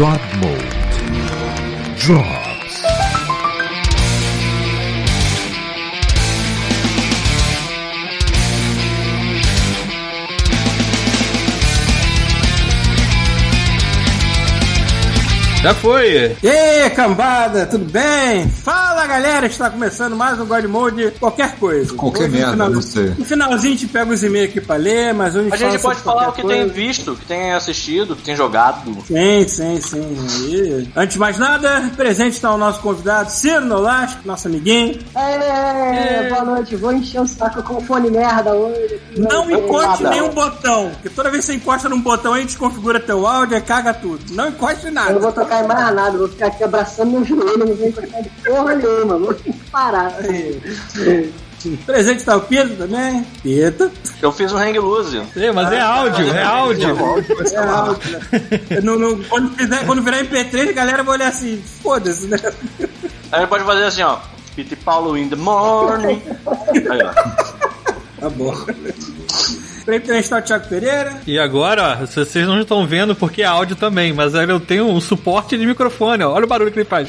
God Mode Drops. Já foi. E aí, cambada, tudo bem? Fala galera, está começando mais um God Mode, qualquer coisa. Qualquer Hoje, merda, não sei. No finalzinho a gente pega os e-mails aqui pra ler, mas hoje A gente fala pode falar o que tem coisa. visto, o que tem assistido, que tem jogado. Sim, sim, sim. Aí, Antes de mais nada, presente está o nosso convidado, Ciro Nolasco, nosso amiguinho. É, boa noite. Vou encher o saco com fone merda hoje. aqui. Não encoste nada. nenhum botão, porque toda vez que você encosta num botão aí, desconfigura teu áudio e caga tudo. Não encoste Eu não vou nada. Tocar em mais nada, vou ficar aqui abraçando meu joelho, não vou encostar de porra nenhuma, vou parar. Presente está o Pedro também. Pedro. Eu fiz um hang loose. É, mas é áudio, é áudio. É áudio, né? No- no- quando, fizer- quando virar MP3, a galera vai olhar assim, foda-se, né? A gente pode fazer assim, ó. Pete Paulo in the morning. Aí, ó. Tá bom. Pra está o Thiago Pereira. E agora, ó, vocês não estão vendo porque é áudio também, mas aí eu tenho um suporte de microfone, ó. Olha o barulho que ele faz.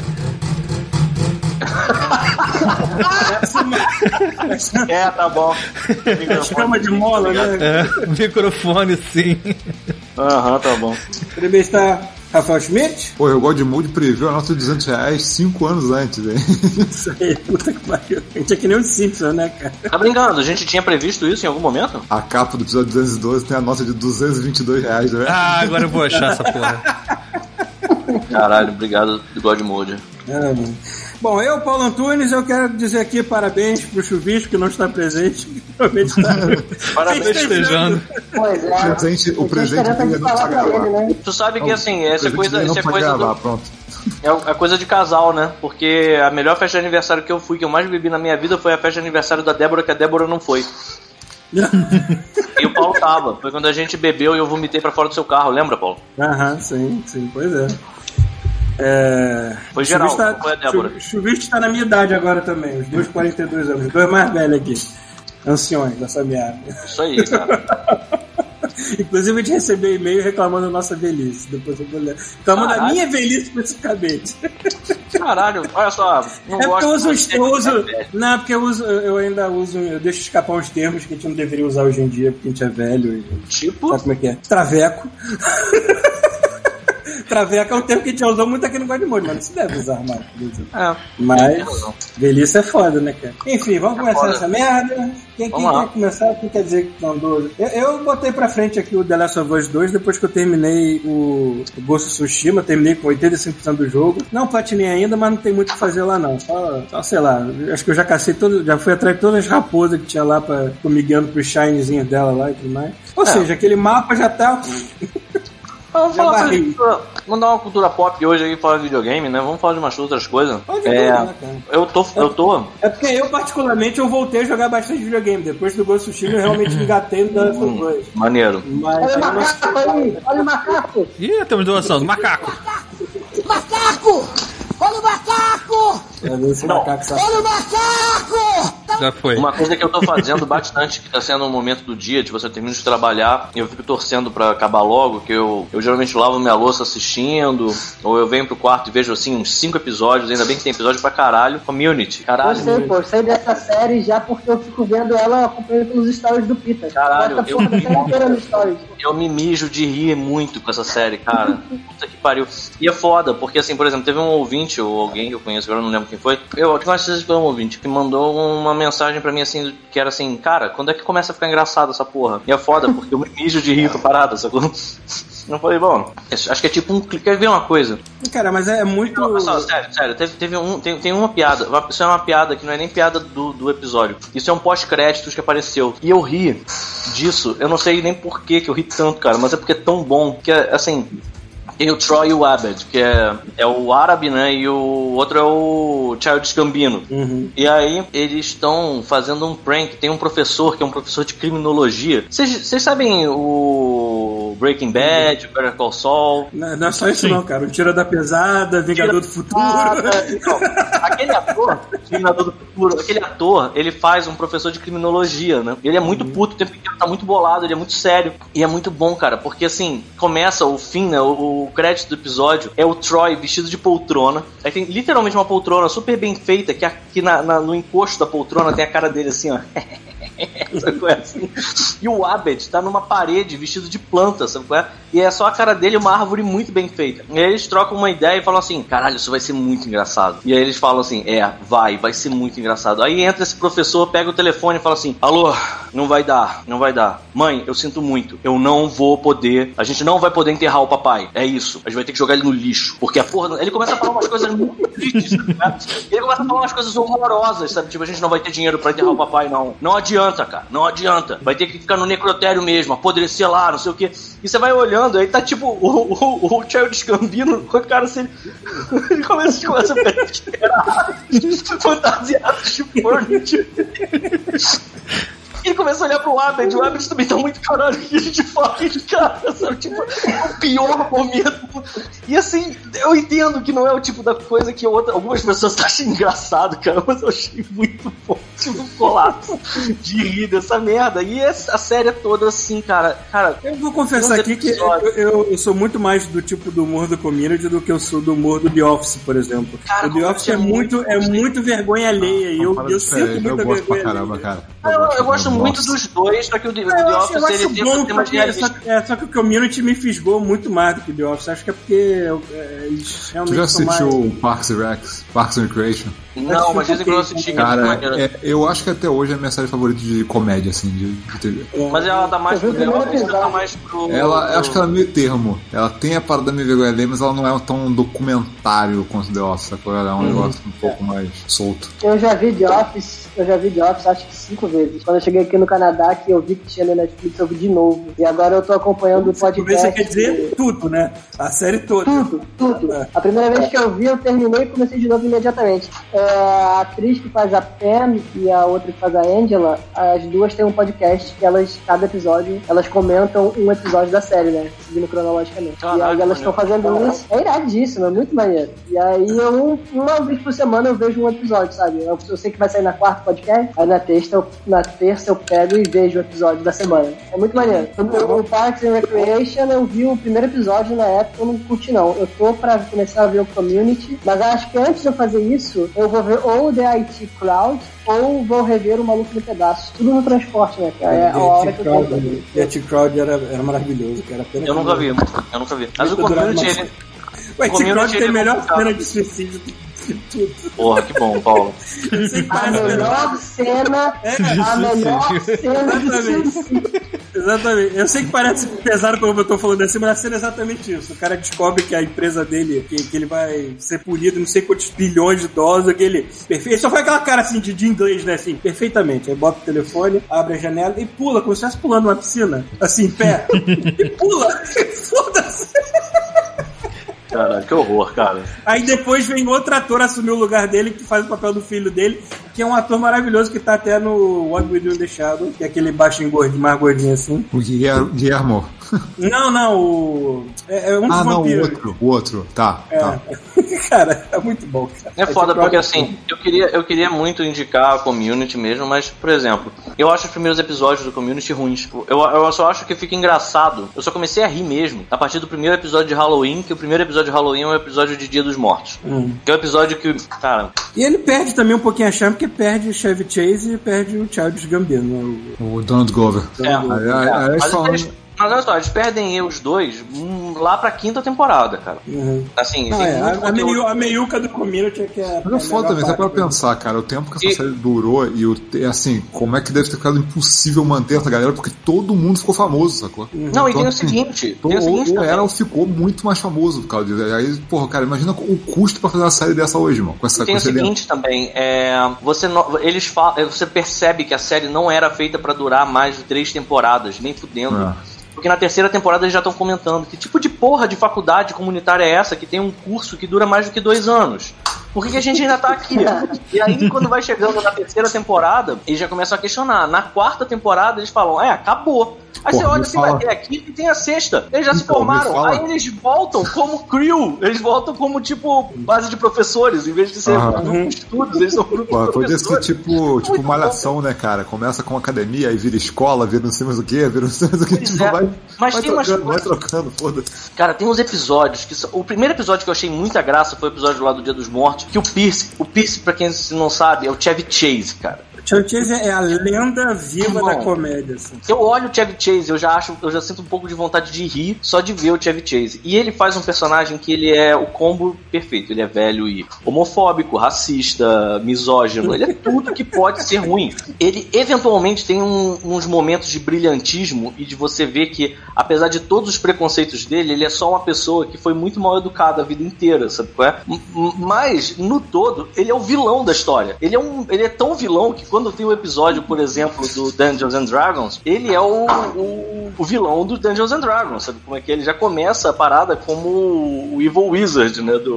É, tá bom. Chama de mola, né? É, microfone sim. Aham, tá bom. Está Rafael Schmidt. Pô, o God Mode previu a nota de 200 reais 5 anos antes, hein? Isso aí, puta que pariu. A gente é que nem o Simpson, né, cara? Tá brincando? A gente tinha previsto isso em algum momento? A capa do episódio 212 tem a nota de 222 reais, né? Ah, agora eu vou achar essa porra. Caralho, obrigado do God Mode. Ah, mano. Bom, eu, Paulo Antunes, eu quero dizer aqui parabéns pro Chuvisco, que não está presente. está Parabéns, Festejando. Pois é. O presente, o presente é não falar pra ele, né? Tu sabe que assim, essa é coisa, essa é coisa gravar, do, pronto. é a coisa de casal, né? Porque a melhor festa de aniversário que eu fui, que eu mais bebi na minha vida, foi a festa de aniversário da Débora, que a Débora não foi. E o Paulo tava. Foi quando a gente bebeu e eu vomitei pra fora do seu carro, lembra, Paulo? Aham, sim, sim, pois é. É... Foi geral, Chuvisco não foi a Débora. Está na minha idade agora também, os dois 42 anos, os dois mais velhos aqui. Anciões dessa merda. Isso aí, cara. Inclusive, a gente recebeu e-mail reclamando da nossa velhice. Depois eu vou ler. Reclamando da minha velhice especificamente. Caralho, olha só. Não É porque eu uso, eu uso. Não, porque eu uso, eu ainda uso. Eu deixo escapar uns termos que a gente não deveria usar hoje em dia, porque a gente é velho e. Tipo, Sabe como é que é? Traveco. Traveco é um termo que a gente já usou muito aqui no Godmode, mas não se deve usar mais. é. Mas velhice é foda, né, cara? Enfim, vamos começar foda. essa merda. Quem, quem quer começar? Quem quer dizer que andou? Eu, eu botei pra frente aqui o The Last of Us 2 depois que eu terminei o, o Ghost of Tsushima, terminei com 85% do jogo. Não platinei ainda, mas não tem muito o que fazer lá não. Só, só, sei lá, acho que eu já cacei todo, já fui atrás de todas as raposas que tinha lá pra me guiando pros shinezinhos dela lá e tudo mais. Ou É. seja, aquele mapa já tá. Vamos Já falar de cultura- Vamos dar uma cultura pop hoje aí, falar de videogame, né? Vamos falar de umas outras coisas. Pode é, tudo, né, cara? eu tô, eu tô. É porque eu, particularmente, eu voltei a jogar bastante videogame. Depois do Ghost of Tsushima, eu realmente me engatei no Last of Us. Maneiro. Mas Olha o eu não macaco aí, olha o macaco. Ih, temos doação macaco. Macaco! Olha o macaco! sei ver esse Não. macaco. Olha o macaco! Já foi. Uma coisa que eu tô fazendo bastante, que tá sendo um momento do dia, de você terminar de trabalhar, e eu fico torcendo pra acabar logo, que eu, eu geralmente lavo minha louça assistindo, ou eu venho pro quarto e vejo assim uns cinco episódios, ainda bem que tem episódio pra caralho. Community, Eu caralho. sei, pô, eu sei dessa série já porque eu fico vendo ela acompanhando pelos stories do Pita. Caralho, eu- porra stories. Eu me mijo de rir muito com essa série, cara. Puta que pariu. E é foda, porque assim, por exemplo, teve um ouvinte, ou alguém que eu conheço, agora eu não lembro quem foi. Eu acho que vocês foi um ouvinte, que mandou uma mensagem pra mim assim, que era assim, cara, quando é que começa a ficar engraçado essa porra? E é foda, porque eu me mijo de rir parada, sacou? Eu falei, bom, acho que é tipo um clique. Quer ver uma coisa? Cara, mas é muito. Não, mas sério, sério, teve, teve um, tem, tem uma piada. Isso é uma piada que não é nem piada do, do episódio. Isso é um pós-créditos que apareceu. E eu ri disso. Eu não sei nem por que que eu ri tanto, cara, mas é porque é tão bom. Que é assim. Tem o Troy e o Abed, que é, é o árabe, né? E o outro é o Childish Gambino. Uhum. E aí eles estão fazendo um prank. Tem um professor que é um professor de criminologia. Vocês sabem o Breaking Bad, Better Call Saul. Não, não é só isso Sim. não, cara. O Tira da Pesada, Vingador do Futuro. Então, aquele ator, Terminador do Futuro, aquele ator, ele faz um professor de criminologia, né? Ele é muito puto, o tempo inteiro tá muito bolado, ele é muito sério. E é muito bom, cara, porque assim, começa o fim, né? O, o crédito do episódio é o Troy vestido de poltrona. Aí tem literalmente uma poltrona super bem feita, que aqui na, na- no encosto da poltrona tem a cara dele assim, ó. sabe assim? E o Abed tá numa parede vestido de planta, sabe qual é? E é só a cara dele uma árvore muito bem feita. E aí eles trocam uma ideia e falam assim: caralho, isso vai ser muito engraçado. E aí eles falam assim: é, vai, vai ser muito engraçado. Aí entra esse professor, pega o telefone e fala assim: alô, não vai dar, não vai dar. Mãe, eu sinto muito, eu não vou poder, a gente não vai poder enterrar o papai. É isso, a gente vai ter que jogar ele no lixo. Porque a porra. Ele começa a falar umas coisas muito tristes, sabe? é? Ele começa a falar umas coisas horrorosas, sabe? Tipo, a gente não vai ter dinheiro pra enterrar o papai, não. Não adianta, cara, não adianta. Vai ter que ficar no necrotério mesmo, apodrecer lá, não sei o quê. E você vai olhando, aí tá tipo o, o, o Childish Gambino, o cara assim, ele começa, começa a ficar desesperado, fantasiado de porno, tipo. Ele começa a olhar pro Abed, o Abed também tá muito caralho, o que a gente faz, cara, sabe? Tipo, o pior momento. E assim, eu entendo que não é o tipo da coisa que outra, algumas pessoas acham engraçado, cara, mas eu achei muito bom, tipo, um colapso de rir dessa merda. E essa- a série é toda assim, cara, cara, Eu vou confessar aqui que eu, eu- eu sou muito mais do tipo do humor do community do que eu sou do humor do The Office, por exemplo. Cara, o The Office é é muito, é muito vergonha alheia e eu, eu sinto eu muita pra vergonha caramba, alheia. cara. eu, eu gosto muito Nossa. dos dois, só que o The, o Eu The Office eu acho ele tem bom esse tema de porque, só, realista. é, só que o community me fisgou muito mais do que o The Office. Acho que é porque é, eles Tu realmente já mais... assistiu o Parks and Recs? Parks and Recreation? Não, mas dizem que eu não assisti, é muito Cara, é- eu acho que até hoje é a minha série favorita de comédia, assim, de, de TV. Mas ela tá mais pro The Office ou tá episódio. mais pro. Ela, pro- acho que ela é meio termo. Ela tem a parada meio vergonha alheia, mas ela não é tão documentário quanto The Office, sacou? Ela é um negócio um pouco mais solto. Eu já vi The Office, eu já vi The Office acho que cinco vezes. Quando eu cheguei aqui no Canadá, que eu vi que tinha no Netflix, eu vi de novo. E agora eu tô acompanhando o podcast. isso quer dizer tudo, né? A série toda. Tudo, tudo. A primeira vez que eu vi, eu terminei e comecei de novo imediatamente. É, a atriz que faz a Pam e a outra que faz a Angela, as duas têm um podcast que elas, cada episódio, elas comentam um episódio da série, né? Seguindo cronologicamente. e Caraca, aí elas estão fazendo isso. É iradíssimo, é muito maneiro. E aí eu, uma vez por semana eu vejo um episódio, sabe? Eu, eu sei que vai sair na quarta podcast, aí na terça, eu, na terça eu pego e vejo o episódio da semana. É muito maneiro. O, o Parks and Recreation eu vi o primeiro episódio na época, eu não curti não. Eu tô pra começar a ver o Community, mas acho que antes de eu fazer isso, eu vou ver ou o The IT Crowd ou vou rever o Maluco no Pedaço. Tudo no transporte, né? Que é a hora que eu tô fazendo. E a T-Crowd era, era maravilhoso, cara. Pena Eu nunca vi, eu nunca vi. Mas o community, ele. O community, T-Crowd tem é melhor cena de suicídio tudo. Porra, que bom, Paulo. A melhor cena, a melhor cena Exatamente. Exatamente. Eu sei que parece pesado como eu tô falando assim, mas a cena é exatamente isso. O cara descobre que a empresa dele, que, que ele vai ser punido não sei quantos bilhões de dólares, que ele. Só faz aquela cara assim de, de inglês, né? Assim, perfeitamente. Aí bota o telefone, abre a janela e pula, como se estivesse pulando uma piscina. Assim, em pé. e pula! Foda-se! Caralho, que horror, cara. Aí depois vem outro ator assumir o lugar dele, que faz o papel do filho dele, que é um ator maravilhoso que tá até no What We Do in the Shadow, que é aquele baixinho gordinho, mais gordinho assim. O. Guilhermo. Não, não, o. É, é um dos Ah, não, o outro. O outro. Tá, É. tá. cara, é muito bom. Cara. É foda tipo, porque assim, eu queria, eu queria muito indicar a community mesmo, mas, por exemplo, eu acho os primeiros episódios do community ruins. Eu, eu só acho que fica engraçado. Eu só comecei a rir mesmo a partir do primeiro episódio de Halloween, que o primeiro episódio de Halloween é um episódio de Dia dos Mortos. Hum. Que é o episódio que, cara, E ele perde também um pouquinho a chave, porque perde o Chevy Chase e perde o Childish Gambino. Né? O Donald Glover. É. Aí- aí- aí mas, olha só, eles perdem os dois hum, lá pra quinta temporada, cara. O... Uhum. Assim, Não, é, muito a, a, meiu- a meiuca do community é que é. Mas é foda também, você para para pensar, cara, o tempo que essa E- série durou e o, é assim, como é que deve ter ficado impossível manter essa galera, porque todo mundo ficou famoso, sacou? Não, e tem o assim, seguinte, Então, tem o seguinte o também. Arrow ficou muito mais famoso por causa disso. Aí, porra, cara, imagina o custo pra fazer uma série dessa hoje, mano. Com essa E tem o com elenco. seguinte também, é, você no- eles falam, você percebe que a série não era feita pra durar mais de três temporadas, nem fudendo. É. Porque na terceira temporada eles já estão comentando que tipo de porra de faculdade comunitária é essa que tem um curso que dura mais do que dois anos? Por que, que a gente ainda tá aqui? E aí, quando vai chegando na terceira temporada, eles já começam a questionar. Na quarta temporada, eles falam, é, acabou. Aí você Porra, olha me assim, fala. vai ter a quinta e tem a sexta. Eles já se Então, me formaram. Aí eles voltam como crew. Eles voltam como, tipo, base de professores. Em vez de ser Aham. grupo de estudos, eles são grupo Pô, de podia ser professores. tipo, tipo malhação, né, cara? Começa com academia, aí vira escola, vira não sei mais o que, vira não sei mais o que, Pois tipo, é. vai, Mas vai tem umas trocando, vai coisas- trocando, foda-se. Cara, tem uns episódios que são... O primeiro episódio que eu achei muita graça foi o episódio lá do Dia dos Mortos, que o Pierce, o Pierce, pra quem não sabe, é o Chevy Chase, cara. Chuck Chase é a lenda viva da comédia, assim. Eu olho o Chevy Chase, eu já acho, eu já sinto um pouco de vontade de rir só de ver o Chevy Chase. E ele faz um personagem que ele é o combo perfeito. Ele é velho e homofóbico, racista, misógino. Ele é tudo que pode ser ruim. Ele eventualmente tem um- uns momentos de brilhantismo e de você ver que, apesar de todos os preconceitos dele, ele é só uma pessoa que foi muito mal educada a vida inteira, sabe qual é? Mas, no todo, ele é o vilão da história. Ele é, um, ele é tão vilão que quando tem um episódio, por exemplo, do Dungeons and Dragons, ele é o, o, o vilão do Dungeons and Dragons, sabe como é que ele já começa a parada como o Evil Wizard, né, do,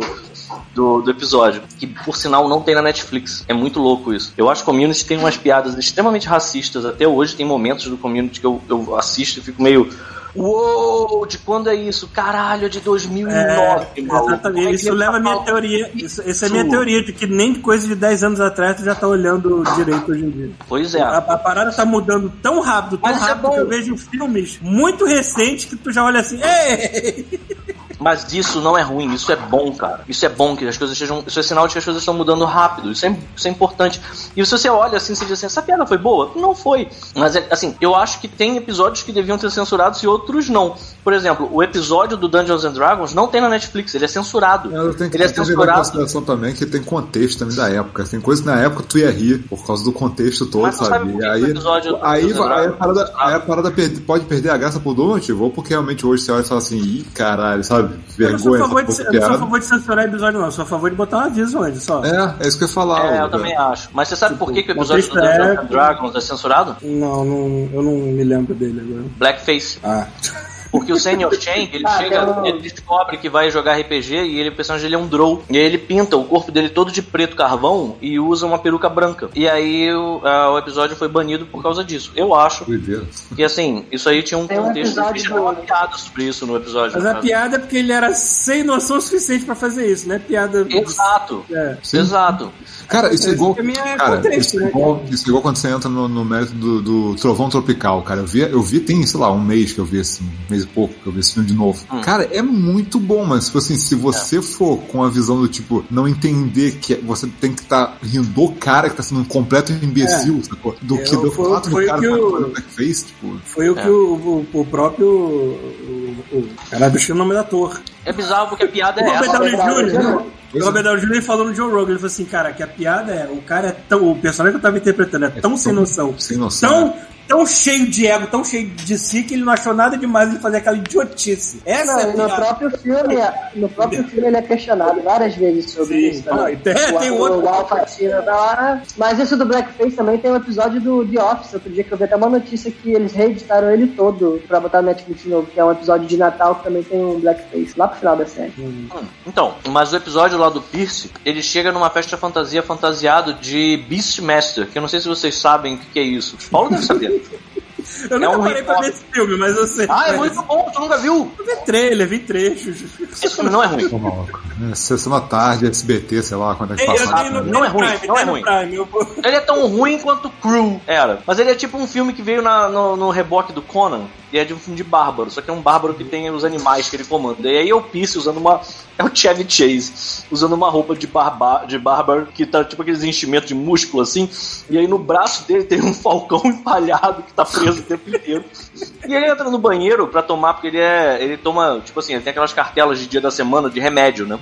do, do episódio, que por sinal não tem na Netflix. É muito louco isso. Eu acho que Community tem umas piadas extremamente racistas. Até hoje tem momentos do Community que eu, eu assisto e fico meio. Uou, de quando é isso? Caralho, é de 2009. É, maluco. É exatamente. que Isso leva a minha teoria. Isso, essa é a minha teoria de que nem coisa de 10 anos atrás tu já tá olhando direito hoje em dia. Pois é. A, a parada tá mudando tão rápido, tão Mas é rápido que bom. eu vejo filmes muito recentes que tu já olha assim, ei! Mas isso não é ruim, isso é bom, cara. Isso é bom que as coisas estejam. Isso é sinal de que as coisas estão mudando rápido. Isso é, isso é importante. E se você olha assim, você diz assim, essa piada foi boa? Não foi. Mas é, assim, eu acho que tem episódios que deviam ser censurados e outros não. Por exemplo, o episódio do Dungeons and Dragons não tem na Netflix, ele é censurado. Eu tenho que, ele é levar em censurado. consideração também que tem contexto também da época. Tem coisa que na época tu ia rir por causa do contexto todo, sabe sabe? E aí, aí, vai- aí a parada, é aí a parada perde- pode perder a graça por dois motivos. Ou porque realmente hoje você olha e fala assim, ih, caralho, sabe? Eu não sou a Vergonha, favor essa de, eu não sou a favor de censurar episódio, não. Eu sou a favor de botar um aviso antes só. É, é isso que eu ia falar. É, eu também acho. Mas você sabe por que, que o Tipo, episódio do Dungeons é- and Dragons é censurado? Não, não, eu não me lembro dele agora. Blackface. Ah. Porque o Senior Chang, ele Ah, chega, um- ele descobre que vai jogar RPG e ele, o personagem dele é um Drow. E aí ele pinta o corpo dele todo de preto carvão e usa uma peruca branca. E aí o, ah, o episódio foi banido por causa disso. Eu acho que assim, isso aí tinha um Tem um contexto. episódio Eles do- uma piada sobre isso no episódio. Mas a piada é porque ele era sem noção suficiente pra fazer isso, né? Piada. Exato. É. Exato. Cara, isso é Esse igual. é Cara, isso é né, igual, isso é igual quando você entra no, no mérito do, do Trovão Tropical, cara. Eu vi, eu vi, tem, sei lá, um mês que eu vi esse, um mês e pouco que eu vi esse filme de novo. Hum. Cara, é muito bom, mas tipo assim, se você for com a visão do tipo, não entender que você tem que estar rindo do cara que tá sendo um completo imbecil, sacou? Do que É, do foi- fato foi do cara que tá o- fazendo blackface, tipo. Foi o que É. o, o, o próprio. O, o, caralho, deixa o nome da ator. É bizarro porque a piada é essa. O Robert Downey Jr. falou no Joe Rogan, ele falou assim, cara, que a piada é, o cara é tão, o personagem que eu tava interpretando é tão sem noção, Sem noção. tão, tão cheio de ego, tão cheio de si, que ele não achou nada demais de fazer aquela idiotice. Essa Não, é e no piada. próprio filme, no próprio filme ele é questionado várias vezes sobre Sim. isso. também. Ah, é, tem o, outro- O Al Pacino tá lá. Mas isso do Blackface também tem um episódio do The Office, outro dia que eu vi até uma notícia que eles reeditaram ele todo pra botar no Netflix de novo, que é um episódio de Natal que também tem um Blackface, lá pro final da série. Hum, Então, mas o episódio lá do Pierce, ele chega numa festa fantasia fantasiado de Beastmaster, que eu não sei se vocês sabem o que é isso. O Paulo deve saber. Eu nunca é um parei pra ver esse filme, mas eu sei. Ah, é muito bom, tu nunca viu? Eu vi trailer, vi trechos. Esse filme não é ruim. Maluco. É, Sessão da tarde, SBT, sei lá, quando é que passa. tenho no- Não é ruim, Prime, não é ruim. Prime, eu vou- Ele é tão ruim quanto Crew era. Mas ele é tipo um filme que veio na- no, no reboque do Conan. E é de um filme de bárbaro. Só que é um bárbaro que tem os animais que ele comanda. E aí é o Pierce usando uma. É o Chevy Chase. Usando uma roupa de, barba, de bárbaro que tá tipo aqueles enchimentos de músculo assim. E aí no braço dele tem um falcão empalhado que tá preso o tempo inteiro. E ele entra no banheiro pra tomar, porque ele é. Ele toma, tipo assim, ele tem aquelas cartelas de dia da semana de remédio, né?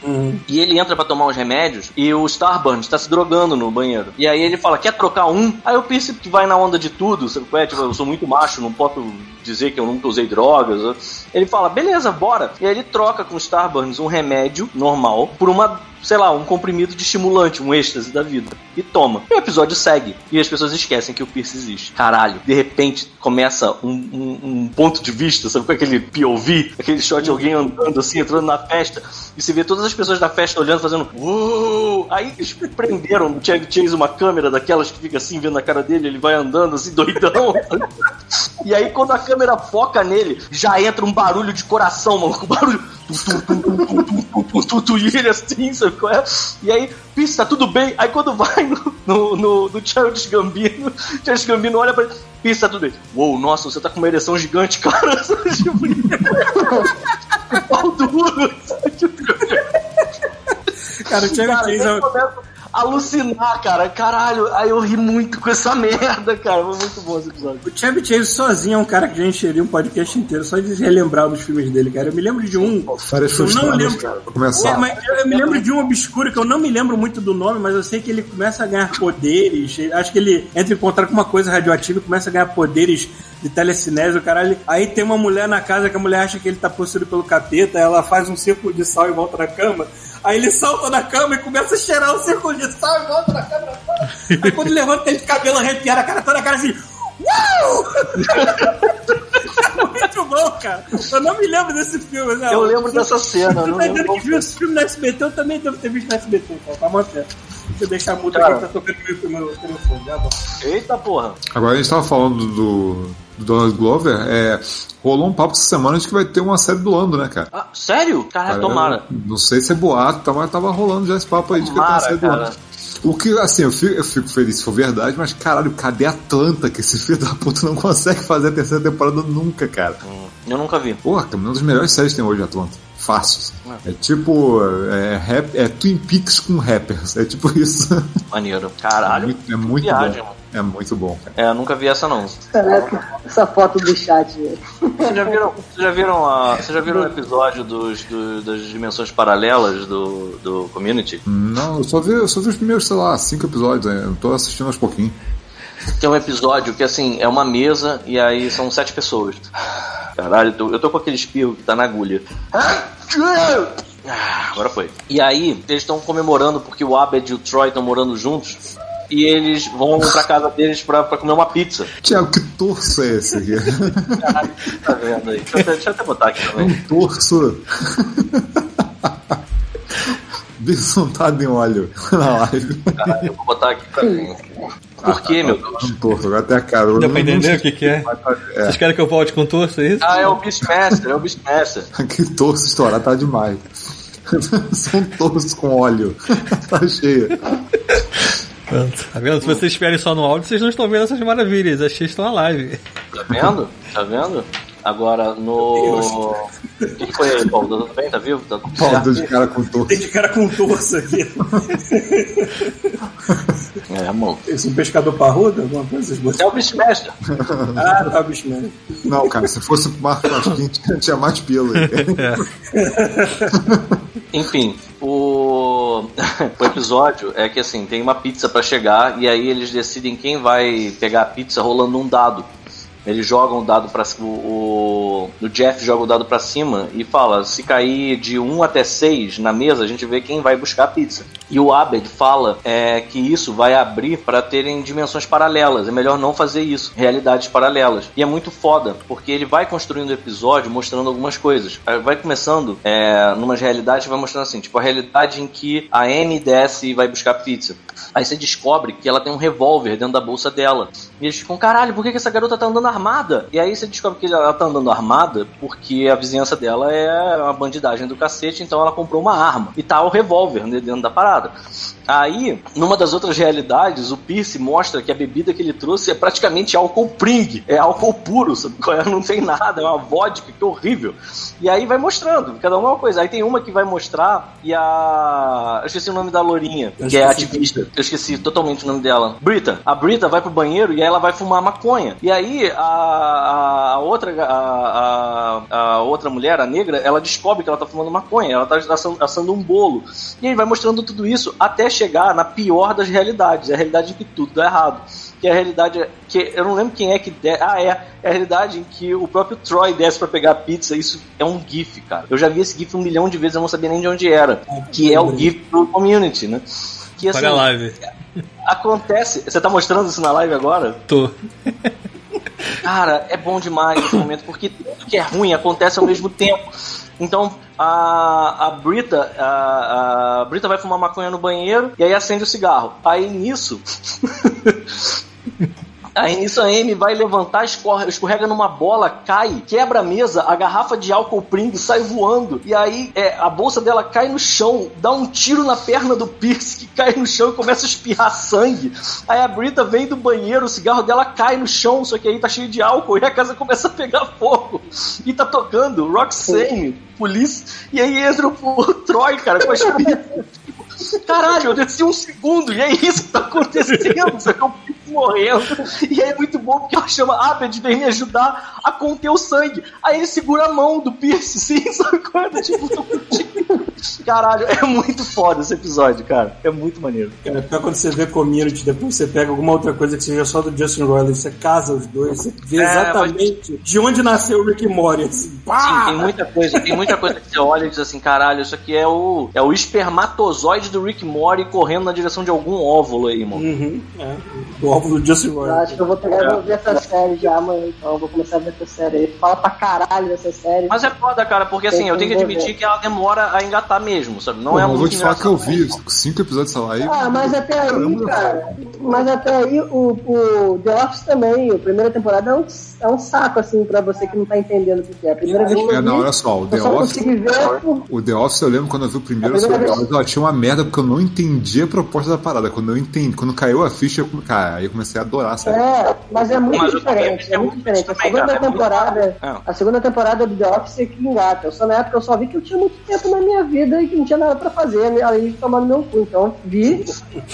E ele entra pra tomar os remédios e o Starburns tá se drogando no banheiro. E aí ele fala, quer trocar um? Aí o Pierce que vai na onda de tudo, sabe é? Tipo, eu sou muito macho, não posso dizer que eu nunca usei drogas. né? Ele fala, beleza, bora. E aí ele troca com o Starburns um remédio normal por uma sei lá, um comprimido de estimulante, um êxtase da vida. E toma. E o episódio segue. E as pessoas esquecem que o Pierce existe. Caralho, de repente começa um, um- um ponto de vista, sabe com aquele POV? Aquele shot de alguém andando assim, entrando na festa. E você vê todas as pessoas da festa olhando, fazendo uou! Aí eles prenderam no Chevy Chase uma câmera daquelas que fica assim, vendo a cara dele, ele vai andando assim, doidão. E aí, quando a câmera foca nele, já entra um barulho de coração, mano. Um barulho. E ele assim, sabe qual é? E aí, Pisse, tá tudo bem. Aí quando vai no, no, no, no Charles Gambino, Charles Gambino olha pra ele, Pisse, tá tudo bem. Uou, nossa, você tá com uma ereção gigante, cara. Pau duro. Cara, o Chevy Chase alucinar, cara. Caralho, aí eu ri muito com essa merda, cara. Foi muito bom esse episódio. O Chevy Chase sozinho é um cara que já encheria um podcast inteiro só de relembrar dos filmes dele, cara. Eu me lembro de um. Férias Eu não lembro. cara. Começar. É, mas eu, eu me lembro de um obscuro que eu não me lembro muito do nome, mas eu sei que ele começa a ganhar poderes. Acho que ele entra em contato com uma coisa radioativa e começa a ganhar poderes de telecinese, o caralho. Aí tem uma mulher na casa que a mulher acha que ele tá possuído pelo capeta, ela faz um círculo de sal e volta na cama. Aí ele salta na cama e começa a cheirar o círculo de sal e volta na cama. Aí quando ele levanta, tem de cabelo arrepiado, a cara toda a cara assim. Uau! É muito bom, cara. Eu não me lembro desse filme. né? Eu lembro dessa cena, Tu não tá lembro que viu esse filme no SBT, eu também devo ter visto no SBT, cara. Tá mantendo. Deixa eu deixar mudo Cara. aqui, tá tocando meu, meu telefone. Já bom. Eita porra. Agora a gente tava falando do, do Donald Glover, é, rolou um papo essa semana de que vai ter uma série do Lando, né, cara? Ah, sério? Caralho, Cara, tomara. Não sei se é boato, tá, mas tava rolando já esse papo aí de que vai ter uma série do cara. Lando. O que, assim, eu fico, eu fico feliz se for verdade, mas caralho, cadê a Atlanta que esse filho da puta não consegue fazer a terceira temporada nunca, cara? Eu nunca vi. Porra, uma das melhores séries que tem hoje, Atlanta. Fácil. É tipo. É, rap, é Twin Peaks com rappers. É tipo isso. Maneiro. Caralho. muito, é muito viagem, bom. mano. É muito bom, cara. É, eu nunca vi essa não. Caraca, essa foto do chat, velho. Vocês já viram, vocês já viram, a, vocês já viram o episódio dos, do- das dimensões paralelas do, do Community? Não, eu só vi, eu só vi os primeiros, sei lá, cinco episódios. né? Eu tô assistindo aos pouquinhos. Tem um episódio que, assim, é uma mesa e aí são sete pessoas. Caralho, eu tô, com aquele espirro que tá na agulha. Ah, agora foi. E aí, eles estão comemorando porque o Abed e o Troy estão morando juntos. E eles vão pra casa deles pra, pra comer uma pizza. Tiago, que torso é esse aqui? Caralho, tá vendo aí? Deixa eu, até- deixa eu até botar aqui também. um torso. Besuntado em óleo na live. Caralho, eu vou botar aqui pra mim. Por quê, meu Deus? Um torso, agora até a cara. Deu pra entender o que, que é? É, Vocês querem que eu volte com torso, é isso? Ah, é o Beastmaster, é o Beastmaster. que torso estourar tá demais. São torsos com óleo. tá cheia. Pronto. Tá vendo? Se vocês estiverem só no áudio, vocês não estão vendo essas maravilhas. As que estão na live. Tá vendo? Tá vendo? Agora, no. O que que foi aí, Paulo? Tá tudo bem? Tá vivo? Tá tudo certo? de cara com torso. Tem de cara com torso aqui. É, mano. Esse um pescador parrudo, alguma coisa? Vocês É o Beastmaster. Ah, tá, bicho mesmo. Não, cara, se fosse o Marco Pasquim, tinha- tinha mais pelo aí. Enfim, o... o episódio é que assim, tem uma pizza pra chegar e aí eles decidem quem vai pegar a pizza rolando um dado. Eles jogam o dado para o, o, Jeff joga o dado pra cima e fala: se cair de 1 até 6 na mesa, a gente vê quem vai buscar a pizza. E o Abed fala é, que isso vai abrir para terem dimensões paralelas. É melhor não fazer isso, realidades paralelas. E é muito foda, porque ele vai construindo o episódio mostrando algumas coisas. Vai começando é, numas realidades, vai mostrando assim, tipo a realidade em que a Annie desce e vai buscar pizza. Aí você descobre que ela tem um revólver dentro da bolsa dela. E eles ficam, caralho, por que, que essa garota tá andando armada? E aí você descobre que ela tá andando armada porque a vizinhança dela é uma bandidagem do cacete, então ela comprou uma arma. E tá o revólver né, dentro da parada. Aí, numa das outras realidades, o Pierce mostra que a bebida que ele trouxe é praticamente álcool pring, é álcool puro, sabe? é? Não tem nada, é uma vodka, que horrível. E aí vai mostrando, cada uma é uma coisa. Aí tem uma que vai mostrar e a. Eu esqueci o nome da Lourinha, que é ativista. Eu esqueci totalmente o nome dela. Brita. A Brita vai pro banheiro e aí ela vai fumar maconha. E aí a, a, outra a, a, a outra mulher, a negra, ela descobre que ela tá fumando maconha, ela tá assando, um bolo. E aí vai mostrando tudo isso até chegar na pior das realidades, a realidade em que tudo dá errado. Que é a realidade que eu não lembro quem é que de... ah é, é a realidade em que o próprio Troy desce pra pegar a pizza, isso é um gif, cara. Eu já vi esse gif um milhão de vezes, eu não sabia nem de onde era, que é o gif do Community, né? Que assim, Olha a live. acontece, você tá mostrando isso na live agora? Tô. Cara, é bom demais esse momento, porque tudo que é ruim acontece ao mesmo tempo. Então, a, a Brita, a, a Brita vai fumar maconha no banheiro e aí acende o cigarro. Aí nisso. Aí nisso a Amy vai levantar, escorre, escorrega numa bola, cai, quebra a mesa, a garrafa de álcool Pring sai voando. E aí é, a bolsa dela cai no chão, dá um tiro na perna do Pierce que cai no chão e começa a espirrar sangue. Aí a Brita vem do banheiro, o cigarro dela cai no chão, só que aí tá cheio de álcool e a casa começa a pegar fogo. E tá tocando Roxane, polícia, e aí entra o, o Troy, cara, com as Caralho, eu desci um segundo, e é isso que tá acontecendo, só morrendo. E aí é muito bom porque ela chama Abed, vem me ajudar a conter o sangue. Aí ele segura a mão do Pierce, sim, sabe qual é? Tipo, tô contigo. Caralho, é muito foda esse episódio, cara. É muito maneiro. Cara, é pior quando você vê Community, depois você pega alguma outra coisa que seja só do Justin Roiland, você casa os dois, você vê É, exatamente de onde nasceu o Rick Morty, assim, Sim, tem muita coisa, tem muita coisa que você olha e diz assim, caralho, isso aqui é o, é o espermatozoide do Rick Mori correndo na direção de algum óvulo aí, mano. Uhum, é, do óvulo do Justin Eu Roiland. acho que eu vou pegar vou ver essa série já amanhã, então. Eu vou começar a ver essa série aí. Fala pra caralho dessa série. Mas é foda, cara, porque assim, eu tenho que admitir ver. que ela demora a engatar mesmo, sabe? Não Pô, é mas eu vou muito te falar que eu vi cinco episódios dessa live. Ah, mas até aí, Caramba. cara. Mas até aí, o, o The Office também, a primeira temporada é um, é um saco, assim, pra você que não tá entendendo o que é. A primeira vez que eu É, vi, não, olha só, o The eu Office. por... O The Office eu lembro quando eu vi o primeiro vez- ela tinha uma merda porque eu não entendi a proposta da parada. Quando eu entendi, quando caiu a ficha, eu, cara, aí eu comecei a adorar a série. É, mas é muito Mas diferente, é muito diferente. A segunda é temporada, É. a segunda temporada do The Office é que engata. Eu só na época eu só vi que eu tinha muito tempo na minha vida e que não tinha nada pra fazer, né? aí tomando meu cu. Então vi.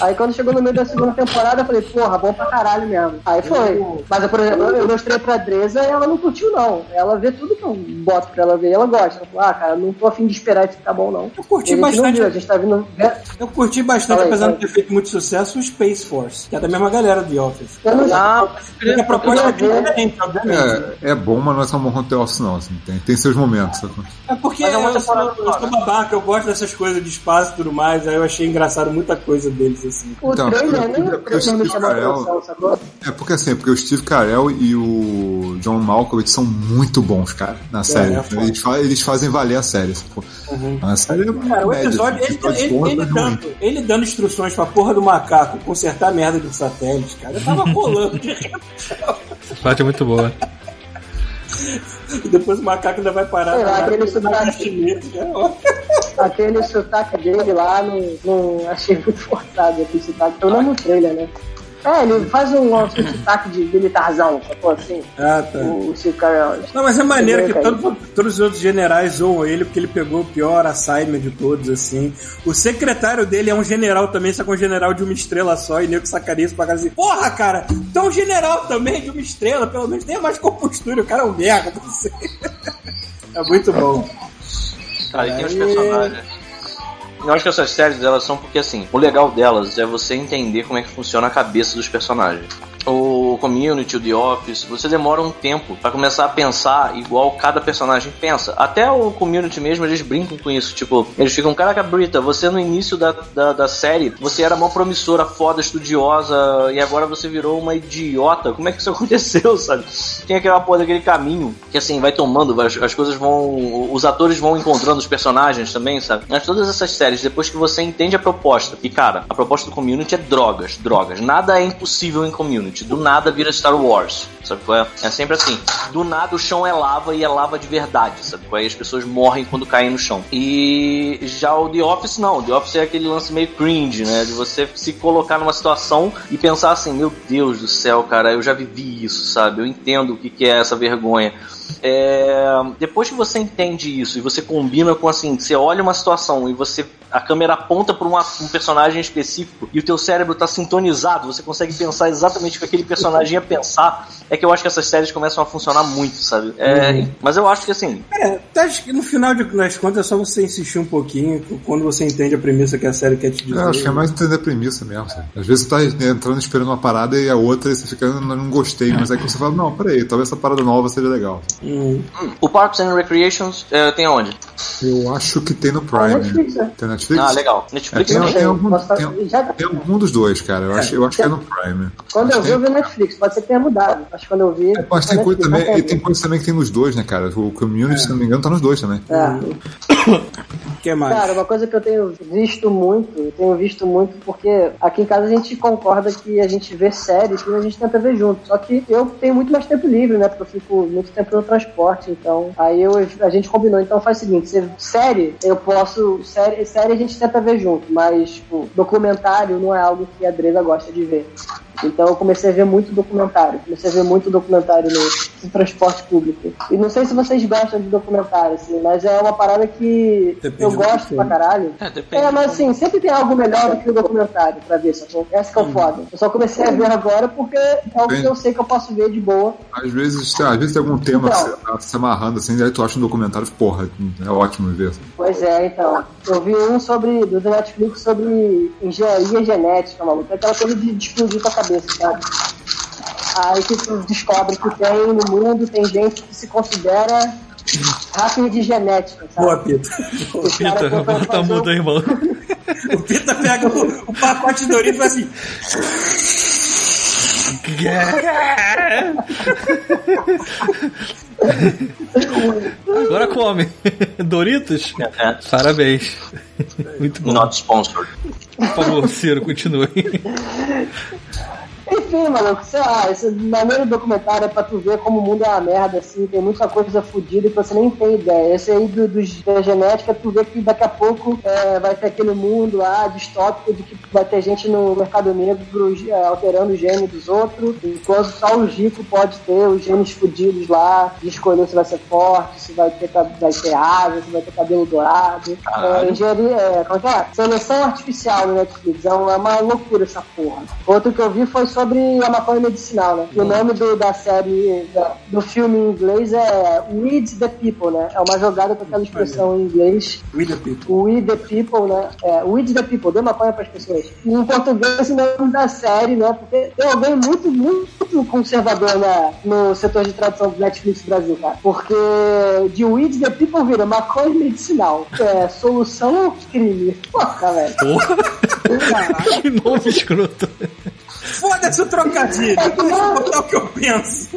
Aí quando chegou no meio da segunda temporada, eu falei, porra, bom pra caralho mesmo. Aí foi. Mas eu, por exemplo, eu mostrei pra Dresa e ela não curtiu, não. Ela vê tudo que eu boto pra ela ver e ela gosta. Ela falou, ah, cara, não tô afim de esperar isso ficar bom, não. Eu curti bastante. viu, a gente tá vindo. Eu curti bastante, Fala aí, apesar fala de ter feito muito sucesso, o Space Force, que é da mesma galera do The Office. Eu não Ah, a proposta é Eu diferente, obviamente. É, é bom, mas não é bom quanto The Office, não. Assim, tem, tem seus momentos. É porque Mas é uma eu, sou, eu sou babaca, eu gosto dessas coisas de espaço e tudo mais, aí eu achei engraçado muita coisa deles, assim. O Então, trailer, eu- eu- trailer me eu- Carel- atenção, sacou? É porque assim, porque o Steve Carell e o John Malkovich são muito bons, cara, na série. é foda. eles, fa- eles fazem valer a série. sacou? A série é Cara, o média, episódio, assim, ele, ele, ele dando, ele dando instruções pra porra do macaco consertar a merda do satélite, cara, eu tava rolando de. Essa parte é muito boa. E depois o macaco ainda vai parar Sei lá, na aquele sotaque. né? Aquele sotaque dele lá, não, não achei muito forçado aquele sotaque. Pelo menos no trailer, né? É, ele faz um, um sotaque de militarzão, sacou assim? Ah, tá. O Steve Carell. Não, mas é maneiro que todo- todos os outros generais zoam ele porque ele pegou o pior assignment de todos, assim. O secretário dele é um general também, só que um general de uma estrela só, e nego sacaria isso pra cara assim, porra, cara, é um general também de uma estrela, pelo menos tenha mais compostura, o cara é um merda, não sei. É muito bom. Cara, e tem os personagens. Eu acho que essas séries elas são porque assim, o legal delas é você entender como é que funciona a cabeça dos personagens. O Community, o The Office, você demora um tempo pra começar a pensar igual cada personagem pensa. Até o Community mesmo, eles brincam com isso. Tipo, eles ficam, caraca, Brita, você no início da, da, da série, você era mó promissora, foda, estudiosa, e agora você virou uma idiota. Como é que isso aconteceu, sabe? Tem aquela porra daquele caminho que assim, vai tomando, as, as coisas vão. Os atores vão encontrando os personagens também, sabe? Mas todas essas séries, depois que você entende a proposta, e cara, a proposta do community é drogas, drogas. Nada é impossível em community. Do nada vira Star Wars. Sabe qual é? É sempre assim. Do nada o chão é lava e é lava de verdade, sabe qual é? As pessoas morrem quando caem no chão. E já o The Office não. O The Office é aquele lance meio cringe, né? De você se colocar numa situação e pensar assim: meu Deus do céu, cara, eu já vivi isso, sabe? Eu entendo o que que é essa vergonha. É, depois que você entende isso e você combina com assim, você olha uma situação e você a câmera aponta para um personagem específico e o teu cérebro está sintonizado, você consegue pensar exatamente o que aquele personagem ia pensar, é que eu acho que essas séries começam a funcionar muito, sabe? É, Mas eu acho que assim, É, tá, acho que no final de- das contas é só você insistir um pouquinho quando você entende a premissa que a série quer te dizer. Eu acho que é mais entender a premissa mesmo. sabe? Às vezes você tá entrando esperando uma parada e a outra e você fica, não, não gostei, mas aí que você fala, não, peraí, talvez essa parada nova seja legal. Hum. o Parks and Recreations é, tem aonde? Eu acho que tem no Ah, Prime. Netflix, né? Tem Netflix? Ah, legal. Netflix É, tem- tem algum- tem- já- Tem algum dos dois, cara. Eu acho, eu acho que é no Prime. Quando eu Acho vi, eu vi Netflix. Pode ser que tenha mudado. Acho que quando eu vi. É, mas tem coisa também, e tem coisa também que tem nos dois, né, cara? O Community, se não me engano, tá nos dois também. É. O que mais? Cara, uma coisa que eu tenho visto muito, eu tenho visto muito porque aqui em casa a gente concorda que a gente vê série e a gente tenta ver junto. Só que eu tenho muito mais tempo livre, né? Porque eu fico muito tempo no transporte, então aí eu, a gente combinou. Então faz o seguinte, se série, eu posso. Série, série a gente tenta ver junto, mas tipo, documentário não é algo que a Dresa gosta de ver. Então eu comecei a ver muito documentário. Comecei a ver muito documentário no, no transporte público. E não sei se vocês gostam de documentário, assim, mas é uma parada que Depende eu gosto que pra caralho. É, depende. É, mas assim, sempre tem algo melhor do que o documentário pra ver, sacou? Essa que é o foda. Eu só comecei a ver agora porque é o que Sim. eu sei que eu posso ver de boa. Às vezes, lá, às vezes tem algum tema que você tá se amarrando assim, daí tu acha um documentário, porra, é ótimo ver. Pois é, então. Eu vi um sobre, do Netflix sobre engenharia genética, maluco. É Aquela coisa de, explodir tua cabeça, sabe? Aí que tu descobre que tem no mundo, tem gente que se considera hacker de genética, sabe? Boa, Pita. Os Pita, caras tentam bota a fazer um- muda, irmão. O Pita pega o, o pacote de Doritos e faz assim. Agora come. Doritos? É, Parabéns. Muito bom. not sponsored. Por favor, Ciro, continue. Enfim, maluco, sei lá, esse maneiro documentário é pra tu ver como o mundo é uma merda, assim, tem muita coisa fodida que você nem tem ideia. Esse aí do, dos- da genética, tu vê que daqui a pouco é, vai ter aquele mundo lá distópico de que vai ter gente no mercado negro é, alterando o gene dos outros, enquanto só o rico pode ter os genes fodidos lá, de escolher se vai ser forte, se vai ter, vai ter asa, se vai ter cabelo dourado. É, engenharia, é, como é que é? Seleção artificial no Netflix, é uma, é uma loucura essa porra. Outro que eu vi foi sobre a maconha medicinal, né? E o nome do, da série, da- do filme em inglês é Weed the People, né? É uma jogada com aquela expressão em inglês We the people. We the People, né? É, We the People, dê maconha para as pessoas. E em português, o nome da série, né? Porque tem alguém muito, muito conservador na, no setor de tradução do Netflix Brasil, cara. Porque de We the People vira maconha medicinal. É, solução ao crime. Porra, velho. Porra. que nome escroto. Foda-se o trocadilho. Deixa eu botar o que eu penso.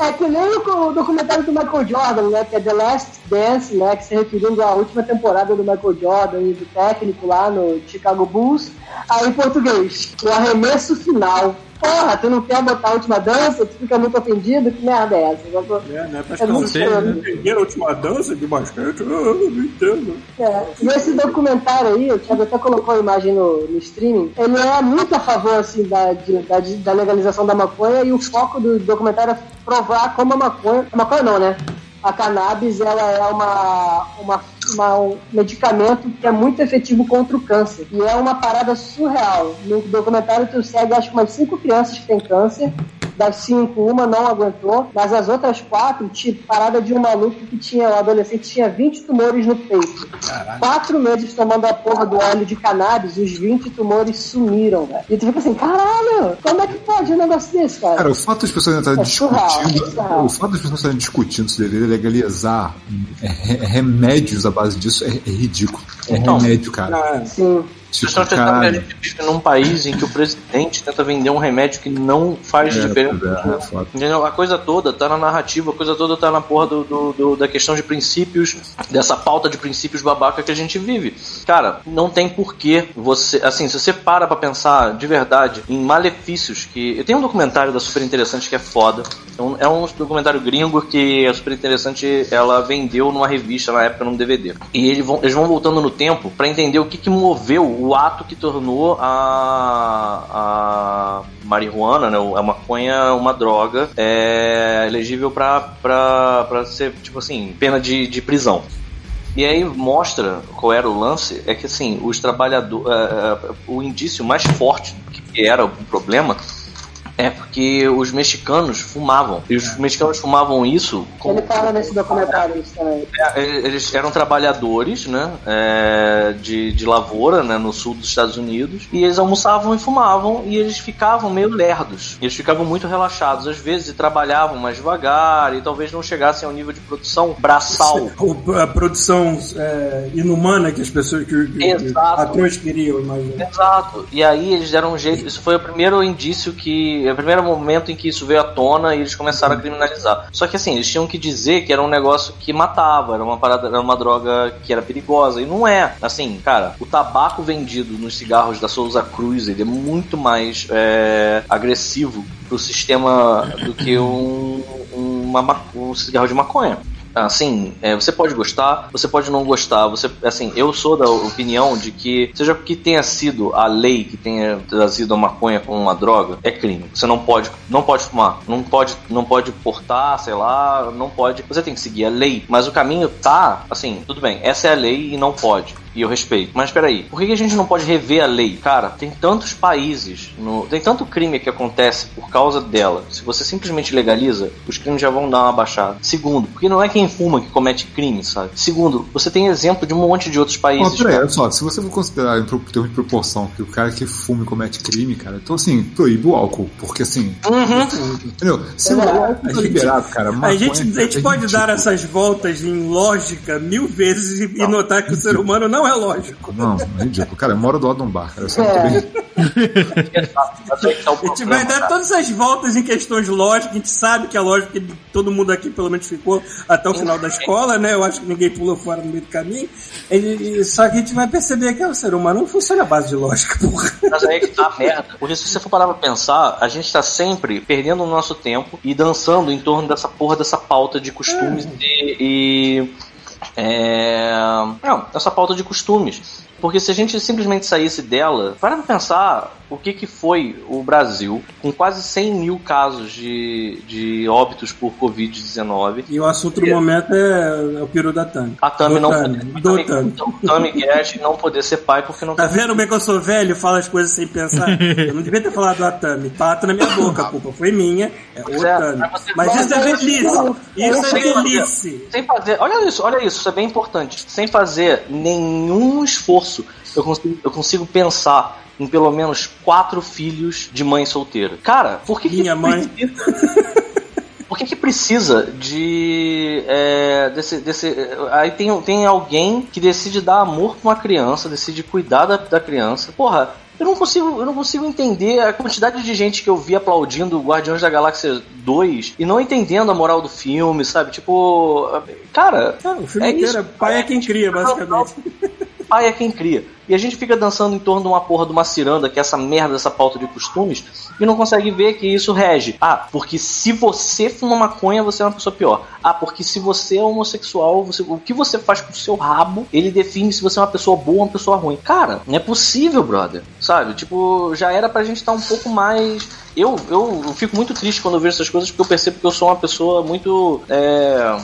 É que nem o documentário do Michael Jordan, né? Que é The Last Dance, né? Que se referindo à última temporada do Michael Jordan e do técnico lá no Chicago Bulls. Aí em português, o arremesso final. Porra, tu não quer botar a última dança? Tu fica muito ofendido? Que merda é essa? É, né? É muito pessoas sei, estranho. entenderam a última dança de basquete, eu não entendo. É, e esse documentário aí, o Thiago até colocou a imagem no, no streaming, ele é muito a favor assim, da, de- da, da legalização da maconha e o foco do documentário é provar como a maconha. A maconha não, né? A cannabis ela é uma, uma, uma- um medicamento que é muito efetivo contra o câncer. E é uma parada surreal. No documentário tu segue acho que umas cinco crianças que têm câncer. Das cinco, uma não aguentou, mas as outras quatro, tipo, parada de um maluco que tinha, o adolescente tinha 20 tumores no peito. Quatro meses tomando a porra do óleo de cannabis, os 20 tumores sumiram, velho. E tu fica assim, caralho, como é que pode um negócio desse, cara? Cara, o fato das pessoas estarem É discutindo. é surreal. O fato das pessoas estarem discutindo se deveria legalizar é, re- remédios à base disso é, é ridículo. É Então, remédio, cara. Ah, Sim. Vocês estão tentando que a gente vive num país em que o presidente tenta vender um remédio que não faz É, diferença. é, é? A coisa toda tá na narrativa, a coisa toda tá na porra do, do- do- da questão de princípios, dessa pauta de princípios babaca que a gente vive. Cara, não tem porquê você. Assim, se você para pra pensar de verdade em malefícios que. Eu tenho um documentário da Super Interessante que é foda. É um, é um documentário gringo que a Super Interessante ela vendeu numa revista na época num DVD. E eles vão, eles vão voltando no tempo pra entender o que, que moveu o ato que tornou a, a marihuana, né, a maconha, uma droga é, elegível pra ser, tipo assim, pena de, de prisão. E aí mostra qual era o lance, é que assim, os trabalhadores. o indício mais forte que era o problema É porque os mexicanos fumavam. E os mexicanos fumavam isso como Ele fala nesse documentário isso também. É, eles eram trabalhadores, né, é, de, de lavoura, né, no sul dos Estados Unidos, e eles almoçavam e fumavam, e eles ficavam meio lerdos. Eles ficavam muito relaxados, às vezes, e trabalhavam mais devagar, e talvez não chegassem ao nível de produção braçal. A produção é, inumana que as pessoas, que, que, que Exato. patrões queriam, imagina. Exato. E aí eles deram um jeito. Isso foi o primeiro indício que. É o primeiro momento em que isso veio à tona e eles começaram a criminalizar. Só que assim, eles tinham que dizer que era um negócio que matava, era uma parada, era uma droga que era perigosa. E não é. Assim, cara, o tabaco vendido nos cigarros da Souza Cruz, ele é muito mais é, agressivo pro sistema do que um, uma, ma- um cigarro de maconha. Assim, é, você pode gostar, você pode não gostar. Você, assim, eu sou da opinião de que, seja que tenha sido a lei que tenha trazido a maconha como uma droga, é crime. Você não pode, não pode fumar, não pode, não pode portar, sei lá, não pode. Você tem que seguir a lei, mas o caminho tá, assim, tudo bem. Essa é a lei e não pode. E eu respeito. Mas peraí, por que a gente não pode rever a lei? Cara, tem tantos países, no- tem tanto crime que acontece por causa dela. Se você simplesmente legaliza, os crimes já vão dar uma baixada. Segundo, porque não é quem fuma que comete crime, sabe? Segundo, você tem exemplo de um monte de outros países. peraí, cara. olha só, se você for considerar em termos de proporção que o cara que fuma e comete crime, cara, então assim, proíbe o álcool, porque assim, entendeu? Se o álcool tá liberado, cara, A gente, a gente pode ridículo. dar essas voltas em lógica mil vezes e, e notar que o ser humano não é lógico. Não, é ridículo. Cara, eu moro do lado de um bar, cara. Eu sei É. muito bem. A gente vai dar todas essas voltas em questões lógicas, a gente sabe que é lógico que todo mundo aqui pelo menos ficou até o final da escola, né? Eu acho que ninguém pulou fora no meio do caminho. E- e- só que a gente vai perceber que o ser humano não funciona à base de lógica, porra. Mas aí que tá a merda. Porque se você for parar pra pensar, a gente tá sempre perdendo o nosso tempo e dançando em torno dessa porra dessa pauta de costumes e. e é... Não, essa pauta de costumes. Porque se a gente simplesmente saísse dela, para pensar o que, que foi o Brasil com quase 100 mil casos de, de óbitos por Covid-19. E o assunto do momento é, é o peru da Tami. A Tami não Tami, poder, Tami. Tami Guest não poder ser pai porque não Tá vendo como é que eu sou velho e falo as coisas sem pensar? Eu não devia ter falado do Atami. Pato na minha boca, a culpa foi minha. É o é, Atami. mas isso é velhice. Isso é velhice. Sem fazer, olha isso, olha isso, isso é bem importante. Sem fazer nenhum esforço, eu consigo, eu consigo pensar em pelo menos quatro filhos de mãe solteira. Cara, por que Minha que mãe. Por que, que precisa de. é, desse, desse. Aí tem, tem alguém que decide dar amor pra uma criança, decide cuidar da, da criança. Porra, eu não consigo, eu não consigo entender a quantidade de gente que eu vi aplaudindo Guardiões da Galáxia 2 e não entendendo a moral do filme, sabe? Tipo. Cara. Cara, o filme é inteiro isso. é pai é quem cria, basicamente. Pai é quem cria. E a gente fica dançando em torno de uma porra de uma ciranda, que é essa merda, essa pauta de costumes, e não consegue ver que isso rege. Ah, porque se você fuma maconha, você é uma pessoa pior. Ah, porque se você é homossexual, você- o que você faz com o seu rabo, ele define se você é uma pessoa boa ou uma pessoa ruim. Cara, não é possível, brother. Sabe? Tipo, já era pra gente estar um pouco mais. Eu, eu, eu fico muito triste quando eu vejo essas coisas, porque eu percebo que eu sou uma pessoa muito. É...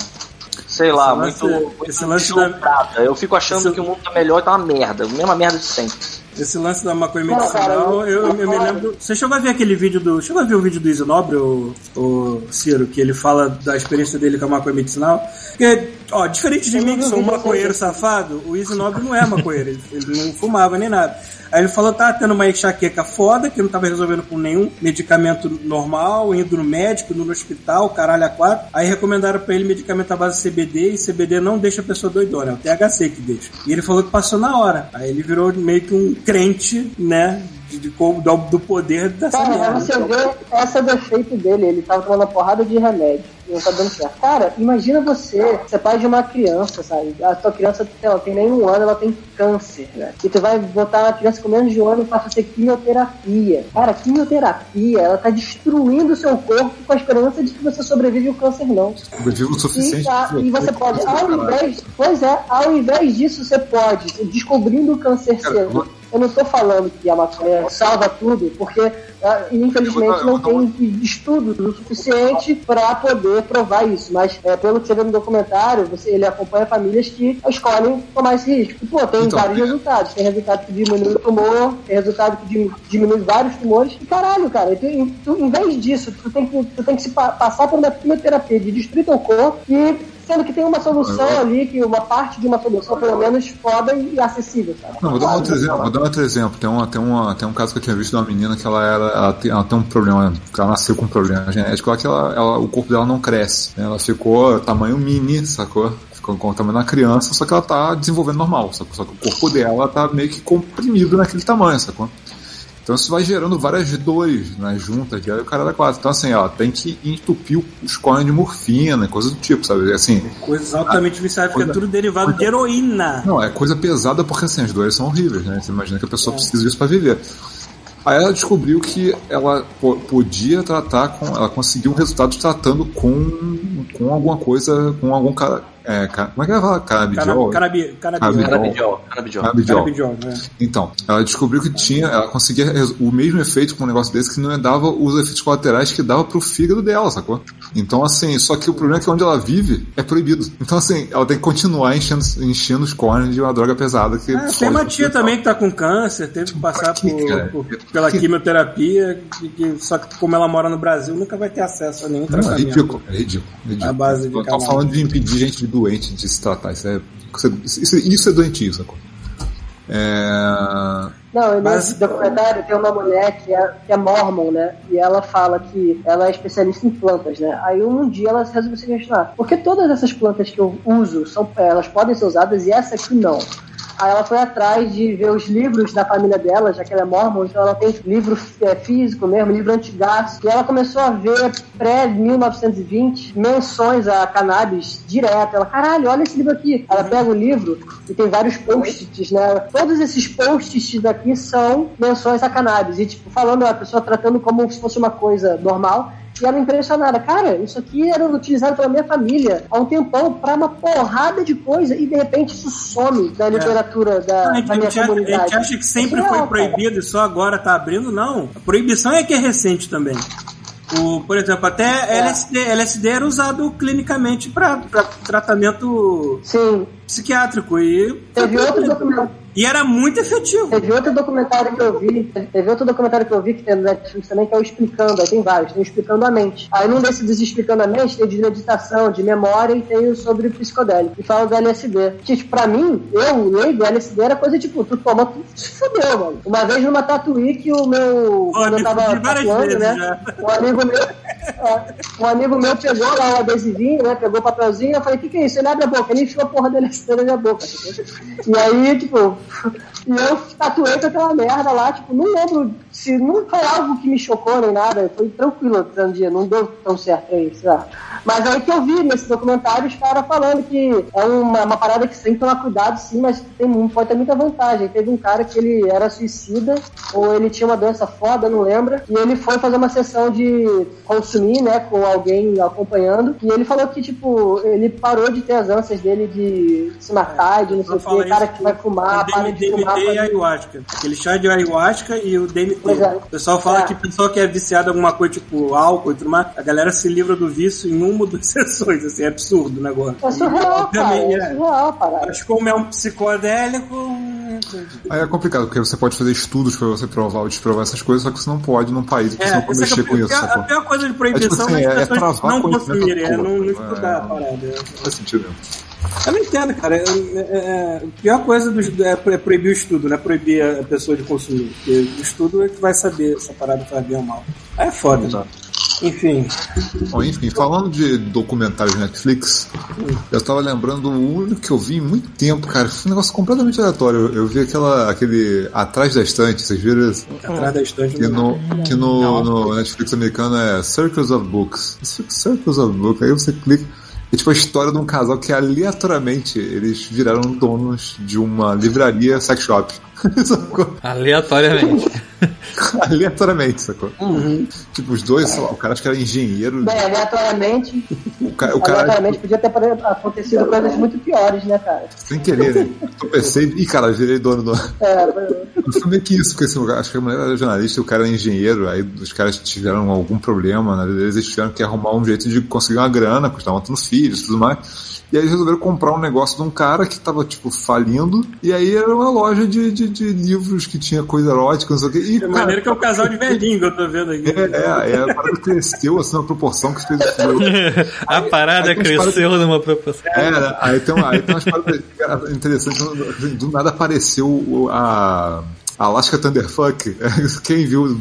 Sei lá, Esse lance- muito, muito esse lance da-. Eu fico achando Esse- que o mundo tá melhor e tá uma merda. A mesma merda de sempre. Esse lance da maconha Não, cara, medicinal, eu- eu, eu me lembro. Você chegou a ver aquele vídeo do. Chegou a ver o vídeo do Isinobre, o, o Ciro, que ele fala da experiência dele com a maconha medicinal? Porque, ó, diferente de mim, que sou um maconheiro safado, o Isinobre não é maconheiro, ele, ele não fumava nem nada. Aí ele falou, tá tendo uma enxaqueca foda, que não tava resolvendo com nenhum medicamento normal, indo no médico, indo no hospital, caralho a quatro. Aí recomendaram pra ele medicamento à base de CBD, e CBD não deixa a pessoa doidona, é o THC que deixa. E ele falou que passou na hora. Aí ele virou meio que um crente, né, de, de como- do, do poder dessa Cara, merda. você vê, esse é o defeito dele. Ele tava tomando uma porrada de remédio e não tá dando certo. Cara, imagina você, você é pai de uma criança, sabe? A tua criança lá, tem nem um ano, ela tem câncer, né? E tu vai botar a criança com menos de um ano pra fazer quimioterapia. Cara, quimioterapia, ela tá destruindo o seu corpo com a esperança de que você sobrevive ao câncer, não. Sobrevivo o suficiente. E, pra- e você pode, ao invés, pois é, ao invés disso, você pode, descobrindo o câncer cedo, eu não tô falando que a maconha salva tudo, porque ah, infelizmente não tem estudos o suficiente para poder provar isso. Mas é, pelo que você vê no documentário, você, ele acompanha famílias que escolhem tomar esse risco. E, pô, tem Então, vários é. resultados. Tem resultado que diminui o tumor, tem resultado que di- diminui vários tumores. E caralho, cara, tu, em- tu, em vez disso, tu tem que, tu tem que se pa- passar por uma quimioterapia de destruir teu corpo e. Sendo que tem uma solução ali, que uma parte de uma solução, pelo menos, foda e acessível, sabe? Não, vou dar um outro exemplo. Vou dar um outro exemplo. Tem, uma, tem, uma, tem um caso que eu tinha visto de uma menina que ela era. Ela tem, ela tem um problema, que ela nasceu com um problema genético, lá que ela, ela- o corpo dela não cresce. né? Ela ficou tamanho mini, sacou? Ficou com o tamanho da criança, só que ela tá desenvolvendo normal, sacou? Só que o corpo dela tá meio que comprimido naquele tamanho, sacou? Então isso vai gerando várias dores nas juntas dela e o cara era quase. Então assim, ela tem que entupir os cornos de morfina, coisa do tipo, sabe? Assim, Coisas altamente viciadas, porque é Coisa- tudo derivado de heroína. não, é coisa pesada porque assim, as dores são horríveis, né? Você imagina que a pessoa precisa disso pra viver. Aí ela descobriu que ela po- podia tratar com. Ela conseguiu um resultado tratando com, com alguma coisa, com algum cara. É, ca- como é que ela fala? Canabidiol. Canabidiol, né? Então, ela descobriu que tinha, ela conseguia o mesmo efeito com um negócio desse que não dava os efeitos colaterais que dava pro fígado dela, sacou? Então, assim, só que o problema é que onde ela vive é proibido. Então, assim, ela tem que continuar enchendo, enchendo os cornos de uma droga pesada que. Ah, tem uma tia também que tá com câncer, teve que passar por, por- pela quimioterapia, que, que- só que como ela mora no Brasil, nunca vai ter acesso a nenhum Não, é tratamento. ridículo, é ridículo. é ridículo. A base de Eu tô falando de impedir gente de doente de se tratar. Isso é, isso, isso é doentio, sacou? É... Não, e Mas- nesse documentário tem uma mulher que é, que é mormon, né? E ela fala que ela é especialista em plantas, né? Aí um dia ela resolveu se questionar. Por que todas essas plantas que eu uso, são, elas podem ser usadas e essa aqui não? Aí ela foi atrás de ver os livros da família dela, já que ela é mormon, então ela tem livro é, físico mesmo, livro antigaço. E ela começou a ver pré-1920 menções a cannabis direto. Ela, caralho, olha esse livro aqui. Ela pega o livro e tem vários post-its, né? Todos esses post-its daqui são menções a cannabis. E, tipo, falando a pessoa tratando como se fosse uma coisa normal. E ela impressionada, cara, isso aqui era utilizado pela minha família há um tempão pra uma porrada de coisa e de repente isso some da literatura da, A gente, da minha gente- a comunidade. gente acha que sempre é foi real, cara. proibido e só agora tá abrindo, não. A proibição é que é recente também. O, por exemplo, até É. LSD, LSD era usado clinicamente para tratamento Sim, psiquiátrico e, teve outro documentário. E era muito efetivo. Teve outro documentário que eu vi, teve outro documentário que eu vi que tem no Netflix também, que é o Explicando, aí tem vários, tem o Explicando a Mente. Aí num desses dos Explicando a Mente tem de meditação, de memória e tem o sobre psicodélico. E fala do LSD. Que, tipo, pra mim, eu, leigo, LSD era coisa tipo, tu toma, tu se fudeu, mano. Uma vez numa tatuí que o meu. Eu tava tatuando, né? já. Um amigo meu. é, Um amigo meu pegou lá o adesivinho, né? Pegou o papelzinho, eu falei, o que, que é isso? Ele abre a boca, ele enfiou a porra dele na minha boca. E aí, tipo, e eu tatuei com aquela merda lá, tipo, não lembro se não foi algo que me chocou nem nada, foi tranquilo no dia, não deu tão certo aí, sei lá. Mas aí que eu vi nesse documentário os caras falando que é uma, uma parada que que tomar cuidado sim, mas tem, pode ter muita vantagem. Teve um cara que ele era suicida, ou ele tinha uma doença foda, não lembra, e ele foi fazer uma sessão de consumir, né, com alguém acompanhando, e ele falou que, tipo, ele parou de ter as ânsias dele de se matar, de não sei Ela o que, cara que vai fumar, para de DMT fumar. e para de- ayahuasca. Aquele chá de ayahuasca e o DMT. Pois é. O pessoal fala É. que pessoal que é viciado em alguma coisa, tipo álcool e tudo mais, a galera se livra do vício em uma ou duas sessões, assim, é absurdo o negócio. É surreal, cara, Também é é. surreal, parada. Mas como é um psicodélico. Aí é complicado, porque você pode fazer estudos pra você provar ou desprovar essas coisas, só que você não pode num país que É, você não pode que mexer é com a isso, a sacou? pior coisa de É tipo proibição assim, é é, as é pessoas travar não consumirem, é não, não estudar a É, parada. não faz sentido mesmo. Eu não entendo, cara. É, é- é- a pior coisa do, é é proibir o estudo, não é proibir a pessoa de consumir. Porque o estudo é que vai saber se a parada faz bem ou mal. Aí é foda. Exato. Enfim. Bom, enfim, falando de documentários Netflix, eu tava lembrando o único que eu vi em muito tempo, cara. Foi um negócio completamente aleatório. Eu vi aquela, aquele Atrás da Estante, vocês viram isso? Atrás da estante. Que no, que no, no Netflix americano é Circles of Books. Circles of Books, aí você clica. É tipo a história de um casal que aleatoriamente eles viraram donos de uma livraria sex shop. sacou? Aleatoriamente. Aleatoriamente, sacou? Tipo, os dois, sei lá, o cara acho que era engenheiro. Bem, aleatoriamente, O cara, o cara aleatoriamente podia ter acontecido coisas muito piores, né, cara? sem querer, né? Eu pensei, ih, cara, virei dono do. É, Foi meio que isso, porque assim, acho que a mulher era jornalista e o cara era engenheiro, aí os caras tiveram algum problema na vida deles, eles tiveram que arrumar um jeito de conseguir uma grana, porque estavam tendo filhos e tudo mais. E aí eles resolveram comprar um negócio de um cara que tava, tipo, falindo, e aí era uma loja de, de, de livros que tinha coisa erótica, não sei o quê. E, De maneira que é o casal de velhinho que eu tô vendo aqui. É, é, a parada cresceu assim na proporção que fez o filme. A parada aí tem uns cresceu numa proporção. É, aí tem, uma, aí tem umas paradas cara, interessantes. Do nada apareceu a Alaska Thunderfuck. Quem viu o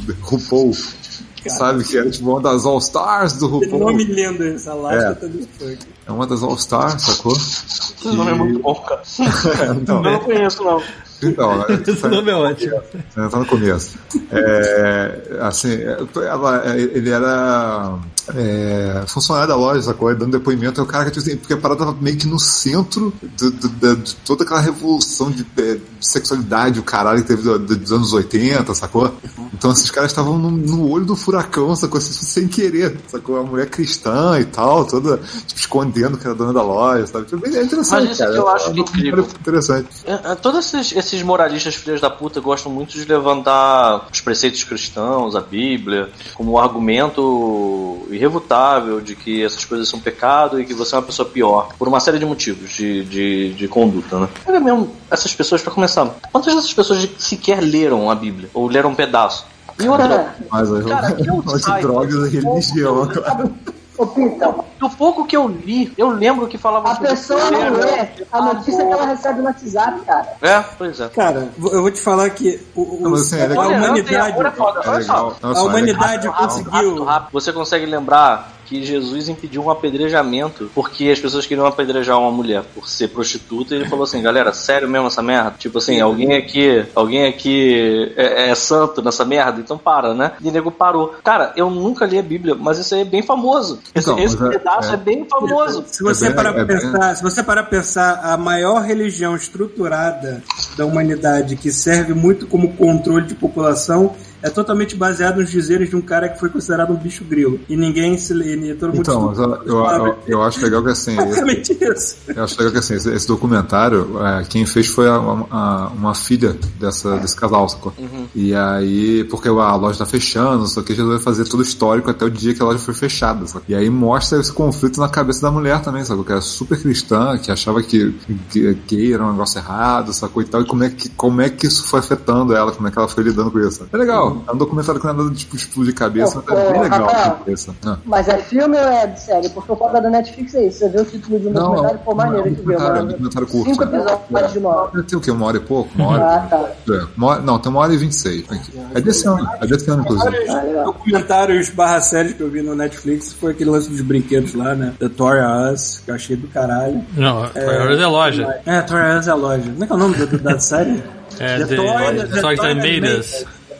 RuPaul sabe que era tipo uma das All Stars do Que RuPaul. nome lindo esse, Alaska É. também foi. É uma das All Stars, sacou? Esse nome é muito bom, cara. Então, Eu não conheço, não. então, Esse nome é ótimo. É, tá no começo. É, assim, é, ela- é, ele era é, funcionário da loja, sacou? Dando depoimento, é o cara que tipo assim, porque a parada tava meio que no centro do- do- da- de toda aquela revolução de, é, de sexualidade, o caralho que teve do- do- dos anos 80, sacou? Então esses caras estavam no, no olho do furacão, sacou? Assim, sem querer, sacou? A mulher cristã e tal, toda tipo, escondendo que era dona da loja, sabe? Tipo, É interessante. Mas isso cara. que eu acho É incrível. Interessante. É, é, Todos esses, esses moralistas filhos da puta gostam muito de levantar os preceitos cristãos, a Bíblia, como um argumento irrefutável de que essas coisas são pecado e que você é uma pessoa pior, por uma série de motivos de, de, de conduta, né? Olha mesmo, essas pessoas, pra começar, quantas dessas pessoas sequer leram a Bíblia? Ou leram um pedaço? E outra, Cara, que eu drogas e religião, cara. Ô, Pita, do pouco que eu li, eu lembro que falava a pessoa não lê a notícia que ela recebe no WhatsApp, cara. É, pois é. Cara, eu vou te falar que o, o- Não, assim, é a humanidade. Olha, amor é foda. É Olha só. legal. Nossa, A é humanidade Rápido, conseguiu. rápido, rápido. Você consegue lembrar que Jesus impediu um apedrejamento porque as pessoas queriam apedrejar uma mulher por ser prostituta e ele falou assim, galera, sério mesmo essa merda? Tipo assim, alguém aqui, alguém aqui é, é santo nessa merda, então para, né? E o nego parou. Cara, eu nunca li a Bíblia, mas isso aí é bem famoso. Esse, Então, esse é- pedaço é, é. bem famoso. Se você É parar é bem- pensar, se você parar pensar, a maior religião estruturada da humanidade que serve muito como controle de população é totalmente baseado nos dizeres de um cara que foi considerado um bicho grilo. E ninguém se e todo mundo Então, mas eu, eu, eu, eu acho legal que assim, esse, Basicamente isso. eu acho legal que assim, esse, esse documentário, é, quem fez foi a- a- uma filha dessa, desse casal, sacou? E aí, porque a loja tá fechando, só que resolveu fazer todo o histórico até o dia que a loja foi fechada, sacou? E aí mostra esse conflito na cabeça da mulher também, sacou? Que era super cristã, que achava que, que gay era um negócio errado, sacou? E tal, e como é, que, como é que isso foi afetando ela, como é que ela foi lidando com isso. sabe? É legal, é um documentário que não é nada de tipo, explodir cabeça, Ô, mas é bem ô, legal. Rafael. a cabeça. Ah. Mas é filme ou é de série? Porque o foda da Netflix é isso. Você vê o título de um Não, documentário, pô, não, maneiro é um que viu, é um documentário curto, Cinco né? episódios de uma hora. Tem o quê? Uma hora e pouco? Uma hora? Ah, tá. É, uma hora- não, tem uma hora e vinte e seis. É desse ano, é desse ano, inclusive. Ah, documentários barra séries que eu vi no Netflix foi aquele lance dos brinquedos lá, né? The Toy Us, que eu achei do caralho. Não, Toys é loja. É, Toy Us é a loja. Como é que é o nome do- da série? É, The The Toy- The Toys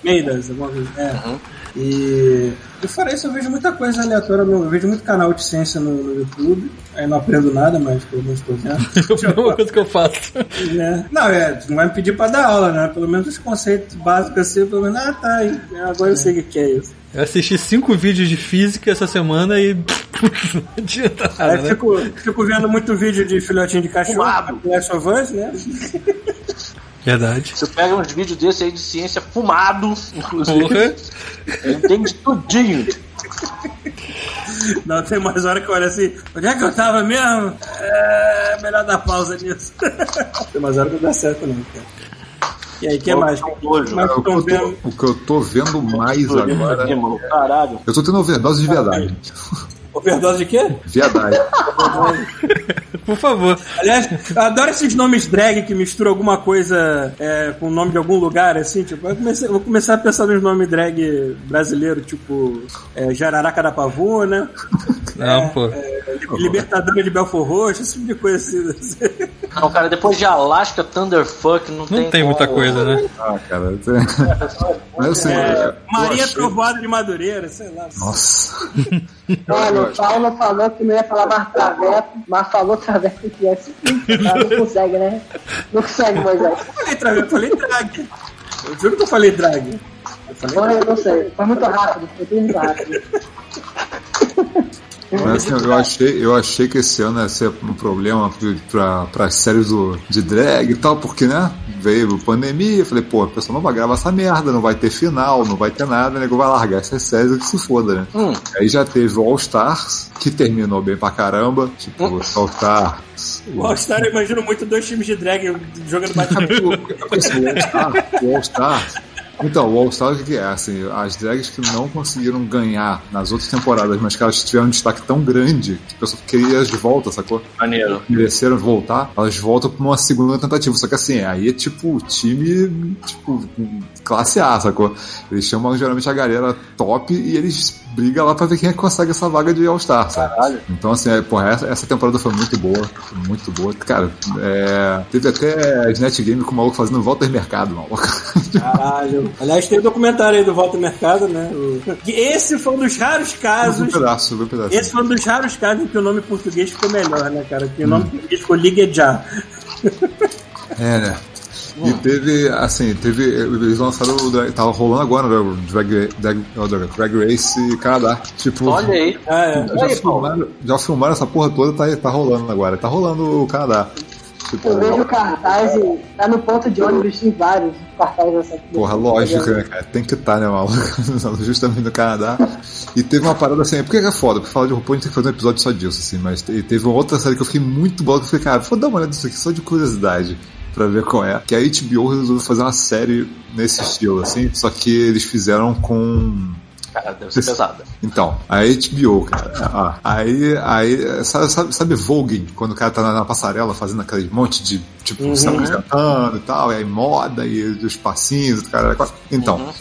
Us, alguma coisa. É. E, e fora isso, eu vejo muita coisa aleatória. Eu vejo muito canal de ciência no, no YouTube. Aí não aprendo nada, mas pelo menos tô vendo. É a mesma coisa que eu faço. né? Não, é, tu não vai me pedir pra dar aula, né? Pelo menos os conceitos básicos assim, pelo menos, ah, tá, aí, agora eu sei o que é isso. Eu assisti cinco vídeos de física essa semana e. não adianta nada, né? fico, fico vendo muito vídeo de filhotinho de cachorro. Last of Us, né? Verdade. Você pega uns vídeos desse aí de ciência fumado, inclusive, Porra. entende tudinho. Não, tem mais hora que eu olho assim, onde é que eu tava mesmo? É melhor dar pausa nisso. tem mais hora que não dá certo não, cara. E aí, o que mais? Nojo. Mas É, o, que estão eu vendo. tô, o que eu tô vendo mais agora. caralho. Eu tô tendo overdose de verdade. Overdose de quê? Verdade. Por favor. Aliás, eu adoro esses nomes drag que misturam alguma coisa é, com o nome de algum lugar, assim, tipo, eu comecei- vou começar a pensar nos nomes drag brasileiro, tipo é, Jararaca da Pavuna, Não, pô. Libertadora de Belfor Roxo, esse tipo de coisa assim. Não, cara, depois de Alaska, Thunderfuck, não, Não tem muita como. coisa, né? Ah, cara. Mas assim, eu Maria achei- Trovoada de Madureira, sei lá. Nossa. Olha, o Paulo falou que não ia falar mais traveco, mas falou traveco que é? Não consegue, né? Não consegue, Moisés. Eu falei drag, eu falei drag. Eu juro que eu falei drag. Eu falei eu não sei. Foi muito rápido, foi muito rápido. Mas assim, eu achei, eu achei que esse ano ia ser um problema para as séries do, de drag e tal, porque, né? Veio pandemia, eu falei, pô, a pessoa não vai gravar essa merda, não vai ter final, não vai ter nada, o nego vai largar essas séries que se foda, né? Hum. Aí já teve o All Stars, que terminou bem pra caramba, tipo, o All Stars. O All-Star, eu imagino muito dois times de drag jogando bate-papo. o All-Star, o All-Star. Então, o All-Star o que é? Assim, as drags que não conseguiram ganhar nas outras temporadas, mas que elas tiveram um destaque tão grande que a pessoa queria as de volta, sacou? Maneiro. mereceram voltar, elas voltam pra uma segunda tentativa. Só que assim, aí é tipo time, tipo, classe A, sacou? Eles chamam geralmente a galera top e eles brigam lá pra ver quem é que consegue essa vaga de All-Star, sabe? Caralho. Então, assim, é, porra, essa, essa temporada foi muito boa, muito boa. Cara, é, teve até Snatch Game com o maluco fazendo volta de mercado, maluco. Caralho. Aliás, tem o documentário aí do Volta ao Mercado, né? Esse foi um dos raros um casos. pedaço, um pedaço. Esse foi um dos raros casos em que o nome português ficou melhor, né, cara? Que o nome português ficou Liguejá. É, né? E teve, assim, teve. Eles lançaram o. drag- Tava rolando agora, né? O Drag, drag, drag, drag Race Canadá. Tipo. Olha aí. Ah, é. Já filmaram, já filmaram essa porra toda, tá, tá rolando agora. Tá rolando o Canadá. Tipo, Eu vejo o cartaz e tá no ponto de ônibus, tem vários cartazes dessa porra, lógico, né, cara? Tem que estar, né, maluco? Justamente no Canadá. E teve uma parada assim, por que é foda? Porque falar de RuPaul a gente tem que fazer um episódio só disso, assim, mas te- teve uma outra série que eu fiquei muito bola, que eu fiquei, cara, vou dar uma olhada nisso aqui, só de curiosidade. Pra ver qual é. Que a HBO resolveu fazer uma série nesse estilo, assim, só que eles fizeram com Cara, deve ser pesada. Então, a HBO, cara. ah, aí, aí sabe, sabe, sabe Vogue, quando o cara tá na, na passarela fazendo aquele monte de, tipo, se apresentando e tal, e aí moda e os passinhos, o cara. Então,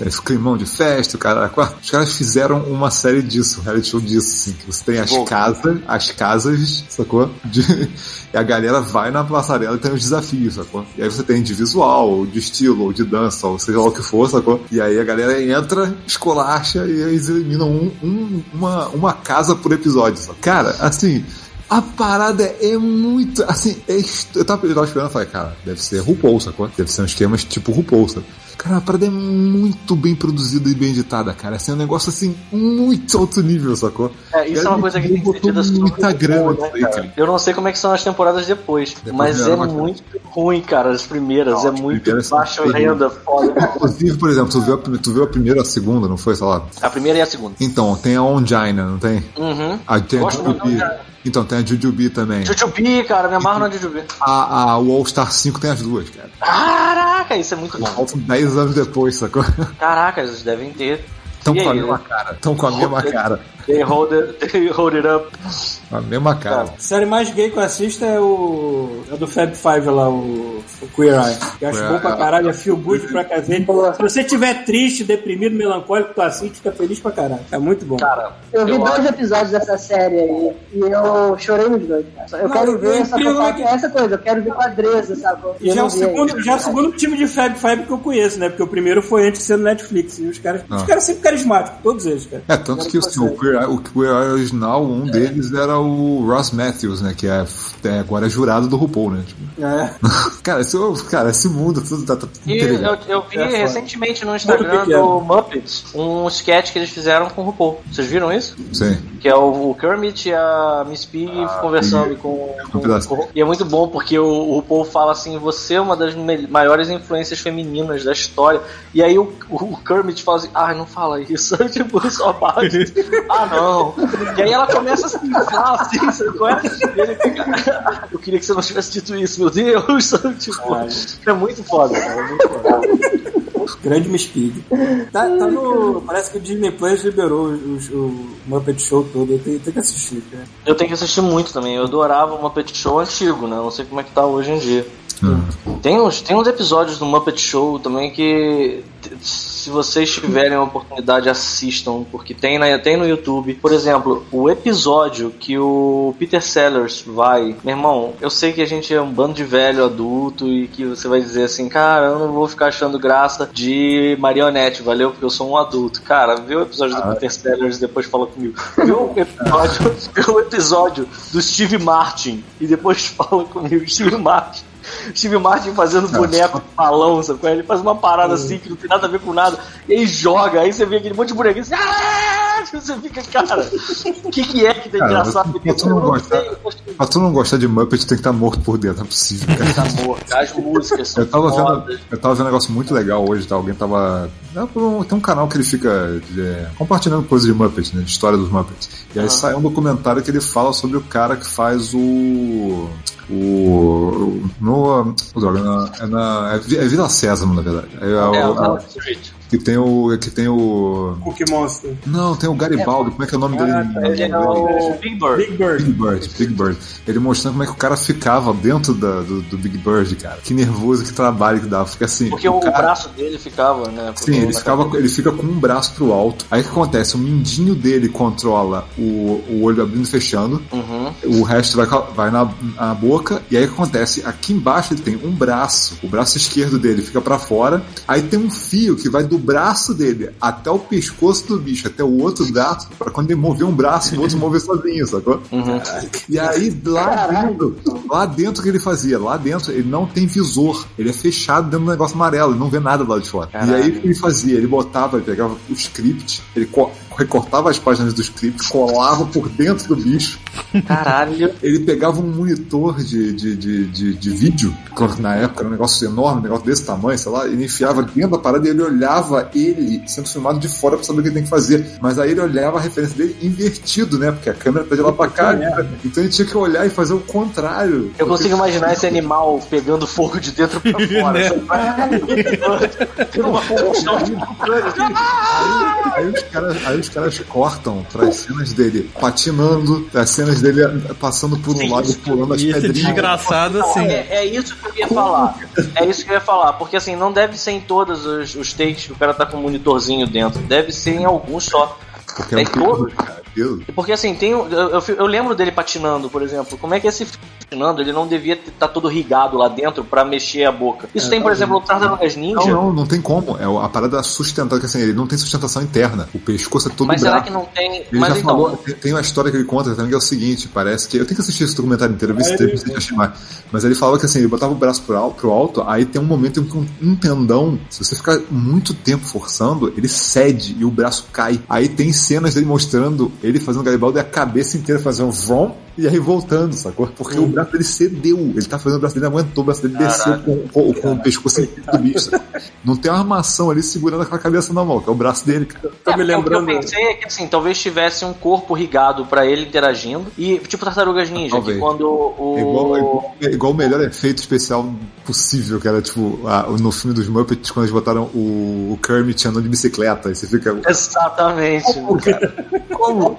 esse climão de festa, o cara. Os caras fizeram uma série disso, um reality show disso, assim, que você tem as casas, as casas, sacou? De- e a galera vai na passarela e tem os desafios, sacou? E aí você tem de visual, ou de estilo, ou de dança, ou seja lá o que for, sacou? E aí a galera entra, escolacha e eles eliminam um- um- uma, uma casa por episódio, sacou? Cara, assim. A parada é muito. Assim, é eu, tava, eu tava esperando e falei, cara, deve ser RuPaul, sacou? Deve ser um esquema tipo RuPaul, sabe? Cara, a parada é muito bem produzida e bem editada, cara. Assim, é um negócio assim, muito alto nível, sacou? É, isso é uma coisa que tem que ser dita muita nisso né, aí, cara? cara. Eu não sei como é que são as temporadas depois, mas vieram é muito ruim, cara, as primeiras. Não, é muito baixa terríveis. renda, foda. Inclusive, por exemplo, tu viu, a, tu viu a primeira e a segunda, não foi, sei lá? A primeira e a segunda. Então, tem a Ongina, não tem? Uhum. A, tem Gosto muito Jujubi. Então, tem a Jujubi também. Jujubi, cara, me amarro na Jujubi. A, a, o All Star 5 tem as duas, cara. Caraca, isso é muito bom. Faltam 10 anos depois, sacou? Caraca, eles devem ter. Estão com a mesma cara. Estão com a mesma cara. They hold it, they hold it up. A mesma cara. A série mais gay que eu assisto é o. É do Fab Five lá, o, o Queer Eye. Eu acho bom pra caralho, é feel good pra cacete. Se você tiver triste, deprimido, melancólico, tu assiste, fica feliz pra caralho. É muito bom. Cara, Eu vi eu dois acho- episódios dessa série aí e eu chorei nos dois. cara. Eu Não, quero eu ver essa, que- essa coisa, eu quero ver com a Dresa, sabe? E já é, o segundo, já é o segundo time de Fab Five que eu conheço, né? Porque o primeiro foi antes de ser no Netflix. E os caras, os Ah. caras sempre carismáticos, todos eles, cara. É, tanto que assim, o Queer o Queer Eye original, um deles era o Ross Matthews, né? Que é, é agora é jurado do RuPaul, né? Tipo, É. cara, esse, cara, esse mundo tudo tá, tá E eu, eu vi É recentemente no Instagram do Muppets um sketch que eles fizeram com o RuPaul. Vocês viram isso? Sim. Que é o, o Kermit e a Miss Piggy conversando com, com, um com- E é muito bom porque o, o RuPaul fala assim: você é uma das maiores influências femininas da história. E aí o, o Kermit fala assim: ai, não fala isso. tipo, só bate. ah, não. E aí ela começa a se inflar assim, é? E ele fica, eu queria que você não tivesse dito isso, meu Deus. Tipo, é muito foda, cara. É muito foda. Grande Miss Pig. Tá, tá no. Parece que o Disney Plus liberou os- o Muppet Show todo. Eu tenho, tenho que assistir, cara. Eu tenho que assistir muito também. Eu adorava o Muppet Show antigo, né? Não sei como é que tá hoje em dia. Tem uns, tem uns episódios do Muppet Show também que, se vocês tiverem a oportunidade, assistam, porque tem, na, tem no YouTube. Por exemplo, o episódio que o Peter Sellers vai. Meu irmão, eu sei que a gente é um bando de velho adulto e que você vai dizer assim, cara, eu não vou ficar achando graça de marionete, valeu? Porque eu sou um adulto. Cara, vê o episódio do Peter Sellers e depois fala comigo. Vê o episódio, vê o episódio do Steve Martin e depois fala comigo, Steve Martin. Steve Martin fazendo boneco de balão, sabe? é? Ele faz uma parada assim que não tem nada a ver com nada, e aí joga, aí você vê aquele monte de bonequinho assim, "Ah!" você fica, cara, o que, que é que tem Cara, engraçado? pra tu não gostar- Pra tu não gostar de Muppet, tem que estar morto por dentro, não é possível, cara. Tá morto. As músicas são Eu tava, vendo, eu tava vendo um negócio muito legal hoje, tá? Alguém tava. é, Tem um canal que ele fica é, compartilhando coisas de Muppets, né? De história dos Muppets. E aí saiu um documentário que ele fala sobre o cara que faz o. O. No. o droga, na- é, na, é Vi- é Vila Sésamo, na verdade. É, É, o- o Wall Street. Que tem o. Que tem o. Cookie Monster. Não, tem o Garibaldi, como é que é o nome dele? Ele é o Big Bird. Big Bird. Big Bird, Big Bird. Ele mostrando como é que o cara ficava dentro da- do, do Big Bird, cara. Que nervoso, que trabalho que dava. Fica assim. Porque o, cara- braço dele ficava, né? Sim, ele, ficava, ele fica com um braço pro alto. Aí o que acontece? O mindinho dele controla o, o olho abrindo e fechando. Uhum. O resto vai, vai na, na boca. E aí o que acontece? Aqui embaixo ele tem um braço. O braço esquerdo dele fica pra fora. Aí tem um fio que vai do braço dele até o pescoço do bicho, até o outro braço. Pra quando ele mover um braço, o outro mover sozinho, sacou? Uhum. E aí, lá dentro, lá dentro que ele fazia, lá dentro, ele não tem visor. Ele é fechado dentro do negócio amarelo, ele não vê nada lá de fora. Caralho. E aí o que ele fazia? Ele botava, ele pegava o script, ele recortava as páginas do script, colava por dentro do bicho. Caralho. Ele pegava um monitor de, de, de, de, de vídeo, que na época era um negócio enorme, um negócio desse tamanho, sei lá, ele enfiava dentro da parada e ele olhava ele sendo filmado de fora pra saber o que ele tem que fazer. Mas aí ele olhava a referência dele invertido, né? Porque a câmera tá de lá pra cá. Então ele tinha que olhar e fazer o contrário. Eu consigo imaginar esse animal pegando fogo de dentro pra fora. Né? Aí os caras, os caras cortam para as cenas dele patinando, as cenas dele passando por um Sim, lado e pulando as pedrinhas. desgraçado assim. É, é isso que eu ia falar. É isso que eu ia falar. Porque assim, não deve ser em todos os, os takes que o cara tá com um monitorzinho dentro. Deve ser em alguns só. Porque É é um todos? cara. Deus. Porque assim, tem, um- eu, eu, eu lembro dele patinando, por exemplo. Como é que esse patinando, ele não devia estar todo rigado lá dentro pra mexer a boca. Isso tem, por exemplo, o Tartarugas Ninja. Não, não, não tem como. É a parada sustentada, que assim, ele não tem sustentação interna. O pescoço é todo mas será que não tem. Ele mas já então, falou, tem, tem uma história que ele conta também que é o seguinte, parece que. Eu tenho que assistir esse documentário inteiro, eu vi se teve, se achei mais. Mas ele falava que assim, ele botava o braço pro alto, pro alto, aí tem um momento em que um, um tendão, se você ficar muito tempo forçando, ele cede e o braço cai. Aí tem cenas dele mostrando ele fazendo Garibaldi e a cabeça inteira fazendo um vom e aí voltando, sacou? Porque o braço dele cedeu. Ele tá fazendo o braço dele, não aguentou, o braço dele desceu com, com, com o pescoço do bicho. Não tem uma armação ali segurando aquela cabeça na mão, que é o braço dele, cara. Tô me É, O que lembrando. eu pensei é que assim, talvez tivesse um corpo rigado pra ele interagindo. E tipo Tartarugas Ninja, Talvez. que quando o. É igual, é igual- é igual o melhor efeito especial possível, que era tipo a- no filme dos Muppets, quando eles botaram o, o Kermit andando de bicicleta. Aí você fica. Exatamente, cara. Como?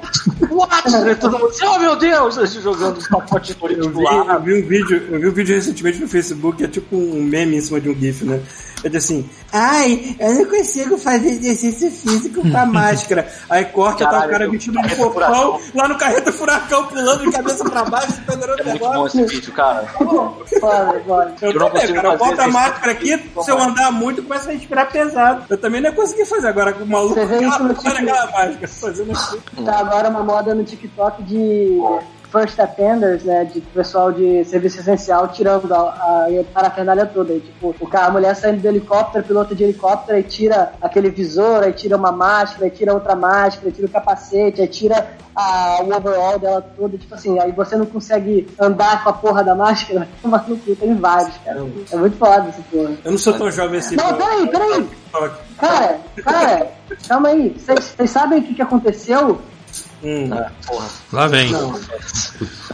What? Todo mundo assim, oh meu Deus! Eles Jogando os pacotes de Eu vi, lá. eu vi um vídeo, eu vi um vídeo recentemente no Facebook, é tipo um meme em cima de um GIF, né? É de assim, ai, eu não consigo fazer exercício físico com a máscara. Aí corta, tá o Caralho, cara vestido de carreta fofão, lá no carreta furacão, pulando de cabeça pra baixo, pendurando É o muito bom negócio. esse vídeo, cara. Foda, foda. Eu, Eu também, cara, boto a máscara aqui, se eu andar muito, começa a respirar pesado. Eu também não ia conseguir fazer agora com o maluco. Você vê isso no TikTok? aquela máscara, fazendo assim. Tá agora uma moda no TikTok de first attenders, né? De pessoal de serviço essencial tirando a, a, a parafernália toda. Aí, tipo, o cara, a mulher saindo do helicóptero, piloto de helicóptero, aí tira aquele visor, aí tira uma máscara, aí tira outra máscara, aí tira o capacete, aí tira a, o overall dela toda, tipo assim, aí você não consegue andar com a porra da máscara, cu, tem vários, cara. É muito foda essa porra. Eu não sou tão jovem assim. Não, peraí, peraí. Cara, cara, calma aí. Vocês vocês sabem o que, que aconteceu? Hum. Ah, porra. Lá vem.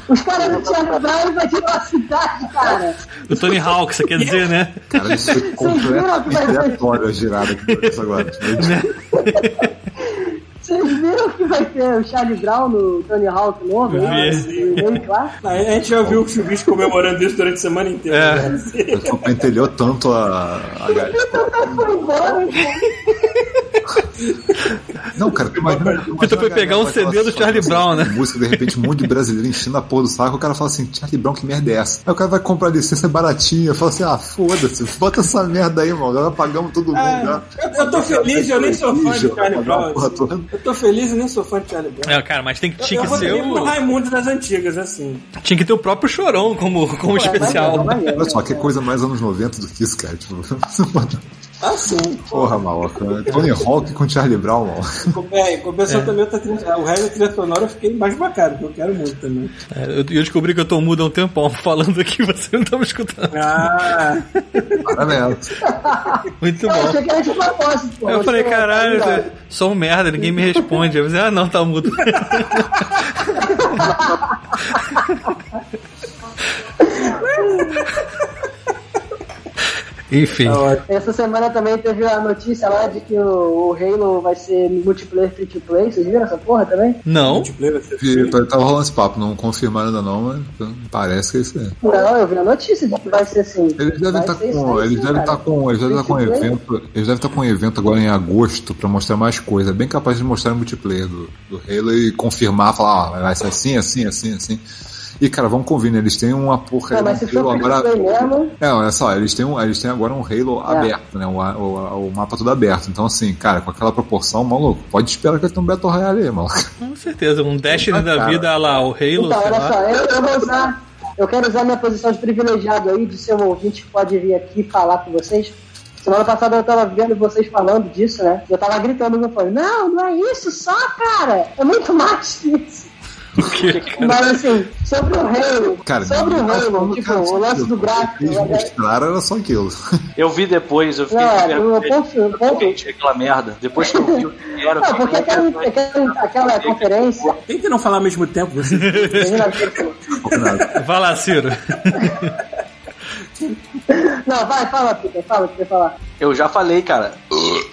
Os caras não tinham praia invadiram a cidade, cara. O Tony Hawk, você quer dizer, né? Cara, isso foi completamente aleatório a girada que foi isso agora. Vocês Vocês viram que vai ter o Charlie Brown no Tony Hawk novo? né? A gente já viu o Chubisco comemorando isso durante a semana inteira. É. né? Pentelhou tanto a, a. Foi embora, Não, cara, tu imagina. tu foi pegar um CD do Charlie situação, Brown, né? Música, de repente, um monte de brasileiro enchendo a porra do saco. O cara fala assim: Charlie Brown, que merda é essa? Aí o cara vai comprar licença baratinha. Fala assim: ah, foda-se, bota essa merda aí, mano. Já pagamos todo mundo. Já. eu, eu tô feliz, eu nem sou fã de Charlie Brown. assim. Eu tô feliz e nem sou fã de Charlie Brown. É, cara, mas tem que, tinha eu que ser votaria pro o. Raimundo das antigas, assim. Tinha que ter o próprio chorão como, como especial. Olha só, que coisa mais anos 90 do que isso, cara. Tipo, Ah, sim. porra, maluco. Tony Hawk com Charlie Brown, mano. É, em compensação também trilha, o resto da trilha sonora eu fiquei mais bacana, que eu quero muito também. É, Eu, eu descobri que eu tô mudo há um tempão falando aqui você não tá me escutando. Ah, Parabéns. Muito Eu bom. achei que era de propósito, pô. Eu falei, caralho, verdade. sou um merda, ninguém me responde. Eu falei, ah, não, tá mudo. Enfim. Essa semana também teve a notícia lá de que o, o Halo vai ser multiplayer free to play. Vocês viram essa porra também? Não. multiplayer vai ser E tá- Tava rolando esse papo, não confirmaram ainda não, mas parece que é isso aí. Não, eu vi a notícia de que vai ser assim. Eles devem Vai estar isso com, eles devem estar com, eles devem estar com um evento, eles devem estar com um evento agora em agosto pra mostrar mais coisa. É bem capaz de mostrar o multiplayer do, do Halo e confirmar, falar, ó, vai ser assim, assim, assim, assim. E cara, vamos convir, né? Eles têm uma porra Não, mas se um for agora. mesmo, É, olha só, eles têm, um, eles têm agora um Halo É. aberto, né? O, o, o mapa todo aberto. Então, assim, cara, com aquela proporção, maluco, pode esperar que eles tenham um Battle Royale aí, maluco. Com certeza, um Destiny da Cara. vida lá, o Halo, Então, olha só, eu, eu vou usar. Eu quero usar minha posição de privilegiado aí, de ser um ouvinte que pode vir aqui falar com vocês. Semana passada eu tava vendo vocês falando disso, né? Eu tava gritando no fone, não, não é isso só, cara! É muito mais que isso. Mas assim, sobre o Halo, Cara, sobre o Halo, tipo, cara, o lance do gráfico. Eles mostraram, era só aquilo. Eu vi depois, eu fiquei Não, é, eu tinha aquela merda? Depois que eu vi o que era, Não, porque aquela, vergonha. aquela, aquela conferência. Tente não falar ao mesmo tempo, Vai lá, Ciro. Não, vai, fala, Peter, fala o que você falar. Eu já falei, cara.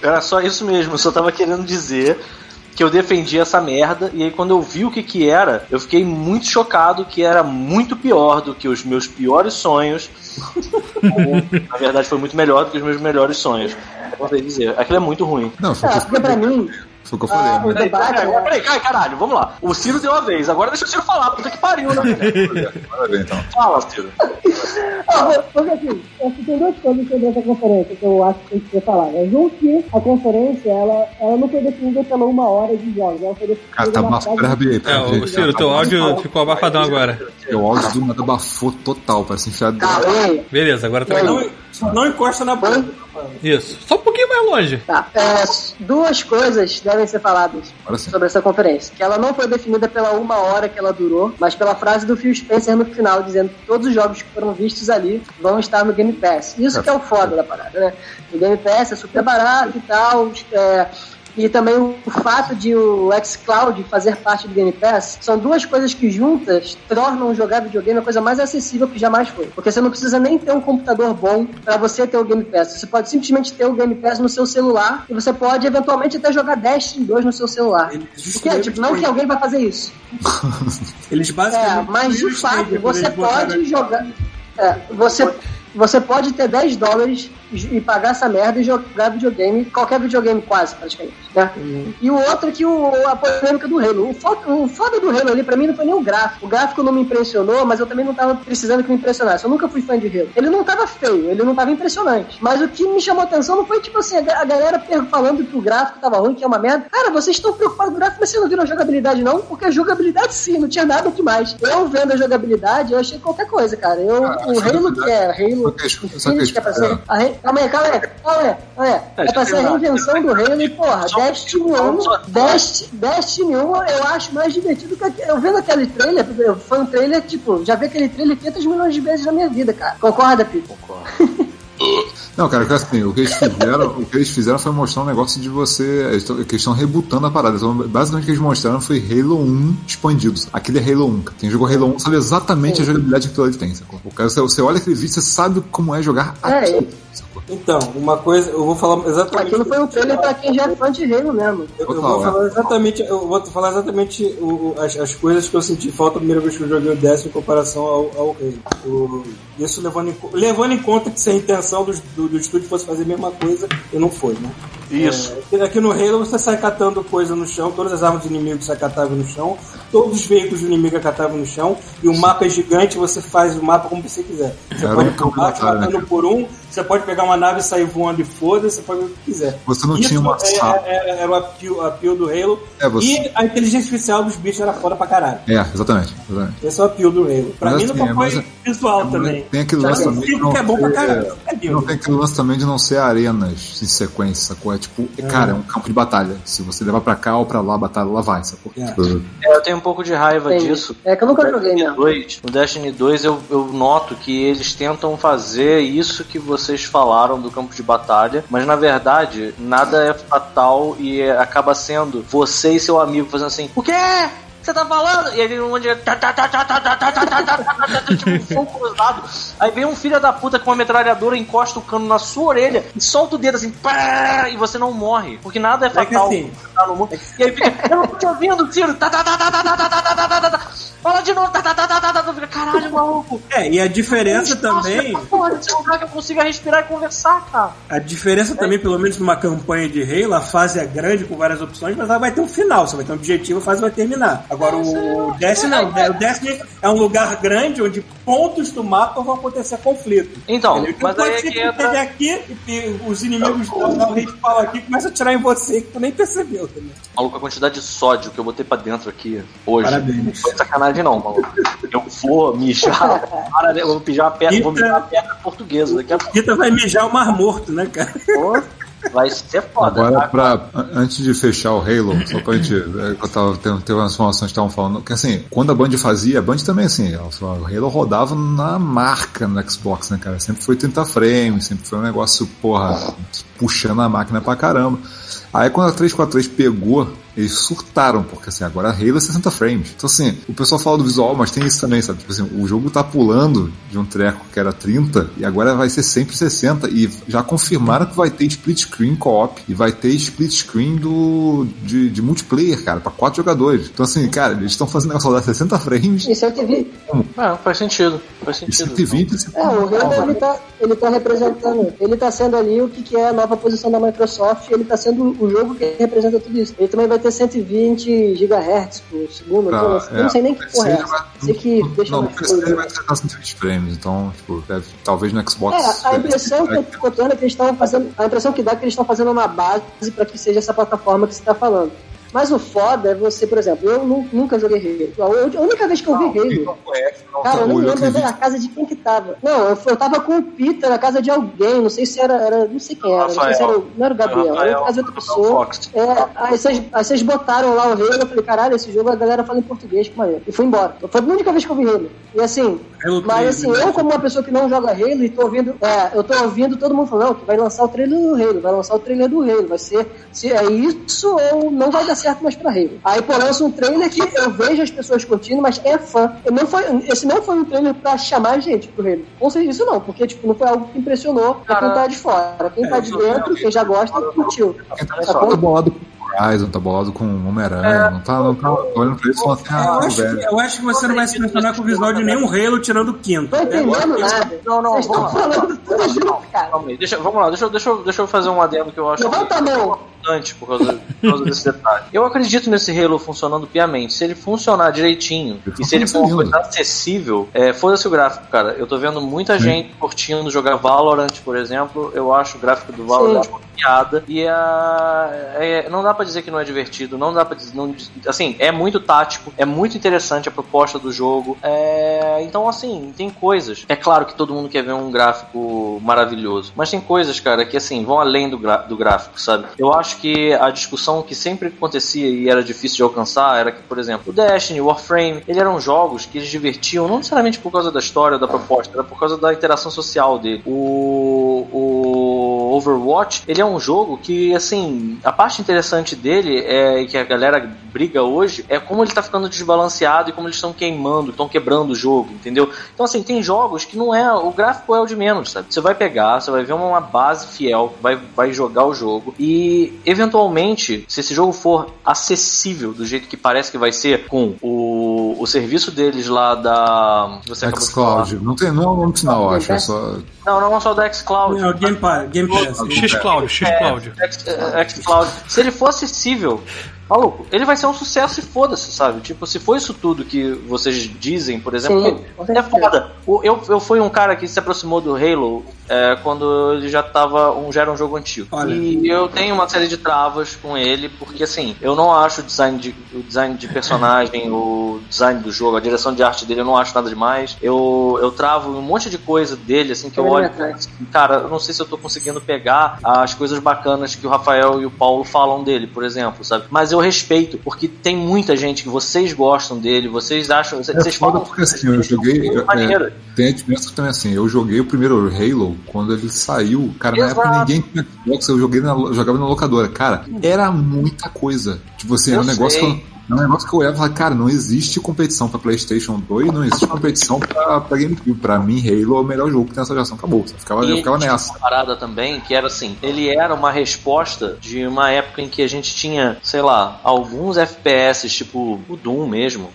Era só isso mesmo. Eu só tava querendo dizer que eu defendi essa merda. E aí, quando eu vi o que que era, eu fiquei muito chocado que era muito pior do que os meus piores sonhos. Na verdade, foi muito melhor do que os meus melhores sonhos. Eu posso dizer. Aquilo é muito ruim. Não, É, porque eu pra mim, Foi o que eu ah, falei. o né? Peraí, debate. peraí, né? peraí, peraí, caralho, vamos lá. O Ciro deu uma vez, agora deixa o Ciro falar, puta que pariu, né? ver então. Fala, Ciro. Ah, porque assim, tem duas coisas sobre essa conferência que eu acho que tem que ser faladas. Um que a conferência, ela, ela não foi definida pela uma hora de jogos, ela foi definida Cara, tá frase- Pera, É, pera, o rapidinho. Ciro, teu áudio ficou abafadão agora. O áudio do nada abafou total, parece enfiado. Tá, Beleza, agora tá Não, legal. Não, não encosta na boca. Isso. Só um pouquinho mais longe. Tá. É, duas coisas devem ser faladas sobre essa conferência. Que ela não foi definida pela uma hora que ela durou, mas pela frase do Phil Spencer no final, dizendo que todos os jogos que foram vistos ali vão estar no Game Pass. Isso que é o foda da parada, né? O Game Pass é super barato e tal. é, e também o fato de o xCloud fazer parte do Game Pass são duas coisas que juntas tornam jogar videogame a coisa mais acessível que jamais foi. Porque você não precisa nem ter um computador bom para você ter o Game Pass. Você pode simplesmente ter o Game Pass no seu celular e você pode eventualmente até jogar Destiny 2 no seu celular. Porque, tipo, não que alguém vai fazer isso. Eles É, basicamente. mas de fato, têm, você pode jogar. É, você, você pode ter 10 dólares e pagar essa merda e jogar videogame, qualquer videogame quase, praticamente. Né? E o outro é que o, a polêmica do Halo. O foda, o foda do Halo ali, pra mim, não foi nem o gráfico. O gráfico não me impressionou, mas eu também não tava precisando que me impressionasse. Eu nunca fui fã de Halo. Ele não tava feio, ele não tava impressionante. Mas o que me chamou atenção não foi, tipo assim, a, ga- a galera falando que o gráfico tava ruim, que é uma merda. Cara, vocês estão preocupados com o gráfico, mas vocês não viram a jogabilidade, não? Porque a jogabilidade, sim, não tinha nada demais. Eu vendo a jogabilidade, eu achei qualquer coisa, cara. Eu, Ah, o Halo que é Halo Só que- só Infinite, que é pra ser... a re- Calma aí, calma aí, calma aí, calma aí. É pra ser a reinvenção do Halo e, porra, Só- Destiny só- 1, só- Destiny, Destiny 1 eu acho mais divertido que... aquele- Eu vendo aquele trailer, eu- foi um trailer, tipo, já vi aquele trailer 500 milhões de vezes na minha vida, cara. Concorda, Pito? Não, cara, assim, o que eles fizeram, o que eles fizeram foi mostrar um negócio de você. Que eles estão rebutando a parada. Então, basicamente o que eles mostraram foi Halo 1 expandido. Aquele é Halo 1. cara. Quem jogou Halo 1 sabe exatamente a jogabilidade que aquilo ali tem. Sacou? O cara, você, você olha aquele vídeo, você sabe como é jogar É, aquilo. Então, uma coisa, eu vou falar exatamente. Aquilo foi um trailer pra quem já é fã de Halo mesmo. Eu, eu vou falar exatamente, eu vou falar exatamente o- o- as, as coisas que eu senti falta a primeira vez que eu joguei o décimo em comparação ao, ao Halo. Isso levando em, levando em conta que se a intenção dos- do, do estúdio fosse fazer a mesma coisa, e não foi, né? Isso. É, aqui- no Halo você sai catando coisa no chão, todas as armas do inimigo você catava no chão, todos os veículos do inimigo é catável no chão, e o mapa é gigante, você faz o mapa como você quiser. Você Era pode um pular, matando né? por um, você pode pegar uma nave e sair voando e foda, você pode o que quiser. Você não Isso tinha uma é- sala. Era, era o appeal, appeal do Halo. É, você- E a inteligência artificial dos bichos era foda pra caralho. É, exatamente. exatamente. Esse é o appeal do Halo. Pra Mas mim assim, não é, foi visual também. Tem aquele lance o também não que é bom pra caralho. É Não tem aquele lance também de não ser arenas em sequência, sacou? É tipo, cara, é um campo de batalha. Se você levar pra cá ou pra lá, a batalha lá vai, sacou? É. Tipo, É, eu tenho um pouco de raiva Entendi. disso. É que eu nunca joguei Destiny. 2, no Destiny 2 eu, eu noto que eles tentam fazer isso que vocês falaram do campo de batalha, mas na verdade nada é fatal e é- acaba sendo você e seu amigo fazendo assim: O quê? você tá falando? E aí vem um monte de. tipo, fogo cruzado. Aí vem um filho da puta com uma metralhadora, encosta o cano na sua orelha e solta o dedo assim, pá, e você não morre. Porque nada é fatal. É tá no mundo. E aí fica, eu não tô te ouvindo, tiro. Fala de novo, caralho, maluco. É, e a diferença também. Porra, que eu consiga respirar e conversar, cara. A diferença também, pelo menos numa campanha de Halo, a fase é grande com várias opções, mas ela vai ter um final. Você vai ter um objetivo, a fase vai terminar. Agora o Destiny não. O Destiny é um lugar grande onde pontos do mapa vão acontecer conflito. Então, Entendeu? mas pode aí ser que entra- teve aqui e, os inimigos da rede fala aqui e começa a atirar em você que tu nem percebeu também. Maluco, a quantidade de sódio que eu botei pra dentro aqui hoje. Parabéns. Não foi sacanagem, não, maluco. Eu vou mijar. Para, eu vou mijar a perna, vou mijar a perna portuguesa. Daqui a Rita vai mijar o mar morto, né, cara? pouco vai ser foda. Agora, tá? pra, an- antes de fechar o Halo, só pra gente. é, Eu tava, teve, teve umas informações que estavam falando. Que assim, quando a Band fazia, a Band também, assim, ela falou, o Halo rodava na marca no Xbox, né, cara? Sempre foi 30 frames, sempre foi um negócio, porra, puxando a máquina pra caramba. Aí quando a 343 pegou, eles surtaram, porque assim, agora a Halo é 60 frames. Então assim, o pessoal fala do visual, mas tem isso também, sabe? Tipo assim, o jogo tá pulando de um treco que era 30 e agora vai ser sempre 60 e já confirmaram que vai ter split screen co-op e vai ter split screen do, de, de multiplayer, cara, pra quatro jogadores. Então assim, cara, eles estão fazendo negócio rodar 60 frames Isso eu te vi. É, faz sentido. Faz e sentido. 120 e É, o Halo ele tá, ele tá representando, ele tá sendo ali o que, que é a nova posição da Microsoft, ele tá sendo o jogo que representa tudo isso. Ele também vai ter 120 GHz por segundo, eu, não, eu não sei nem que porra é essa. Sei que deixa Não, mais PC coisa. vai ser 120 frames, então, tipo, deve, talvez no Xbox. É, a impressão que eu tô é que eles estão fazendo. A impressão que dá é que eles estão fazendo uma base para que seja essa plataforma que você tá falando. Mas o foda é você, por exemplo, eu nu- nunca joguei Halo. A a única vez que eu vi Halo, cara, eu nem eu lembro acredito. da casa de quem que tava. Não, eu, eu tava com o Peter na casa de alguém, não sei se era, era não sei quem era, não sei se era, o- não era o Gabriel, era na casa de outra pessoa. É, aí vocês, aí vocês botaram lá o Halo, eu falei, caralho, esse jogo a galera fala em português, que maneiro. E fui embora. Foi a única vez que eu vi Halo. E assim, Halo mas 3, assim, eu como uma pessoa que não joga Halo e tô ouvindo, é, eu tô ouvindo todo mundo falando que vai lançar o trailer do Halo, vai lançar o trailer do Halo, vai ser, se é isso ou não vai dar certo mais pra Halo. Aí, pô, lança um trailer que eu vejo as pessoas curtindo, mas é fã. Eu não foi, esse não foi um trailer pra chamar gente pro Halo. Com certeza isso não, porque, tipo, não foi algo que impressionou pra quem tá de fora. Quem tá de dentro, quem já gosta, curtiu. Quem tá, tá bolado com Horizon, tá bolado com Homem-Aranha, não tá, não tá olhando pra isso e falando assim, Eu ah, acho, que, velho. eu acho que você não vai se impressionar com o visual de nenhum Halo tirando o quinto. Não tô entendendo nada. Não, não, vamos lá. falando tudo junto, cara. Calma aí, deixa, vamos lá, deixa, eu- deixa, eu- deixa eu fazer um adendo que eu acho Levanta a mão. Importante por causa, por causa desse detalhe. Eu acredito nesse Halo funcionando piamente. Se ele funcionar direitinho e se ele for uma coisa acessível, é, foda-se o gráfico, cara. Eu tô vendo muita gente curtindo jogar Valorant, por exemplo. Eu acho o gráfico do Valorant Sim. uma piada. E a, é, não dá pra dizer que não é divertido, não dá pra dizer. Não, assim, é muito tático, é muito interessante a proposta do jogo. É, então, assim, tem coisas. É claro que todo mundo quer ver um gráfico maravilhoso, mas tem coisas, cara, que assim, vão além do, do gráfico, sabe? Eu acho que a discussão que sempre acontecia e era difícil de alcançar era que, por exemplo, o Destiny, Warframe, eles eram jogos que eles divertiam não necessariamente por causa da história, da proposta, era por causa da interação social dele. O, o Overwatch, ele é um jogo que, assim, a parte interessante dele é que a galera briga hoje é como ele tá ficando desbalanceado e como eles estão queimando, estão quebrando o jogo, entendeu? Então, assim, tem jogos que não é. O gráfico é o de menos, sabe? Você vai pegar, você vai ver uma base fiel, vai, vai jogar o jogo e, eventualmente, se esse jogo for acessível do jeito que parece que vai ser com o, o serviço deles lá da. Você. Xcloud. Não, tem, não é um nome final, acho. É só. Não, não é só da xCloud. Não, Game, Pa- Game Pass. X-Cloud, X-Cloud. X- é, xCloud. Se ele for acessível, maluco, ele vai ser um sucesso e foda-se, sabe? Tipo, se for isso tudo que vocês dizem, por exemplo, Sim, é foda. Eu, eu fui um cara que se aproximou do Halo é, quando ele já tava um, já era um jogo antigo. Olha. E eu tenho uma série de travas com ele, porque assim, eu não acho o design de, o design de personagem, o design do jogo, a direção de arte dele, eu não acho nada demais. Eu, eu travo um monte de coisa dele, assim, que eu olho. Cara, eu não sei se eu tô conseguindo pegar as coisas bacanas que o Rafael e o Paulo falam dele, por exemplo, sabe? Mas eu respeito, porque tem muita gente que vocês gostam dele, vocês acham. É Vocês foda falam porque assim, eu joguei. eu- é, tem a diferença que também assim, eu joguei o primeiro Halo quando ele saiu. Cara, na Exato. época ninguém tinha Xbox, eu joguei na, eu jogava na locadora. Cara, era muita coisa. Tipo assim, era Eu um negócio sei. que eu. É um negócio que eu olhava e falava, cara, não existe competição pra PlayStation 2, não existe competição pra, pra GameCube. Pra mim, Halo é o melhor jogo que tem essa geração. Acabou. Eu ficava, eu E ficava tinha nessa. uma parada também que era assim, ele era uma resposta de uma época em que a gente tinha, sei lá, alguns FPS, tipo o Doom mesmo,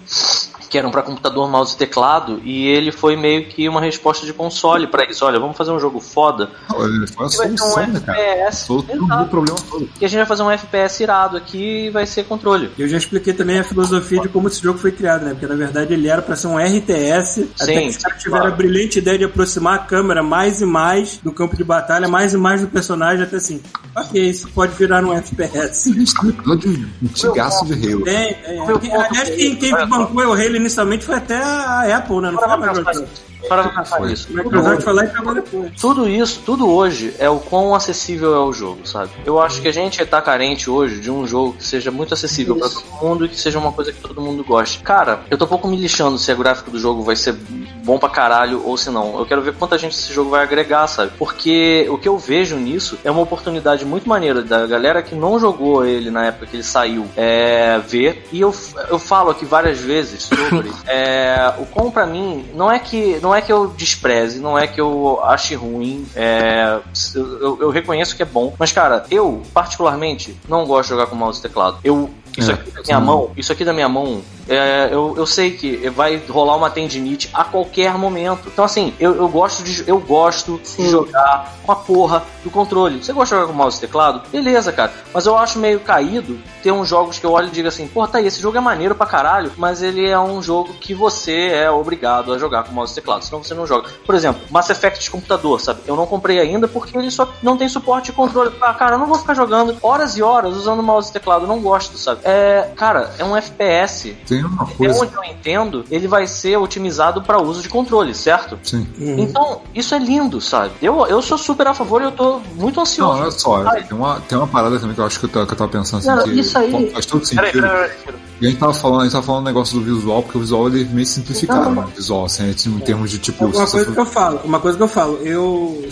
que eram pra computador, mouse e teclado, e ele foi meio que uma resposta de console pra isso. Olha, vamos fazer um jogo foda, Olha, Foi a ser um solução, né, cara? FPS, Todo o problema todo. que a gente vai fazer um FPS irado aqui e vai ser controle. Eu já expliquei também a filosofia de como esse jogo foi criado, né? Porque na verdade ele era pra ser um RTS, até Sim, que os caras tiveram claro. a brilhante ideia de aproximar a câmera mais e mais do campo de batalha, mais e mais do personagem, até assim, ok, isso pode virar um FPS. A gente tá no episódio antigaço de Halo. Tem, tem. Aliás, quem, quem só. bancou o Halo inicialmente foi até a Apple, né? Não foi a Microsoft. Para pra pensar Foi. nisso. A Microsoft foi lá e pegou depois. Tudo isso, tudo hoje é o quão acessível é o jogo, sabe? Eu acho que a gente tá carente hoje de um jogo que seja muito acessível pra todo mundo e que seja uma coisa que todo mundo goste. Cara, eu tô um pouco me lixando se o gráfico do jogo vai ser bom pra caralho ou se não. Eu quero ver quanta gente esse jogo vai agregar, sabe? Porque o que eu vejo nisso é uma oportunidade muito maneira da galera que não jogou ele na época que ele saiu é, ver. E eu, eu falo aqui várias vezes sobre é, o quão pra mim não é que não é que eu despreze, não é que eu ache ruim. é, eu, eu- eu reconheço que é bom, mas cara, eu particularmente não gosto de jogar com mouse e teclado. Eu isso É, aqui da minha mão, isso aqui da minha mão, é, eu, eu sei que vai rolar uma tendinite a qualquer momento. Então assim, eu, eu gosto de eu gosto de jogar com a porra do controle. Você gosta de jogar com mouse e teclado? Beleza, cara. Mas eu acho meio caído ter uns jogos que eu olho e digo assim, pô, tá aí, esse jogo é maneiro pra caralho, mas ele é um jogo que você é obrigado a jogar com mouse e teclado, senão você não joga. Por exemplo, Mass Effect de computador, sabe? Eu não comprei ainda porque ele só não tem suporte de controle. Ah, cara, eu não vou ficar jogando horas e horas usando mouse e teclado, eu não gosto, sabe? É, cara, é um FPS. Tem uma Até coisa. onde eu entendo, ele vai ser otimizado para uso de controle, certo? Sim. Então, isso é lindo, sabe? Eu, eu sou super a favor e eu tô muito Não, ansioso. olha só, Ai. tem uma, tem uma parada também que eu acho que eu, tava- que eu tava pensando assim, Não, que isso aí- pô, faz todo Peraí, sentido. peraí, peraí. E a gente tava falando, a gente tava falando um negócio do visual, porque o visual ele é meio simplificado, Não, né? O visual, assim, em termos de tipo. Uma coisa que eu falo, uma coisa que eu falo, eu-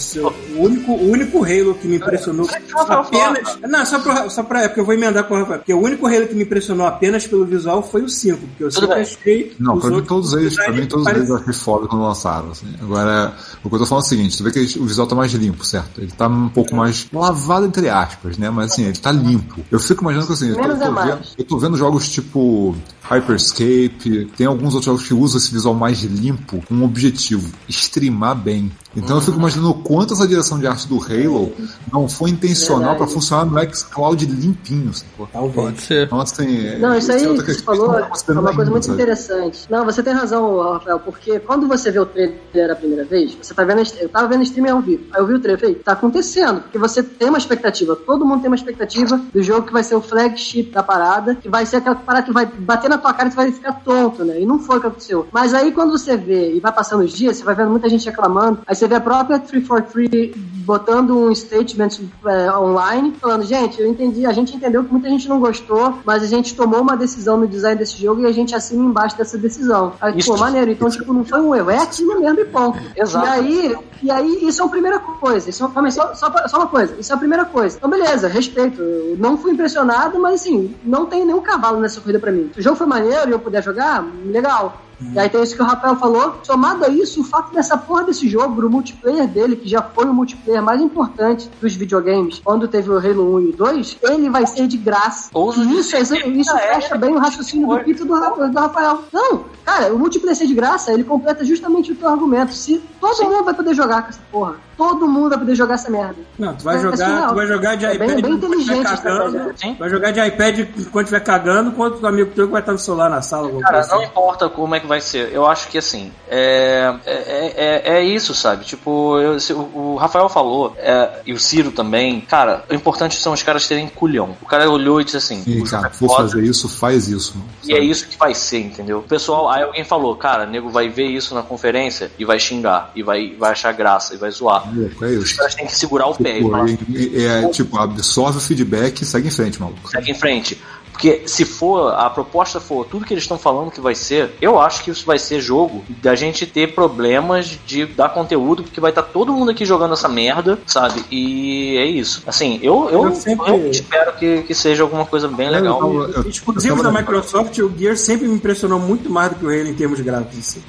o, único, o único Halo que me impressionou apenas. Não, só pra, só pra. É porque eu vou emendar com o Rafael. Porque o único Halo que me impressionou apenas pelo visual foi o 5. Porque eu Tudo sempre bem. achei. Não, pra mim todos eles, pra mim todos eles eu achei foda quando lançaram, assim. Agora, o que eu tô falando é o seguinte, tu vê que o visual tá mais limpo, certo? Ele tá um pouco mais lavado entre aspas, né? Mas assim, ele tá limpo. Eu fico imaginando que assim, eu tô, é tô mais. vendo, eu tô vendo jogos tipo Hyperscape, tem alguns outros jogos que usam esse visual mais limpo com um objetivo, streamar bem. Então eu fico imaginando o quanto essa direção de arte do Halo não foi intencional pra funcionar no xCloud limpinho, sacou? Talvez. Pode ser. Então assim, Não, isso aí é outra que você questão, falou é uma coisa ainda, muito sabe? interessante. Não, você tem razão, Rafael, porque quando você vê o trailer a primeira vez, você tá vendo, a- eu tava vendo o streaming ao vivo, aí eu vi o trailer, falei, tá acontecendo, porque você tem uma expectativa, todo mundo tem uma expectativa do jogo que vai ser o flagship da parada, que vai ser aquela parada que vai bater na tua cara e você vai ficar tonto, né? E não foi o que aconteceu. Mas aí quando você vê e vai passando os dias, você vai vendo muita gente reclamando, aí você você vê a própria 343 botando um statement é, online, falando, gente, eu entendi, a gente entendeu que muita gente não gostou, mas a gente tomou uma decisão no design desse jogo e a gente assina embaixo dessa decisão. Aí, Isso. pô, maneiro. Então, tipo, não foi um erro, é aquilo mesmo e ponto. Exato. E aí, e aí, isso é a primeira coisa. Isso é, só, só, só uma coisa. Isso é a primeira coisa. Então, beleza, respeito. Eu não fui impressionado, mas assim, não tem nenhum cavalo nessa corrida pra mim. Se o jogo foi maneiro e eu puder jogar, legal. E aí tem isso que o Rafael falou. Somado a isso, o fato dessa porra desse jogo, do multiplayer dele, que já foi o multiplayer mais importante dos videogames, quando teve o Halo 1 e o 2, ele vai ser de graça. Ouso E isso, dizer, isso é, fecha bem o raciocínio do Pito do, do Rafael. Não, cara, o multiplayer ser de graça, ele completa justamente o teu argumento. Se todo mundo vai poder jogar com essa porra, todo mundo vai poder jogar essa merda. Não, tu vai É jogar, surreal. tu vai jogar de É bem- iPad bem enquanto estiver inteligente cagando. Sim. Vai jogar de iPad enquanto estiver cagando, enquanto o amigo teu que vai estar no celular na sala. Cara, coisa não assim. importa como é que vai ser. Eu acho que assim, é, é, é, é isso, sabe? Tipo, eu- se- o, o Rafael falou, é, e o Ciro também, cara, o importante são os caras terem culhão. O cara olhou e disse assim, o cara, é for foda, fazer isso, faz isso. mano, E é isso que vai ser, entendeu? O pessoal, aí alguém falou, cara, nego vai ver isso na conferência e vai xingar, e vai, vai achar graça, e vai zoar. Louco, é Os isso. caras têm que segurar o pé e Tipo, falar, e- e- é, tipo, absorve o feedback e segue em frente, maluco. segue em frente. Porque se for, a proposta for tudo que eles estão falando que vai ser, eu acho que isso vai ser jogo da gente ter problemas de dar conteúdo, porque vai estar todo mundo aqui jogando essa merda, sabe? E é isso. Assim, eu, eu, Eu sempre- eu espero que, que seja alguma coisa bem legal. Eu- eu- Exclusivo eu da Microsoft, o Gears sempre me impressionou muito mais do que o Halo em termos gráficos. Assim.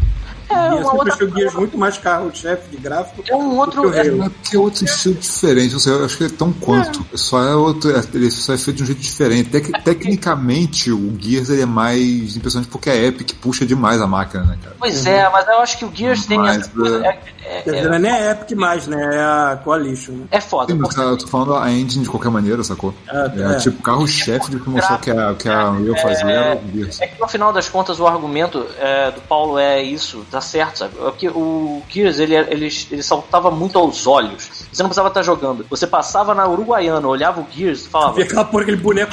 É, eu uma outra achei o Gears muito mais carro-chefe de gráfico. É um outro- que é- Halo. É porque é outro estilo diferente, sei, eu acho que é tão quanto. Só é outro. é- Ele só é feito de um jeito diferente. Tec- tecnicamente, o Gears ele é mais impressionante porque a Epic puxa demais a máquina, né, cara? Pois é, mas eu acho que o Gears tem Mas, essa coisa. É, é, é, não é nem a Epic mais, né? É a Coalition. Né? é foda. Sim, mas, cara, eu tô falando a engine de qualquer maneira, sacou? Ah, É, é. tipo, carro-chefe de que mostrou que a, que a Unreal fazia era o Gears. É que no final das contas o argumento é, do Paulo é isso, tá certo, sabe? É que o Gears ele, ele, ele saltava muito aos olhos. Você não precisava estar jogando. Você passava na Uruguaiana, olhava o Gears e falava: E aquela porra, aquele boneco.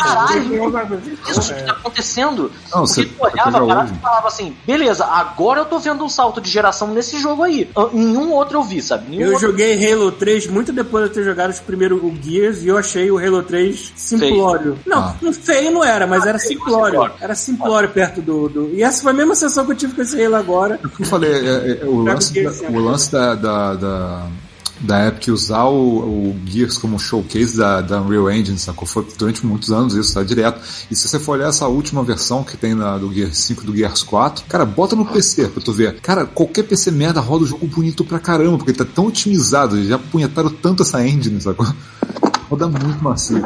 Isso que tá acontecendo. Não, Porque você- tu olhava a parada e falava assim: beleza, agora eu tô vendo um salto de geração nesse jogo aí. Ah, Nenhum outro eu vi, sabe? Nenhum Eu outro... joguei Halo 3 muito depois de eu ter jogado os primeiros o Gears e eu achei o Halo 3 simplório. Não, Ah. não feio não era, mas era feio, simplório. simplório. Era simplório perto do, do. E essa foi a mesma sensação que eu tive com esse Halo agora. Eu falei, é, é, o, lance da, sim. o lance da, da, da, da Epic usar o, o Gears como showcase da, da Unreal Engine, sacou? Foi durante muitos anos isso, tá direto. E se você for olhar essa última versão que tem na, do Gears 5 e do Gears 4, cara, bota no PC pra tu ver. Cara, qualquer PC merda roda o jogo bonito pra caramba, porque tá tão otimizado, já punhetaram tanto essa engine, sacou? Roda muito macio.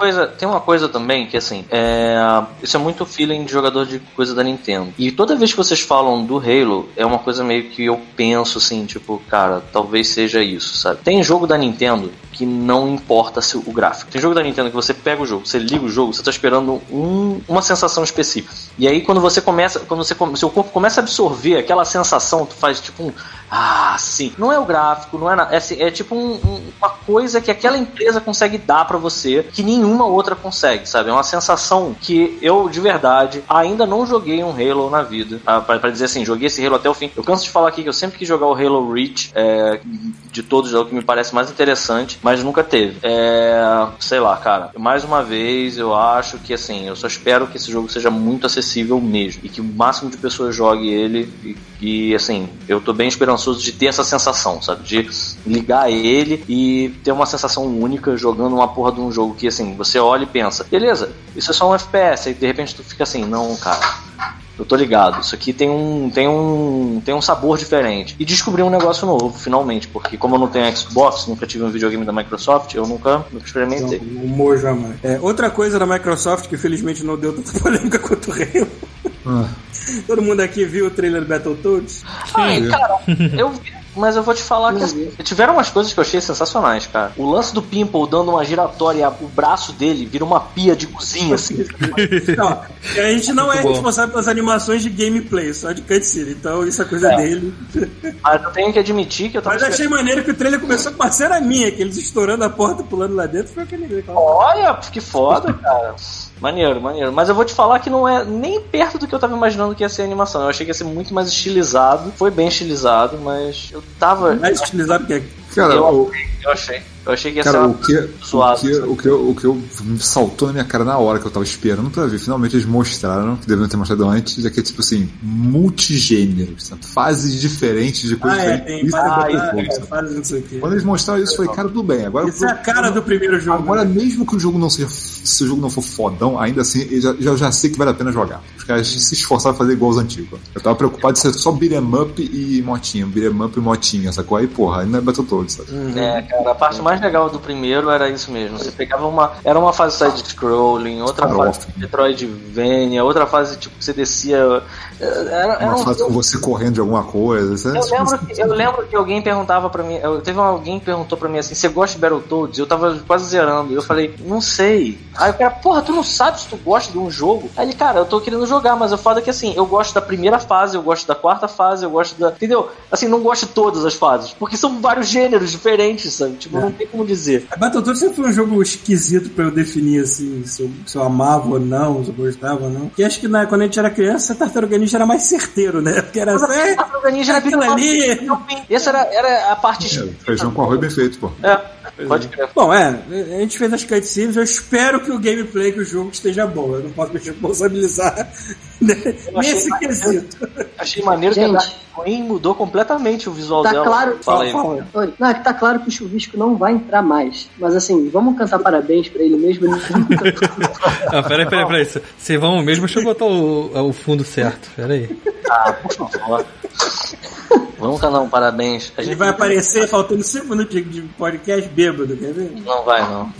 Coisa, tem uma coisa também que assim, é, isso é muito feeling de jogador de coisa da Nintendo. E toda vez que vocês falam do Halo, é uma coisa meio que eu penso assim, tipo, cara, talvez seja isso, sabe? Tem jogo da Nintendo que não importa se o gráfico. Tem jogo da Nintendo que você pega o jogo, você liga o jogo, você tá esperando um- uma sensação específica. E aí quando você começa, quando você seu corpo começa a absorver aquela sensação, tu faz tipo um ah, sim. Não é o gráfico, não é nada. É, assim, é tipo um- um- uma coisa que aquela empresa consegue dar pra você que nenhuma outra consegue, sabe? É uma sensação que eu, de verdade, ainda não joguei um Halo na vida. Ah, pra dizer assim, joguei esse Halo até o fim. Eu canso de falar aqui que eu sempre quis jogar o Halo Reach, é, de todos, é o que me parece mais interessante, mas nunca teve. É, sei lá, cara. Mais uma vez, eu acho que assim, eu só espero que esse jogo seja muito acessível mesmo e que o máximo de pessoas jogue ele e, e assim, eu tô bem esperançoso de ter essa sensação, sabe? De ligar ele e ter uma sensação única jogando uma porra de um jogo que assim, você olha e pensa, beleza, isso é só um FPS, aí de repente tu fica assim, não, cara. Eu tô ligado, isso aqui tem um, tem um, tem um sabor diferente. E descobri um negócio novo, finalmente, porque como eu não tenho Xbox, nunca tive um videogame da Microsoft, eu nunca, nunca experimentei. O Mojo amar. É, outra coisa da Microsoft que felizmente não deu tanta polêmica quanto o Halo. Ah, Todo mundo aqui viu o trailer do Battletoads? Ai, cara, eu vi, mas eu vou te falar que assim, tiveram umas coisas que eu achei sensacionais, cara. O lance do Pimple dando uma giratória, o braço dele vira uma pia de cozinha, assim. Não, a gente não é Muito bom. responsável pelas animações de gameplay, só de cutscene. Então isso é coisa É. dele. Mas eu tenho que admitir que eu tava. Mas achei maneiro que o trailer começou com uma cena minha, que eles estourando a porta, pulando lá dentro. Foi aquele. Olha, que foda, cara. Maneiro, maneiro. Mas eu vou te falar que não é nem perto do que eu tava imaginando que ia ser a animação. Eu achei que ia ser muito mais estilizado. Foi bem estilizado, mas eu tava. Mais utilizado que Cara, eu, eu achei. Eu achei que ia cara, ser o que, o, zoado. que, o, que, eu- o que eu saltou na minha cara na hora que eu tava esperando pra ver, finalmente eles mostraram, que deveriam ter mostrado antes, é que é tipo assim, multigêneros, sabe? fases diferentes de Ah, coisas é, diferentes. tem Isso várias é várias- bom, sabe? várias não sei o quê. Quando eles mostraram isso, eu falei, cara, tudo bem. Agora, Isso é a cara do primeiro jogo. agora né? mesmo que o jogo não seja. Se o jogo não for fodão, ainda assim, eu já, já, já sei que vale a pena jogar. Os caras se esforçaram a fazer igual os antigos. Eu tava preocupado de ser só beat'em up e motinha, beat'em up e motinha, sacou? Aí, porra, não é Battletoads, sabe? É, cara, a parte mais legal do primeiro era isso mesmo. Você pegava uma. Era uma fase side-scrolling, outra Farofa. fase Metroidvania, outra fase tipo que você descia. Era, era Uma um fase com você correndo de alguma coisa. é- Eu lembro, que, eu lembro que alguém perguntava pra mim, eu, teve alguém que perguntou pra mim assim, você gosta de Battletoads? Eu tava quase zerando, e eu falei, não sei. Aí o cara, porra, tu não sabe se tu gosta de um jogo? Aí ele, cara, eu tô querendo jogar, mas eu falo que assim, eu gosto da primeira fase, eu gosto da quarta fase, eu gosto da. Entendeu? Assim, não gosto de todas as fases, porque são vários gêneros diferentes, sabe? Tipo, não tem como dizer. Battletoads sempre foi um jogo esquisito pra eu definir assim, se eu, se eu amava ou não, se eu gostava ou não. Porque acho que na, quando a gente era criança, a Tartaruga Ninja era mais certeiro, né? Porque era assim, é, Tartaruga Ninja era aquilo ali. Essa era, era a parte. É, feijão com arroz bem feito, pô. É, pode crer. Bom, é, a gente fez as cutscenes, eu espero que o gameplay que o jogo esteja bom. Eu não posso me responsabilizar né, achei nesse maneiro. quesito. Achei maneiro Gente. que a Dark Queen mudou completamente o visual Tá dela. claro, Fala aí. Fala. Não, é que tá claro que o chuvisco não vai entrar mais. Mas assim, vamos cantar parabéns pra ele mesmo. Ele nunca- Ah, peraí, peraí, peraí. Vocês vão mesmo, deixa eu botar o, o fundo certo. Peraí. Ah, por favor. Vamos cantar um parabéns. A Ele gente vai aparecer faltando 5 minutos de- podcast bêbado, quer ver? não vai, não.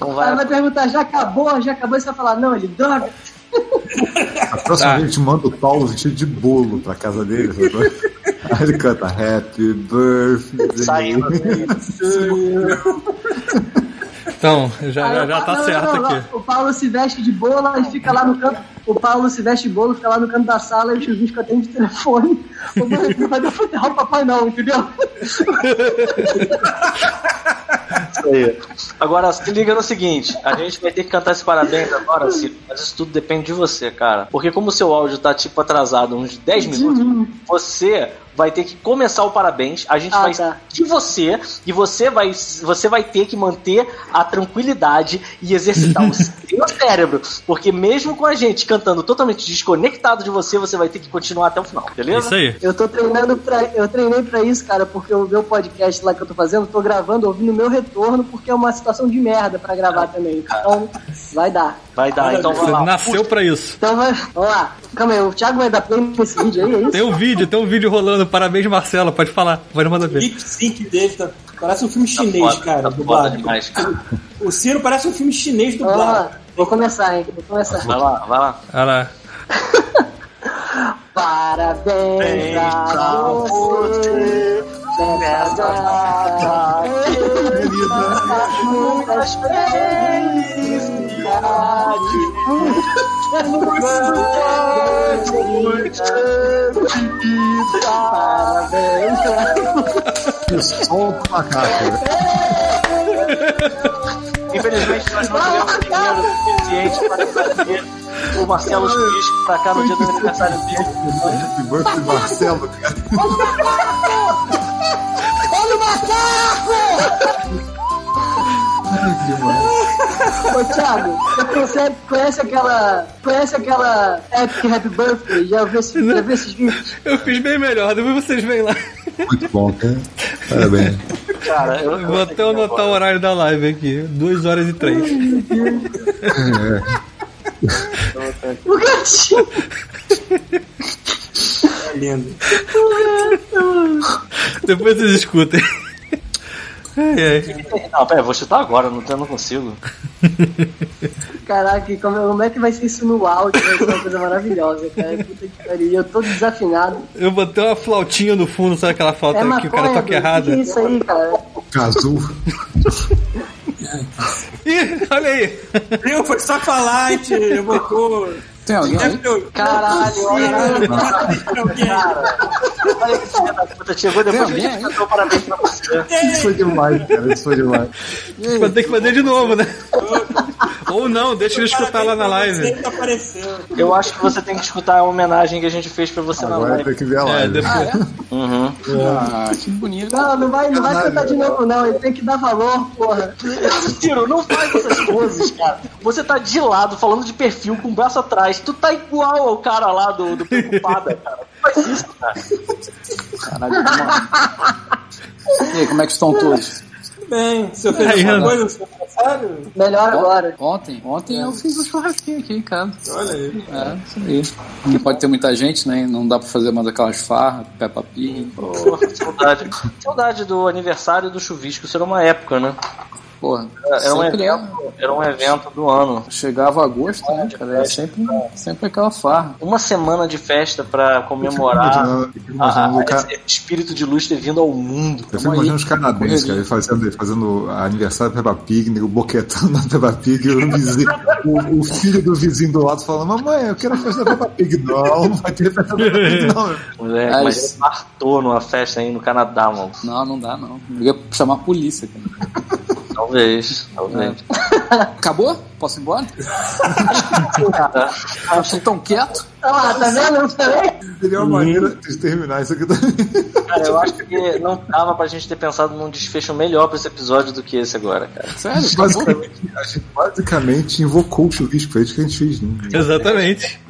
Não Ela vai. vai perguntar, já acabou? Já acabou? E você vai falar, não, ele, droga. A próxima Tá. vez a gente manda o Paulo vestido de bolo pra casa dele, sabe? Aí ele canta Happy Birthday. Saindo. Então, já, já, já tá não, certo não, não, aqui. O Paulo se veste de bola e fica lá no canto. O Paulo se veste de bolo, fica lá no canto da sala e o chuvisco atende o telefone. O meu não vai derrubar o papai, não, entendeu? Isso aí. Agora, se liga no seguinte: a gente vai ter que cantar esse parabéns agora, Ciro, mas isso tudo depende de você, cara. Porque como o seu áudio tá tipo atrasado uns 10 minutos, você vai ter que começar o parabéns, a gente Ah, vai tá. de você e você vai você vai ter que manter a tranquilidade e exercitar o seu cérebro, porque mesmo com a gente cantando totalmente desconectado de você, você vai ter que continuar até o final, beleza? Isso aí. Eu tô treinando pra. Eu treinei pra isso, cara, porque o meu podcast lá que eu tô fazendo, eu tô gravando, ouvindo o meu retorno, porque é uma situação de merda pra gravar também. Então, vai dar. Vai dar, então vai Você lá. nasceu pra isso. Então vai. Vamos lá. Calma aí, o Thiago vai dar play nesse vídeo aí, é isso? Tem um vídeo, tem um vídeo rolando. Parabéns, Marcelo. Pode falar. Pode mandar ver. lip sync dele tá, parece um filme Tá chinês, foda, cara, tá foda dublado. demais, cara. O Ciro parece um filme chinês dublado. lá. Vou começar, hein? Vou começar. Vai lá, vai lá. Olha lá. Parabéns pra você nessa data querida. Muitas felicidades. Parabéns. Solta o macaco. Infelizmente, nós não tivemos dinheiro suficiente para trazer o Marcelo Chuvisco pra cá no dia do aniversário dele. Happy Birthday, Marcelo, cara. Olha o macaco! Ô Thiago, você conhece aquela. Conhece aquela Epic Happy Birthday? Já viu, esse, já viu esses vídeos? Eu fiz bem melhor. Depois vocês vêm lá. Muito bom, cara. Parabéns. Cara, eu, eu Vou até anotar o horário da live aqui. 2 horas e 3. O gatinho. É lindo. Depois vocês escutem. Ai, ai. Não, pera, eu vou chutar agora, não, eu não consigo. Caraca, como, como é que vai ser isso no áudio? Vai ser uma coisa maravilhosa, cara. Puta que pariu. Eu tô desafinado. Eu botei uma flautinha no fundo, sabe aquela flauta É que maconha, o cara toca errado? Que que é isso aí, cara? Cazu. Ih, olha aí. Viu? Foi só falar, a gente evocou. Tem alguém aí? Caralho, olha. Olha que filha da puta, chegou depois que a Tem gente cantou parabéns pra você. Isso foi demais, cara. Isso foi demais. Vai ter que fazer de novo, né? Ou não, deixa ele escutar lá na live. Eu acho que você tem que escutar a homenagem que a gente fez pra você na Agora live. tem que ver a É, live. depois. Uhum. Ah, que bonito. Não, não vai, não vai cantar de novo, não. Ele tem que dar valor, porra. Ciro, não faz essas coisas, cara. Você tá de lado, falando de perfil, com o braço atrás. Tu tá igual ao cara lá do, do Preocupada, cara. Faz isso, cara. Caralho, mano. E aí, como é que estão todos? Bem, você fez Aí, alguma coisa no seu aniversário? Melhor agora. Ontem? Ontem eu fiz um churrasquinho aqui em casa. Olha aí. É, isso aí. Porque pode ter muita gente, né? Não dá pra fazer mais aquelas farras, Peppa Pig. Pô, saudade. Saudade do aniversário do chuvisco. Isso era uma época, né? Porra, Era um, sempre evento, era um evento do ano. chegava agosto, né, cara? Era sempre, sempre aquela farra. Uma semana de festa pra comemorar a- o cara- esse espírito de luz ter vindo ao mundo. Eu fico imaginando os canadenses, cara, fazendo, fazendo aniversário da Peppa Pig, nego boquetando a Peppa Pig, o, vizinho, o, o filho do vizinho do lado falando, mamãe, eu quero a festa da Peppa Pig. Não, não vai ter festa da Peppa Pig, não. Moleque, mas ele partou numa festa aí no Canadá, mano. Não, não dá, não. Eu ia chamar a polícia, cara. Talvez, talvez. Acabou? Posso ir embora? Cara, Vocês tão quieto? Ah, tá vendo? Eu também? Seria uma maneira de terminar isso aqui também. cara, eu acho que não dava pra gente ter pensado num desfecho melhor pra esse episódio do que esse agora, cara. Sério? Basicamente, a gente basicamente invocou o chuvisco, foi isso que a gente fez. Né? Exatamente.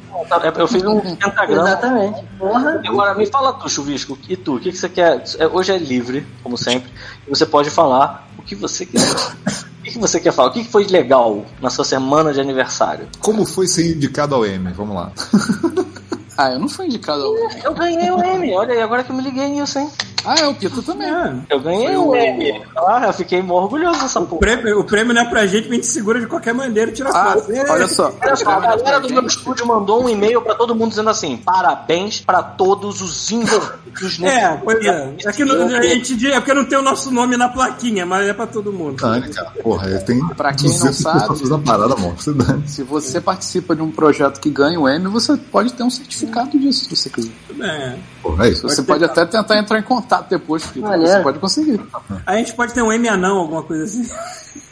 Eu fiz um pentagrama. Exatamente. Porra. Agora, me fala tu, Chuvisco, e tu, o que, que você quer? É, Hoje é livre, como sempre, e você pode falar o que você quiser. O que, que você quer falar? O que, que foi legal na sua semana de aniversário? Como foi ser indicado ao M? Vamos lá. Ah, eu não fui indicado ao M. Eu ganhei o M, olha aí, agora que eu me liguei nisso, hein? Ah, é, o Pito também. É. Eu ganhei o M. Ah, eu fiquei mó orgulhoso dessa porra. prêmio, o prêmio não é pra gente, mas a gente segura de qualquer maneira e tira Ah, foto. É. olha só. Olha só, a galera do meu estúdio mandou um e-mail pra todo mundo dizendo assim: parabéns pra todos os envolvidos nesse É, pois é. É, que não, a gente é porque não tem o nosso nome na plaquinha, mas é pra todo mundo. Dane, cara. Porra, eu tenho Pra quem não 200 sabe- parada, amor. Você dane. Se você participa de um projeto que ganha o M, você pode ter um certificado disso, se você quiser. É. Porra, é isso. Você pode até tentar entrar em contato depois, Pito. Maneiro. Você pode conseguir. A gente pode ter um M anão, alguma coisa assim.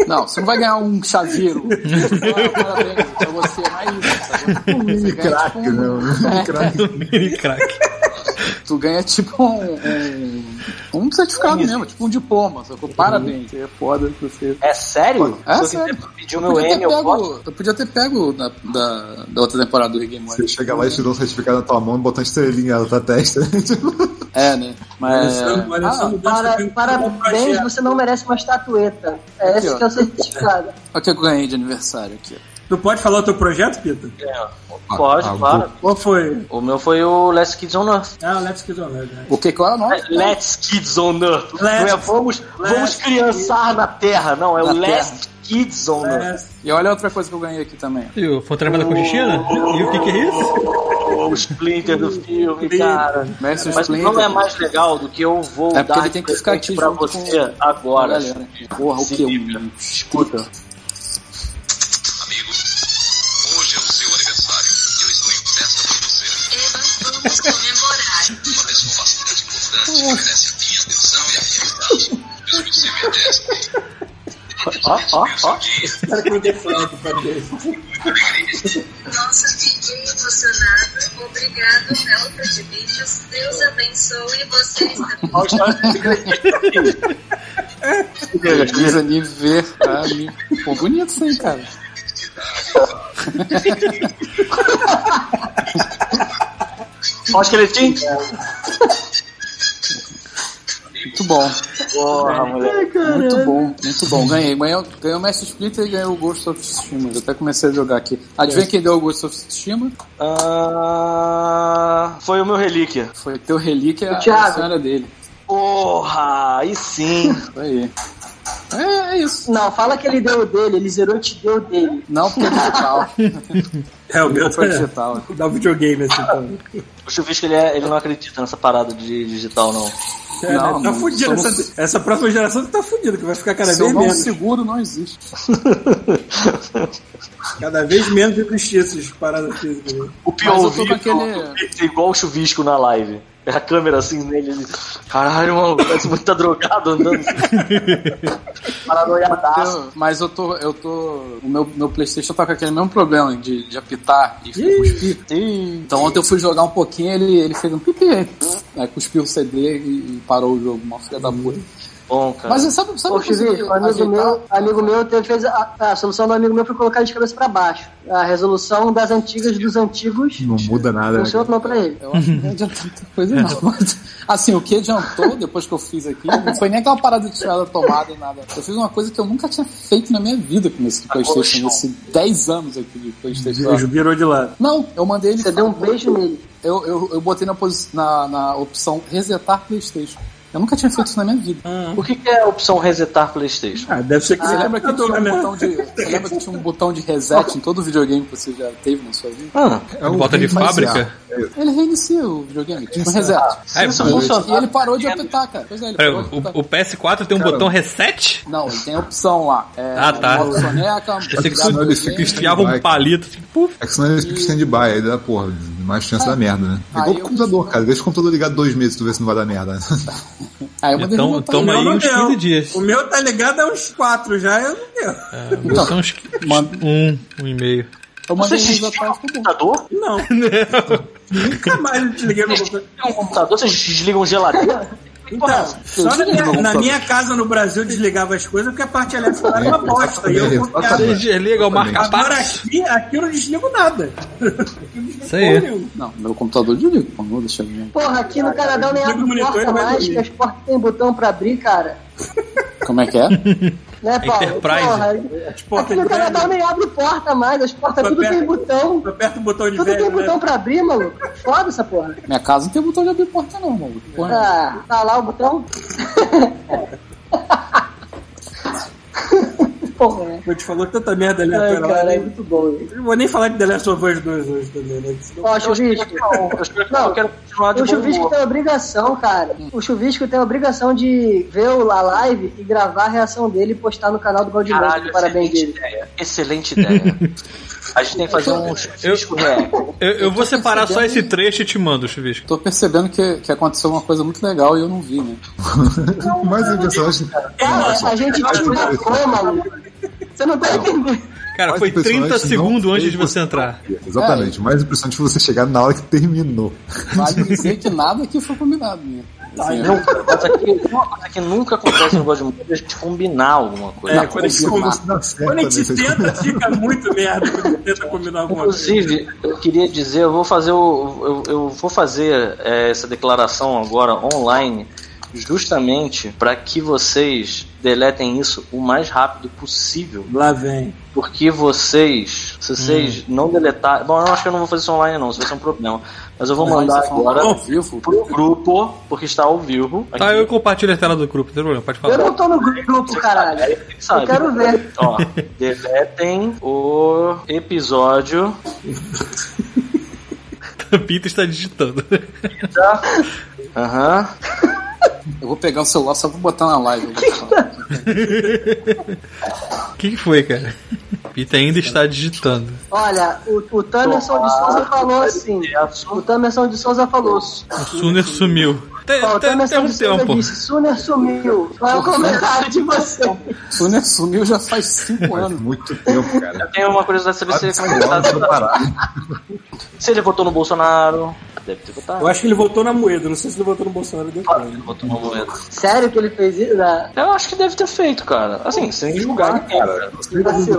Não, você não vai ganhar um chaveiro. Parabéns, pra você, não é isso. Tá Um mini crack, né? Um crack. Mini crack. Tu ganha tipo um, um, um certificado mesmo, tipo um diploma. Sacou? Parabéns, você é foda que você. É sério? É Se eu sério. Eu meu podia, ter M, eu posso? eu podia ter pego da, da, da outra temporada do Rick and Morty. Você chega lá e te dá um certificado na tua mão e bota uma estrelinha na tua testa. É, né? Mas. Alessandro- o Alessandro Ah, Para, parabéns, você não merece uma estatueta. É Aqui, esse ó. que é o certificado. olha o que eu ganhei de aniversário aqui. Tu pode falar o teu projeto, Pita? Pode, Ah, claro. Qual foi? O meu foi o Last Kids on Earth. Ah, Let's Kids on Earth, né? O que? Qual é o nome? Let's Kids on Earth. Não é Let's- vamos, vamos Let's criançar na Terra, não, é o Last Kids on Earth. É, E olha outra coisa que eu ganhei aqui também. E o Fontanema da Cochichina? E o que que é isso? O Splinter do filme, cara. Mas Splinter. não é mais legal do que eu vou É porque dar ele tem que ficar aqui pra você agora. galera. Porra, o que? Um... Escuta. Comemorar. Uma pessoa bastante importante que merece a minha atenção e. Peço que você me ateste. Ó, ó, ó. Cara, que não tem foto pra ver. Nossa, fiquei emocionado. Obrigado, Felpa de Bichos. Deus abençoe vocês também. Ó, o Splinter. Aniversário. Pô, bonito isso aí, cara. Ó o esqueletinho. Muito bom. Porra, moleque. Muito bom, muito bom. Ganhei. Ganhei, ganhei o Mestre Splinter e ganhei o Ghost of Tsushima. Eu até comecei a jogar aqui. Adivinha quem deu o Ghost of Tsushima? Ah, foi o meu relíquia. Foi teu relíquia, O a senhora dele. Porra, aí sim. Isso aí. É, é isso. Não, fala que ele deu o dele, ele zerou e te deu o dele. Não porque é digital. É, o meu Foi tá... digital. Dá um videogame assim também. O Chuvisco, ele, é- ele não acredita nessa parada de digital, não. É, Não, tá não, fudido. somos- Essa, essa próxima geração tá fudida, que vai ficar cada Seu vez menos. seguro não existe. Cada vez menos existir essas paradas físicas. né? O POV com aquele- é igual o Chuvisco na live. É a câmera assim nele. Ele, Caralho, mano, parece muito tá drogado andando assim. Paranoiadaço. Eu- mas eu tô, eu tô. O meu, meu Playstation tá com aquele mesmo problema de, de apitar e cuspir. Então ontem eu fui jogar um pouquinho ele, ele fez um pipi. aí, Aí cuspiu o CD e, e parou o jogo, uma filha da puta. Bom, cara. Mas sabe, sabe Ô, o amigo ajeitar? meu, amigo meu teve, fez a, a solução do amigo meu foi colocar de cabeça pra baixo. A resolução das antigas dos antigos Não muda nada, né? funcionou pra ele. Eu acho que não adiantou muita coisa, não. Mas, assim, o que adiantou depois que eu fiz aqui não foi nem aquela parada de tirar da tomada e nada. Eu fiz uma coisa que eu nunca tinha feito na minha vida com esse PlayStation, nesses 10 anos aqui de PlayStation. Beijo, virou de lado. Não, eu mandei ele. Você deu um beijo nele. Eu, eu, eu botei na, na, na opção resetar PlayStation. Eu nunca tinha feito isso na minha vida. O que, que é a opção resetar PlayStation? Ah, deve ser que Você você lembra que tinha um né? botão de. Você lembra que tinha um botão de reset em todo videogame que você já teve na sua vida? Ah, É o Bota de fábrica? Ele reinicia o videogame, tipo um reset. É, isso funciona. E ele parou de apitar, cara. Pois é, ele Peraí, parou de apitar. o, o PS4 tem um Cara, botão reset? Não, ele tem a opção lá. É, Ah, tá. soneca, que ele fica enfiava um palito assim, puf. É que senão ele fica stand-by, aí dá, porra, mais chance da merda, né? É igual eu- o computador, cara. Deixa o computador ligado dois meses, tu vê se não vai dar merda. Aí eu Então, toma ele. aí não uns deu. 15 dias. O meu tá ligado há uns quatro já, eu não deu. É, botar uns um, um e meio. Eu mandei Você ele resetar e ficou bom. computador? Não. Nunca mais eu te liguei no computador. Tem um computador, vocês desligam geladeira? Então, só na minha, na minha casa no Brasil eu desligava as coisas porque a parte elétrica era uma bosta. E eu confiava. Você desliga o marca Agora aqui, aqui eu não desligo nada. Isso aí. Não, meu computador desliga. Não deixa eu. Porra, aqui no Canadá nem Liga o abre monitor e porta mais, que as portas têm botão pra abrir, cara. Como é que é? Né, Paulo? Enterprise. Porra, Tipo, aqui no Canadá nem abre porta mais, as portas tudo Aperta- tem botão. Eu aperto o botão de Tudo tem velho, botão né? pra abrir, maluco. Foda essa porra. Minha casa não tem botão de abrir porta, não, maluco. Porra. Ah, tá lá o botão? porra, é. Eu te falou tanta merda ali Ai, atrás. cara, é muito bom. Eu não vou nem falar de The Last of Us 2 hoje também, né? Senão- Ó, Chuvisco. Não, eu quero continuar de O Chuvisco humor. tem a obrigação, cara. O Chuvisco tem a obrigação de ver o- a live e gravar a reação dele e postar no canal do Galdimão. Caralho, Parabéns excelente dele. ideia. Excelente ideia. A gente tem que fazer um chuvisco real. Eu, eu vou separar só esse trecho e te mando, Chuvisco. Tô percebendo que, que aconteceu uma coisa muito legal e eu não vi, né? Mas a impressão acho Cara, a gente te marcou, maluco. Você não tá entendendo. Cara, Mas foi o personagem 30 não segundos antes de você entrar. Exatamente. O mais impressionante foi você chegar na hora que terminou. Vale dizer que nada aqui foi combinado, né? Assim, Não, mas aqui, uma coisa que nunca acontece no Godmode é a gente combinar alguma coisa. É, quando a gente, quando a gente né? Tenta, fica muito merda quando a gente tenta combinar alguma coisa. Inclusive, eu queria dizer, eu vou fazer o, eu, eu vou fazer é, essa declaração agora online, justamente para que vocês deletem isso o mais rápido possível, Lá vem. porque vocês, se vocês não deletarem, bom, eu acho que eu não vou fazer isso online não, isso vai ser um problema, mas eu vou mandar Mas você fala agora ao vivo. pro grupo, porque está ao vivo. Tá, aqui. eu compartilho a tela do grupo, não tem problema, pode Eu falar. não tô no grupo, caralho. Sabe. Eu quero ver. Ó, deletem o episódio Pita está digitando. da. Aham. Eu vou pegar o celular só pra botar na live. O que, que foi, cara? Pita ainda está digitando. Olha, o, o Tamerson de Souza falou assim. O Tamerson de Souza falou. O Suner sumiu. Tem, Ó, o tem, tem Tamerson um tempo. disse: Suner sumiu. Qual é o comentário de você? Suner sumiu já faz 5 Faz anos. muito tempo, cara. Eu tenho uma curiosidade de saber se ele, parar. se ele votou no Bolsonaro. Deve ter votado. Eu acho que ele votou na moeda, não sei se ele votou no Bolsonaro Claro depois. que ele votou no momento. Sério que ele fez isso? Ah, Eu acho que deve ter feito, cara. Assim, sem julgar ninguém, cara.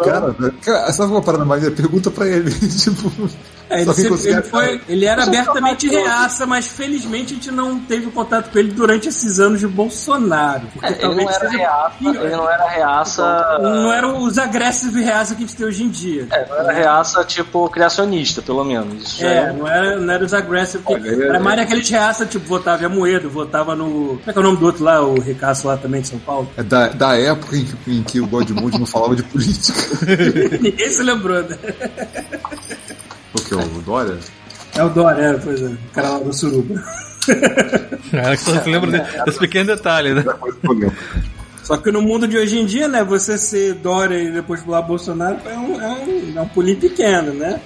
Cara, cara, sabe uma parada maneira? Pergunta pra ele. tipo. É, ele, sempre- ele foi, ele era abertamente reaça, mas felizmente a gente não teve contato com ele durante esses anos de Bolsonaro. Porque É, ele não era reaça, ele não era reaça. Não eram os agressivos reaça que a gente tem hoje em dia. É, não era reaça, tipo, criacionista, pelo menos. É, é. não era, não era os agressivos. É- Era mais aqueles reaça, tipo, votava em Amoedo, votava no. Como é que é o nome do outro lá, o Ricaço lá também de São Paulo? É da, da época em que, em que o Godmode não falava de política. Ninguém se lembrou, né? O que? O Dória? É o Dória, é, pois é. O cara lá do Suruba. É, só se lembra de- desse pequeno detalhe, né? Só que no mundo de hoje em dia, né, você ser Dória e depois pular Bolsonaro é um, é um, é um pulinho pequeno, né?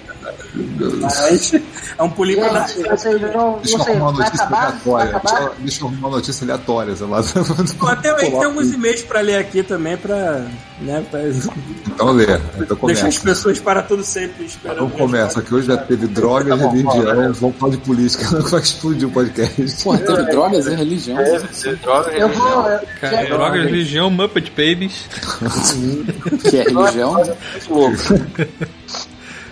Mas é um pulinho pra dar. Deixa eu arrumar uma notícia acabar? Aleatória. Deixa eu- Deixa eu arrumar uma notícia aleatória, sei lá. Pô, até aí tem alguns e-mails pra ler aqui também, pra. Né, pra Então lê, então deixar as pessopessoas para todo sempre esperando. Então começa, que hoje já teve droga, religião, vamos falar de política, vai explodir o podcast. Porra, teve drogas e religião. Droga, Eu vou. eu- Cara, drogas, religião, Muppet Babies. Que é religião.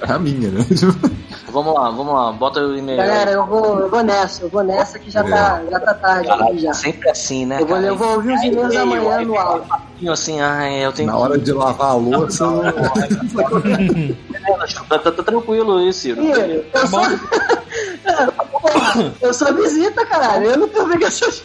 É a minha, né? Vamos lá, vamos lá, bota o e-mail. Galera, eu vou, eu vou nessa, eu vou nessa que já tá, já tá tarde aqui já. Sempre assim, né? Eu vou, cara? eu vou ouvir os e-mails amanhã no áudio. Assim, ai, eu tenho Na hora de lavar a louça, Tá, tá- tá tranquilo aí, Ciro. Ih, eu sou. Eu sou visita, caralho. Eu não tenho obrigação de.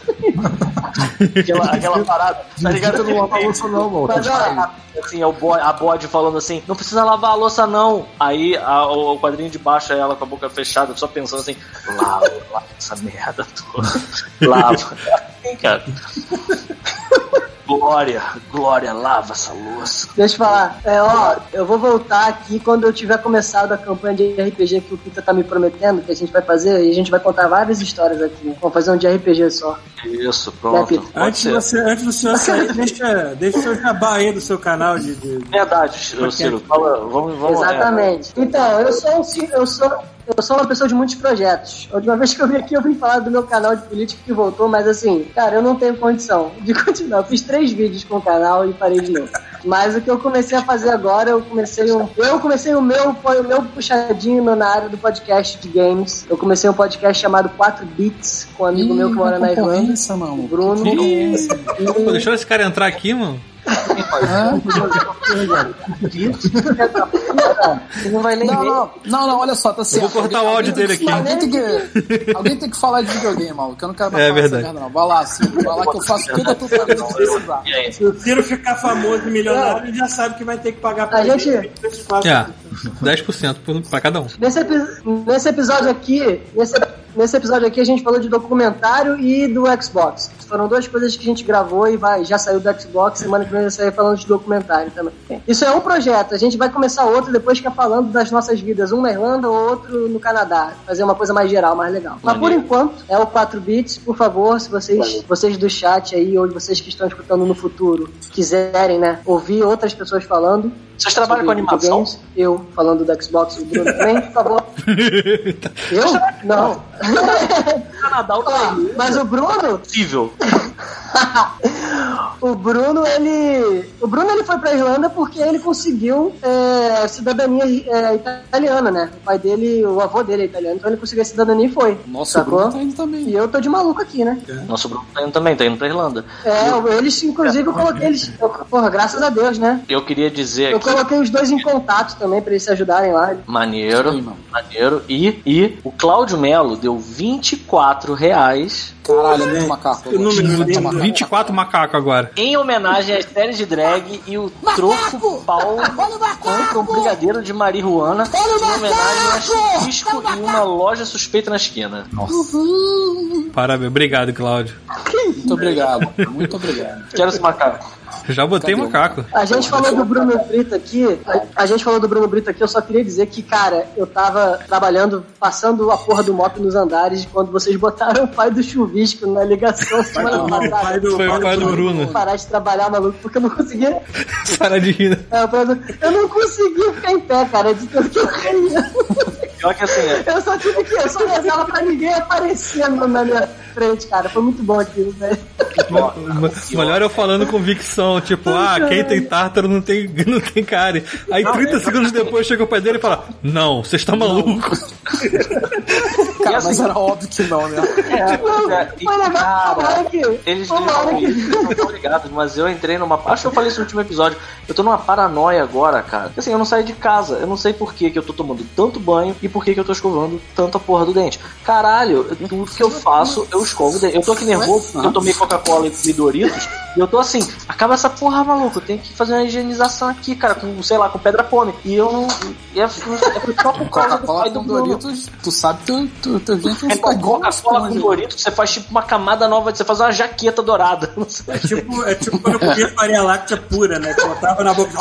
Aquela, aquela parada, tá ligado? não lava a louça não, mano. Mas, ó, Assim, é o bode, a bode falando assim, não precisa lavar a louça não. Aí a- o, o quadrinho de baixo é ela com a boca fechada, só pensando assim, lava, lava essa merda toda. Lava. Assim, cara. Glória, Glória, lava essa louça. Deixa eu falar. É, ó, eu vou voltar aqui quando eu tiver começado a campanha de RPG que o Pita tá me prometendo, que a gente vai fazer, e a gente vai contar várias histórias aqui. Vamos fazer um de RPG só. Isso, Né, pronto. Pode Antes, ser. você, antes do senhor sair, deixa, deixa o seu jabá aí do seu canal de. de- Verdade, ô, Ciro. Fala, vamos, vamos Exatamente. Então, eu sou, um, eu sou eu sou uma pessoa de muitos projetos. A última vez que eu vim aqui, eu vim falar do meu canal de política que voltou, mas assim, cara, eu não tenho condição de continuar. Eu fiz três vídeos com o canal e parei de novo. Mas o que eu comecei a fazer agora, eu comecei um. Eu comecei o meu, o meu puxadinho na área do podcast de games. Eu comecei um podcast chamado 4 Bits com um amigo meu que mora na Irlanda, Bruno. Ih, E- Pô, deixou esse cara entrar aqui, mano? Você não vai nem Não, ver. não, não, não, olha só, tá certo. vou cortar o áudio dele que- aqui. Alguém tem que, alguém tem que falar de videogame, maluco. Eu não quero mais É falar verdade. essa merda, não. Vai lá, Ciro. Vai lá que eu faço tudo a tua família precisar. E o Ciro ficar famoso e milionário, ele já sabe que vai ter que pagar pra A gente- É, 10% por- pra cada um. Nesse, epi- nesse episódio aqui, nesse, nesse episódio aqui a gente falou de documentário e do Xbox. Foram duas coisas que a gente gravou e vai, já saiu do Xbox, semana que vem vai sair falando de documentário também. Isso é um projeto, a gente vai começar outro depois que é falando das nossas vidas, um na Irlanda, outro no Canadá. Fazer uma coisa mais geral, mais legal. Mas por enquanto, é o 4 bits, por favor, se vocês, vocês do chat aí, ou vocês que estão escutando no futuro, quiserem, né, ouvir outras pessoas falando, Vocês trabalham com animação? Eu falando do Xbox o Bruno também, por favor. Eu? Não. Canadá, o Ó, mas o Bruno, possível. o Bruno, ele. O Bruno ele foi pra Irlanda porque ele conseguiu é, cidadania é, italiana, né? O pai dele, o avô dele é italiano, então ele conseguiu a cidadania e foi. Nossa, o sacou? Bruno tá indo também. E eu tô de maluco aqui, né? Nosso Bruno tá indo também, tá indo pra Irlanda. É, eles, inclusive, eu coloquei eles. eu- porra, graças a Deus, né? Eu queria dizer Eu aqui, coloquei os dois em contato também pra eles se ajudarem lá. maneiro, Sim, mano. maneiro. E, e o Cláudio Melo deu 24 reais Caralho, muito macaco. Lindo. macaco. 24 macacos agora. em homenagem às séries de drag e o troco Paulo compra um brigadeiro de marihuana em homenagem a Chupisco e uma loja suspeita na esquina. Parabéns. Obrigado, Cláudio. Muito obrigado. Muito obrigado. Quero esse macaco. Já botei Cadê macaco. A gente falou do Bruno Brito aqui. A, a gente falou do Bruno Brito aqui. Eu só queria dizer que, cara, eu tava trabalhando, passando a porra do moto nos andares quando vocês botaram o pai do chuvisco na ligação semana do- passada. pai do- Foi o pai do Bruno. Parar de trabalhar, maluco, porque eu não conseguia. Para de rir. É, Eu não conseguia ficar em pé, cara, de tanto que eu caía. Pior que assim, é, Eu só tive que. Eu só rezava pra ninguém aparecer no- na minha frente, cara. Foi muito bom aquilo, velho. Melhor eu falando convicção, tipo, ah, quem tem tártaro não tem, não tem cárie. Aí 30 segundos depois chega o pai dele e fala: Não, você está maluco. Cara, assim- mas era óbvio que não, né? Não, é, e, cara, que. Eles não, não estão ligados, mas eu entrei numa. Acho que eu falei isso no último episódio. Eu tô numa paranoia agora, cara. Assim, eu não saí de casa. Eu não sei por que, que eu tô tomando tanto banho e por que, que eu tô escovando tanta porra do dente. Caralho, tudo que eu faço, eu escovo o dente. Eu tô aqui nervoso porque eu tomei Coca-Cola e Doritos. E eu tô assim, acaba essa porra, maluco. Eu tenho que fazer uma higienização aqui, cara, com, sei lá, com pedra pome. E eu não. E é, é só por causa do Coca-Cola pai do. Doritos, tu sabe que teu, teu, dente não É uma Coca-Cola com. Doritos, você faz tipo uma camada nova, você faz uma jaqueta dourada. É tipo, é tipo quando eu comia farinha láctea pura, né? Que eu botava na boca.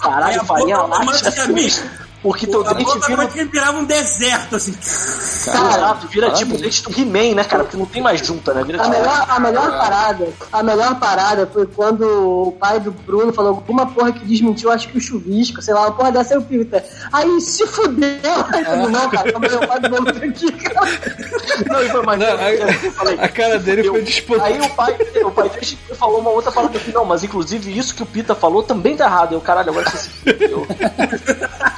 Caralho, farinha láctea. A. Porque teu A dente vira. que virava um deserto, assim. Exato, vira tipo o dente do He-Man, né, cara? Porque não tem mais junta, né? Vira A tipo. melhor, a melhor parada, a melhor parada foi quando o pai do Bruno falou alguma porra que desmentiu, acho que o chuvisco, sei lá, uma porra dessa é o Pita. Aí se fudeu. Aí eu falei, não, cara, calma aí, o pai do Bruno tá aqui, cara. Não, e foi mais. Não, eu falei, A cara dele foi disposto. Aí o pai, o pai dele falou uma outra parada aqui, não, mas inclusive isso que o Pita falou também tá errado. Eu, caralho, agora você se fudeu.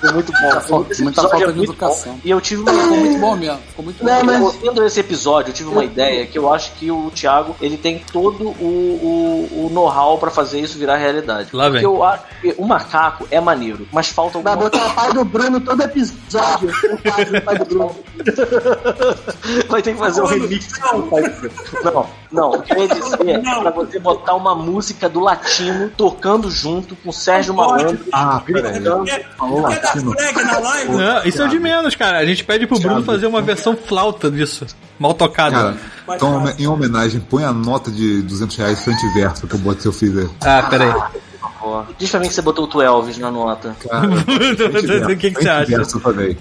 Foi muito bom. Muito- esse Muita falta é de educação. bom. E eu tive uma. Ficou muito bom mesmo. Ficou muito Não, bom. mas- Eu, vendo esse episódio, eu tive uma ideia que eu acho que o Thiago ele tem todo o, o, o know-how pra fazer isso virar realidade. Lá vem. Porque eu acho que o macaco é maneiro, mas falta Vai alguma botar o pai do Bruno todo episódio. O pai do pai do Bruno. Vai ter que fazer um remix. Não, não. O que eu ia dizer é pra você botar uma música do latino tocando junto com o Sérgio Malandro. Ah, peraí. gritando. Dar latino. Não, isso é o de menos, cara. A gente pede pro Bruno fazer uma versão flauta disso. Mal tocada. Cara, então em homenagem, põe a nota de 200 reais frente e verso que eu botei eu fiz aí. Ah, peraí. Pô, Diz pra mim que você botou o Tu Elvis na nota. Cara, O que, que você acha? eu falei.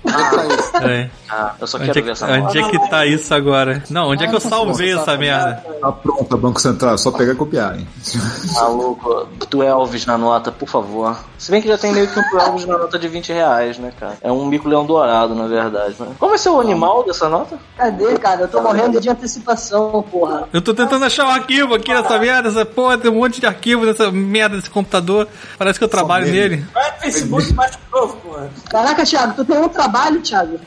Peraí. Ah, eu só Onde, quero é, ver que- essa nota. onde é que tá isso agora? Não, onde é que eu salvei essa merda? Tá pronta, Banco Central, é só pegar e copiar, hein? Maluco, Tu Elvis na nota, por favor. Se bem que já tem meio que um Tu Elvis na nota de 20 reais, né, cara? É um mico-leão dourado, na verdade. Né? Qual vai ser o animal dessa nota? Cadê, cara? Eu tô morrendo de antecipação, porra. Eu tô tentando achar um arquivo aqui nessa merda, essa porra, tem um monte de arquivo nessa merda desse computador. Parece que eu trabalho nele. Vai Facebook e baixa novo, porra. Caraca, Thiago, tu tem um trabalho, Thiago?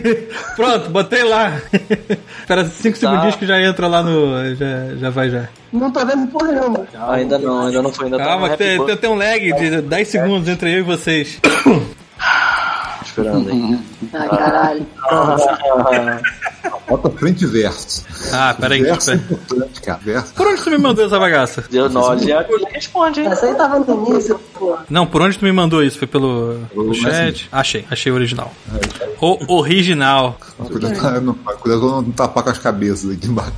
Pronto, botei lá. Espera 5 segundinhos que já entra lá no. Já, já vai já. Não tô vendo porra nenhuma. ainda não, ainda não foi. Ainda tá Calma, que tem, tem, tem um lag de 10 segundos entre eu e vocês. Esperando aí. Ai, caralho. Bota frente e verso. Ah, peraí. Verso é peraí. importante, cara. Verso. Por onde tu me mandou essa bagaça? Deu nó, responde, hein? Essa aí tava no início, porra. Não, por onde tu me mandou isso? Foi pelo, pelo chat? Achei, achei o original. O original. Cuidado pra não, cuidado pra não tapar com as cabeças aqui embaixo.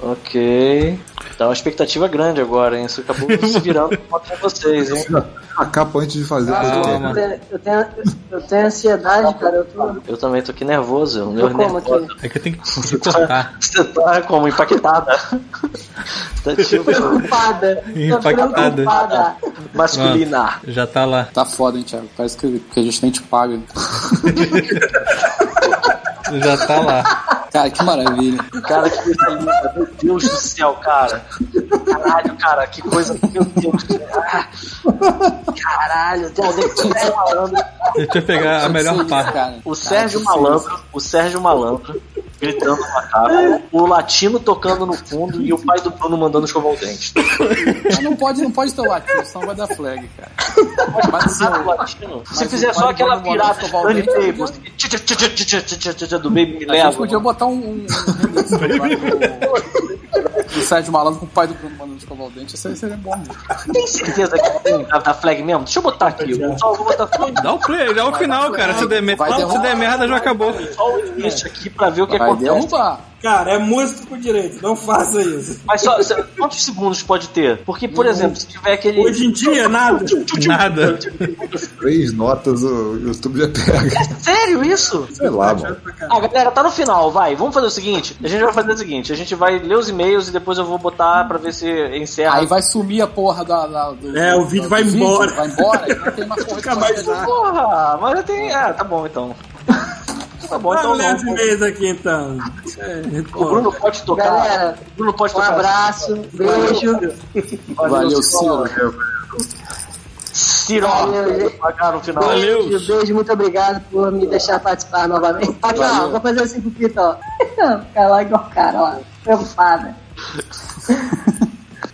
Ok. Tá uma expectativa grande agora, hein? Isso acabou se virando contra vocês, hein? A capa antes de fazer Ah, o eu, podcast. tenho, eu, tenho, eu tenho ansiedade, cara. Eu tô, Eu também tô aqui nervoso. Eu tô como nervoso. aqui? É que eu tenho que cortar. Você tá como? Impactada. tá tipo Preocupada. Tô Impactada. preocupada. masculina. Já tá lá. Tá foda, hein, Thiago? Parece que, que a gente nem te paga. Já tá lá. Cara, que maravilha. Cara, que coisa linda. Meu Deus do céu, cara. Caralho, cara, que coisa. Meu Deus do céu. Caralho, tem alguém que é malandro. Deixa eu pegar a melhor parte. O Sérgio Malandro, o Sérgio Malandro gritando na cara, o latino tocando no fundo e o pai do Bruno mandando escovar o dente. Mas não pode, não pode ter o latino, senão vai dar flag, cara. Mas, se, eu, se fizer só aquela pirata Stanley do Baby Me Leva. podia botar um. Do Sérgio Malandro com o pai do Bruno mandando escovar o dente, isso aí seria bom. Tem certeza que tem da flag mesmo? Deixa eu botar aqui. Eu só vou botar flag. Dá o play, dá o final, cara. Se der merda, já acabou. Só o início aqui pra ver o que acontece. Vai derrubar. Cara, é música por direito, não faça isso. Mas só, só- quantos segundos pode ter? Porque, por exemplo, se tiver aquele. Hoje em dia, nada. Nada. Três notas o YouTube já pega. Sério isso? Sei lá, mano. Ah, galera, tá no final, vai. Vamos fazer o seguinte: a gente vai fazer o seguinte: a gente vai ler os e-mails e depois eu vou botar pra ver se encerra. Aí vai sumir a porra da. da- do, É, o vídeo do vai embora. Vai embora, não tem mais porra de mais. Porra, mas eu tenho. Ah, tá bom então. Tá bom, então Vamos não. e-mails aqui então. É, O Bruno pode tocar. Galera, o Bruno pode Um tocar. abraço, beijo. Valeu, Ciro. Ciro, Valeu, gente. pagar no final. Valeu. Beijo, beijo, muito obrigado por me deixar participar novamente. Aqui, ó, vou fazer assim pro Pita, ó. Fica lá igual o cara, ó. Preocupada.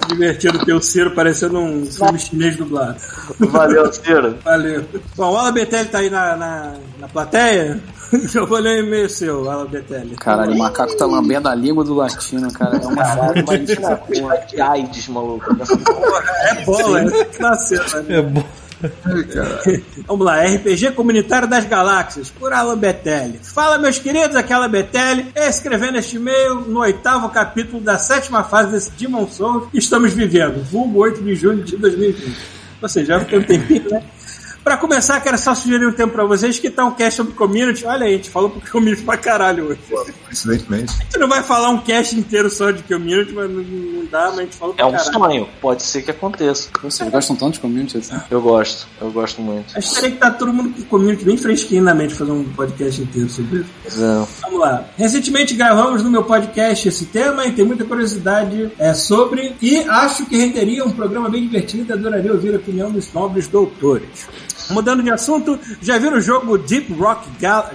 divertido ter o Ciro parecendo um filme chinês dublado. Valeu, Ciro. Valeu. Bom, o Alan Betelli tá aí na, na, na plateia. Eu vou ler o e-mail seu, Alan Betelli. Caralho, o macaco tá lambendo a língua do latino, cara. É uma Caralho, quantidade de AIDS, maluco. É bola, é nasceu, né? É bom. Vamos lá, RPG Comunitário das Galáxias, por Alan Betelli. Fala, meus queridos, aqui é Alan Betelli, escrevendo este e-mail no oitavo capítulo da sétima fase desse Demon Souls que estamos vivendo, vulgo 8 de junho de 2020. Ou seja, já tem um tempinho, né? Pra começar, quero só sugerir um tempo pra vocês que tá um cast sobre community. Olha aí, a gente falou pro community pra caralho hoje. Coincidentemente. A gente não vai falar um cast inteiro só de community, mas não, não dá, mas a gente falou É pra um caralho. sonho, pode ser que aconteça. Vocês gostam tanto de community assim? Eu gosto, eu gosto muito. Acho que estar todo mundo com community bem fresquinho na mente fazer um podcast inteiro sobre isso. Mas, é, Vamos lá. Recentemente gravamos no meu podcast esse tema e tem muita curiosidade é, sobre. E acho que renderia um programa bem divertido e adoraria ouvir a opinião dos nobres doutores. Mudando de assunto, já viram o jogo Deep Rock Gal?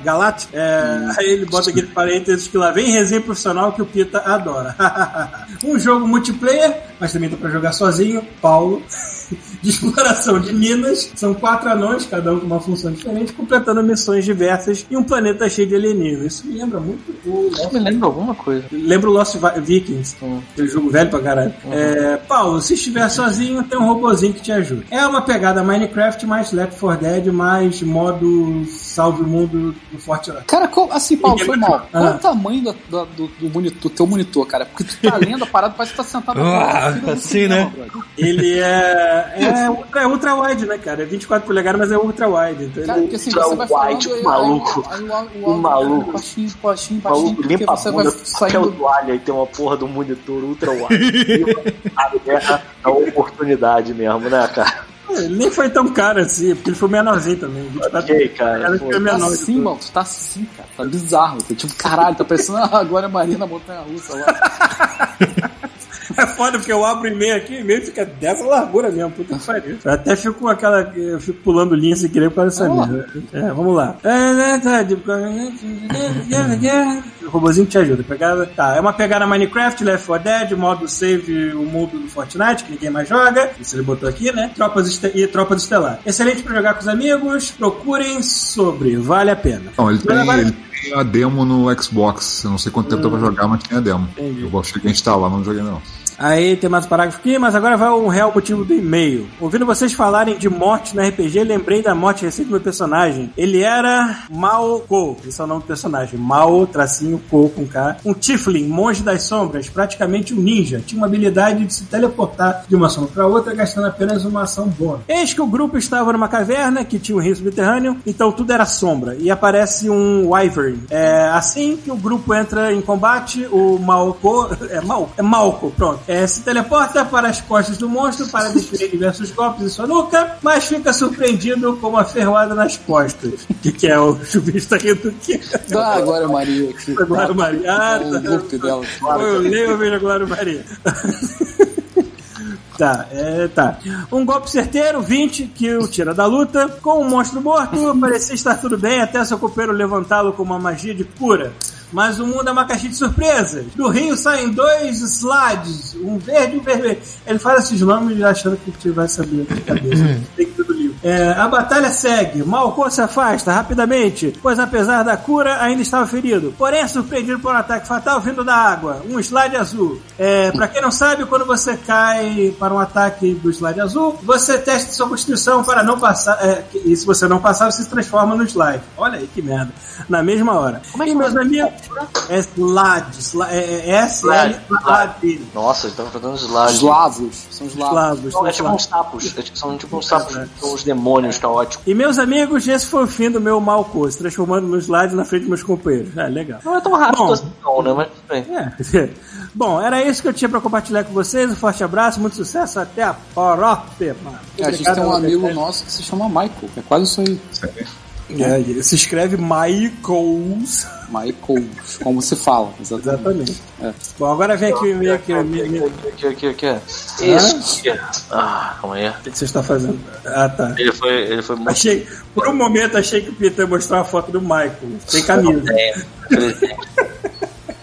É, aí ele bota aquele parênteses que lá vem resenha profissional que o Pita adora. um jogo multiplayer, mas também dá pra jogar sozinho. Paulo. De exploração de minas. São quatro anões, cada um com uma função diferente, completando missões diversas em um planeta cheio de alienígenas. Isso me lembra muito o eu me lembro alguma coisa. Lembra o Lost Vi- Vikings, Hum. aquele jogo velho pra caralho. É, Paulo, se estiver sozinho, tem um robozinho que te ajuda. É uma pegada Minecraft mais Left 4 Dead, mais modo salve o mundo do Fortnite. Cara, qual- assim, Paulo, foi mal. Qual Ah. o tamanho do, do, do, do monitor, do teu monitor, cara? Porque tu tá lendo a parada, parece que tá sentado Ah, assim, né? brother. Ele é, é, ultra, é ultra wide, né, cara? É 24 polegadas, mas é ultra wide. Então Cara, ele- porque assim, Ultra você vai wide, falando... maluco. Aí, aí, o- o Um áudio maluco. Baixinho, baixinho, O baixinho, maluco porque limpa a você bunda vai com papel saindo... toalha e tem uma porra do monitor ultra wide. a guerra da oportunidade mesmo, né, cara? ele nem foi tão caro assim, porque ele foi menorzinho também. 24 Ok, cara, que foi Tá menor. de assim, tudo. mano, tu tá assim, cara, tá bizarro. Tá tipo, caralho, tá parecendo a Glória Maria na Montanha Russa lá. É foda porque eu abro o e-mail aqui e o e-mail fica dessa largura mesmo, puta que pariu. Eu até fico com aquela. Eu fico pulando linha sem querer por causa dessa Vamos lá. merda. É, vamos lá. É, né, tá, O robozinho te ajuda. Pegada. Tá, é uma pegada Minecraft, Left 4 Dead, modo save o mundo do Fortnite, que ninguém mais joga. Isso ele botou aqui, né? Tropas e Tropas Estelar. Excelente pra jogar com os amigos. Procurem sobre. Vale a pena. Não, ele tem, Agora- ele tem a demo no Xbox. Eu não sei quanto tempo dá pra jogar, mas tinha a demo. Entendi. Eu cheguei a instalar, mas não joguei não. Aí tem mais um parágrafo aqui, mas agora vai o real motivo do e-mail. Ouvindo vocês falarem de morte no RPG, lembrei da morte recente do meu personagem. Ele era Mao Ko, esse é o nome do personagem. Mao, tracinho, Ko com K. Um Tiflin, monge das sombras, praticamente um ninja. Tinha uma habilidade de se teleportar de uma sombra para outra, gastando apenas uma ação bônus. Eis que o grupo estava numa caverna que tinha um rio subterrâneo, então tudo era sombra. E aparece um Wyvern. É, assim que o grupo entra em combate, o Maoko. É, Mal, é Malco, pronto. É, se teleporta para as costas do monstro para desferir diversos golpes em sua nuca, mas fica surpreendido com uma ferroada nas costas. O que, que é? O chuvisco tá rindo do quê? Dá a Glória Maria aqui. A Glória Maria. Ah, tá. dela. Eu leio, eu vejo a Glória Maria. Tá, é, tá. Um golpe certeiro, 20, que o tira da luta. Com o monstro morto, parecia estar tudo bem até seu companheiro levantá-lo com uma magia de cura. Mas o mundo é uma caixinha de surpresas. Do rio saem dois slides, um verde e um vermelho. Ele fala esses nomes achando que você vai saber de cabeça. Tem que ter do. É, a batalha segue. Malcom se afasta rapidamente, pois apesar da cura, ainda estava ferido. Porém, é surpreendido por um ataque fatal vindo da água. Um slide azul. É, pra quem não sabe, quando você cai para um ataque do slide azul, você testa sua constituição para não passar. é, e se você não passar, você se transforma no slide. Olha aí que merda. Na mesma hora. Como é que e meus amigos. É slide. sli- É, é S-L. Slide. Nossa, ele tava jogando slide. Eslavos. São. Slavos. Não, é tipo uns sapos. É São tipo uns sapos. Demônios caóticos. E meus amigos, esse foi o fim do meu Malco, se transformando no slide na frente dos meus companheiros. É, legal. Não é tão rápido Bom. assim, não, né? Mas tudo bem. É. Bom, era isso que eu tinha pra compartilhar com vocês. Um forte abraço, muito sucesso, até a próxima. É, a gente tem um amigo nosso que se chama Michael. É quase isso aí. É, se escreve Michaels. Michael, como se fala. Exatamente. Exatamente. É. Bom, agora vem aqui o e-mail Aqui, aqui, aqui, aqui, aqui. Ah, calma aí. o que você está fazendo. Ah, tá. Ele foi, ele foi muito. Achei, por um momento achei que o Peter ia mostrar uma foto do Michael, sem camisa. É, presente.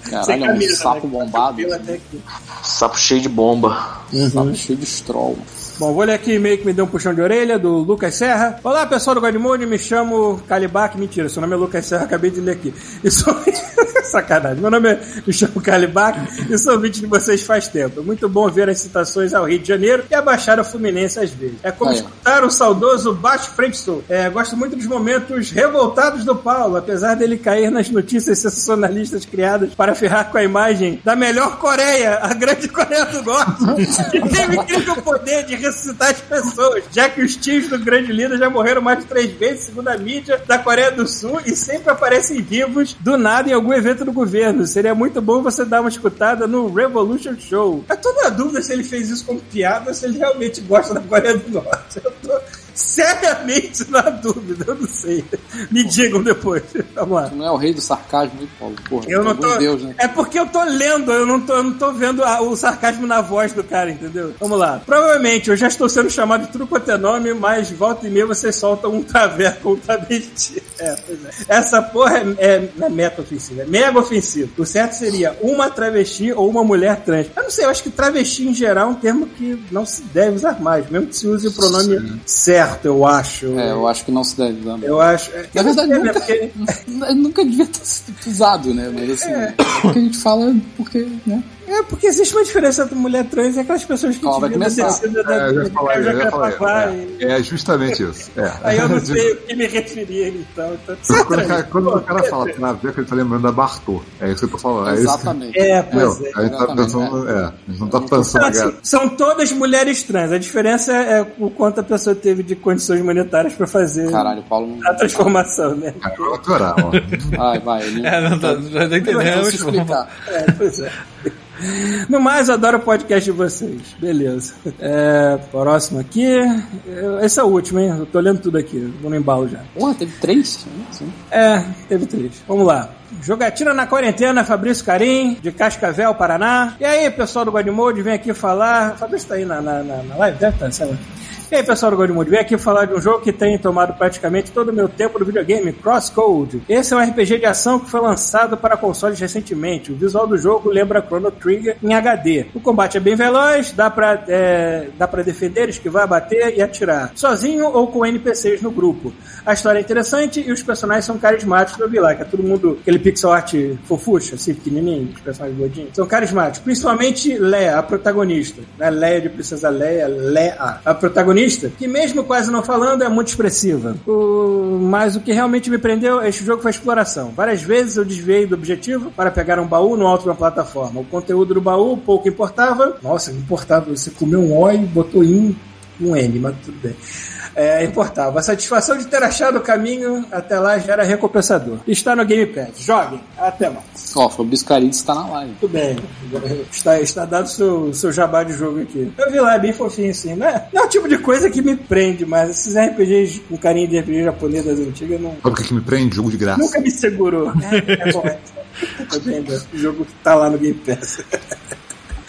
Caralho, é um camisa, sapo né? bombado. Aqui. Sapo cheio de bomba. Sapo cheio de stroll. Bom, vou ler aqui e-mail que me deu um puxão de orelha, do Lucas Serra. Olá, pessoal do Godmode, me chamo Calibac. Mentira, seu nome é Lucas Serra, acabei de ler aqui. E sou... Sacanagem. Meu nome é chamo Calibac e sou ouvinte de vocês faz tempo. É muito bom ver as citações ao Rio de Janeiro e a Baixada Fluminense às vezes. É como Aí. escutar o saudoso Baixo Frente Sul. É, gosto muito dos momentos revoltados do Paulo, apesar dele cair nas notícias sensacionalistas criadas para ferrar com a imagem da melhor Coreia, a grande Coreia do Norte, que tem o incrível poder de ressuscitar as pessoas, já que os tios do grande líder já morreram mais de três vezes, segundo a mídia da Coreia do Sul, e sempre aparecem vivos do nada em algum evento do governo. Seria muito bom você dar uma escutada no Revolution Show. Eu tô na dúvida se ele fez isso como piada ou se ele realmente gosta da Coreia do Norte. Eu tô seriamente na dúvida, eu não sei. Me digam depois. Vamos lá. Não é o rei do sarcasmo, hein, Paulo? Porra, Eu não tô. Deus, né? É porque eu tô lendo, eu não tô, eu não tô vendo a- o sarcasmo na voz do cara, entendeu? Vamos lá. Provavelmente eu já estou sendo chamado de tudo quanto é nome, mas volta e meia vocês soltam um traveco um travesti. É, pois é. Essa porra é, é, é meta ofensiva, é mega ofensivo. O certo seria uma travesti ou uma mulher trans. Eu não sei, eu acho que travesti em geral é um termo que não se deve usar mais, mesmo que se use o pronome certo, eu acho. É, eu acho que não se deve usar. Eu acho. é, Na verdade, né, nunca, porque- nunca devia ter sido usado, né? Mas assim, É. o que a gente fala é porque, né? É, porque existe uma diferença entre mulher trans e aquelas pessoas que Ó, vai começar. descida da, É, eu já falei, eu já falei. e- É, é justamente isso. É. Aí eu não sei o que me referir, então. então é Quando, o cara, quando o cara fala traveco, ele tá lembrando da Bartô. É isso que eu tô falando. É isso. Exatamente. É, Entendeu? pois é. A gente tá pensando. É, a gente não tá Então, pensando, assim, cara. são todas mulheres trans. A diferença é o quanto a pessoa teve de condições monetárias pra fazer Caralho, Paulo não. a transformação, né? Cara, eu vou aturar, ó. Vai, vai. Ele... É, não, tá, já entendemos. É, pois é. No mais, adoro o podcast de vocês. Beleza. É, próximo aqui. É, Esse é o último, hein? Eu tô lendo tudo aqui. Vou no embalo já. Porra, teve três? Sim. É, teve três. Vamos lá. Jogatina na quarentena, Fabrício Carim, de Cascavel, Paraná. E aí, pessoal do Godmode, vem aqui falar. Fabrício tá aí na, na, na, na live, deve estar, sei lá. E aí, pessoal do Godmode, vem aqui falar de um jogo que tem tomado praticamente todo o meu tempo no videogame, Crosscode. Esse é um RPG de ação que foi lançado para consoles recentemente. O visual do jogo lembra Chrono Trigger em HD. O combate é bem veloz, dá pra, é, dá pra defender, esquivar, bater e atirar. Sozinho ou com NPCs no grupo. A história é interessante e os personagens são carismáticos do lá, que é todo mundo, aquele pixel art fofuxa, assim, pequenininho, os personagens gordinhos. São carismáticos. Principalmente Leia, a protagonista. Né? Leia de Princesa Leia, Leia, a protagonista, que mesmo quase não falando, é muito expressiva. O... Mas o que realmente me prendeu, este jogo foi a exploração. Várias vezes eu desviei do objetivo para pegar um baú no alto de uma plataforma. O conteúdo do baú pouco importava. Nossa, importava. Você comeu um O e botou em um N, mas tudo bem. É, importava. A satisfação de ter achado o caminho até lá já era recompensador. Está no Game Pass. Joguem. Até mais. Ó, Fabrício Carinho está na live. Muito bem. Está, está dado o seu, seu jabá de jogo aqui. Eu vi lá, é bem fofinho assim. Não é, não é o tipo de coisa que me prende, mas esses RPGs com carinho de RPG japonês das antigas não, Sabe o que, que me prende? Jogo de graça. nunca me segurou. É, é bom. É, Tá vendo? O jogo tá lá no Game Pass.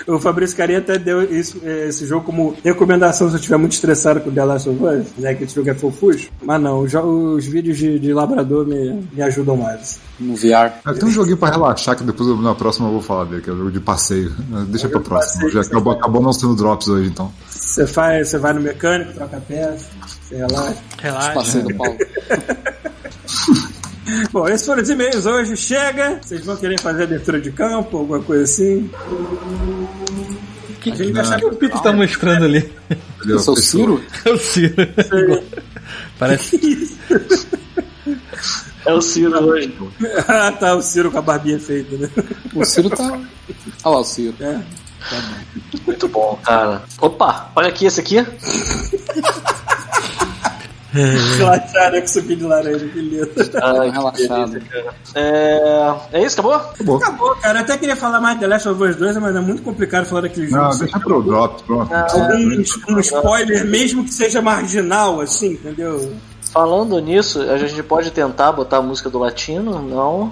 O Fabrício Carinha até deu isso, eh, esse jogo como recomendação se eu estiver muito estressado com The Last of Us, né? Que esse jogo é fofuxo. Mas não, os, os vídeos de, de labrador me, me ajudam mais. No VR. É, tem um joguinho pra relaxar que depois na próxima eu vou falar dele, que é o jogo de passeio. Deixa pra próxima. passeio, Já acabou, acabou não sendo drops hoje, então. Você faz, você vai no mecânico, troca peça, você relaxa. Relaxa. Passeio do Paulo. Bom, esses foram os e-mails hoje. Chega! Vocês vão querer fazer abertura de campo, alguma coisa assim? Que, A gente vai achar que o Pito tá mostrando ali? Eu sou o Ciro? É o Ciro. Parece. É o Ciro hoje. ah, tá, o Ciro com a barbinha feita, né? O Ciro tá. Olha lá o Ciro. É. Muito bom, cara. Opa, olha aqui esse aqui. Relaxaram que subi de laranja, que lindo. Ai, relaxado. beleza. É... é isso, acabou? Acabou. Acabou, cara. Eu até queria falar mais de The Last of Us 2, mas é muito complicado falar daquele jogo. Não, deixa pro drops, pronto. Um, um spoiler, mesmo que seja marginal, assim, entendeu? Falando nisso, a gente pode tentar botar a música do latino? Não.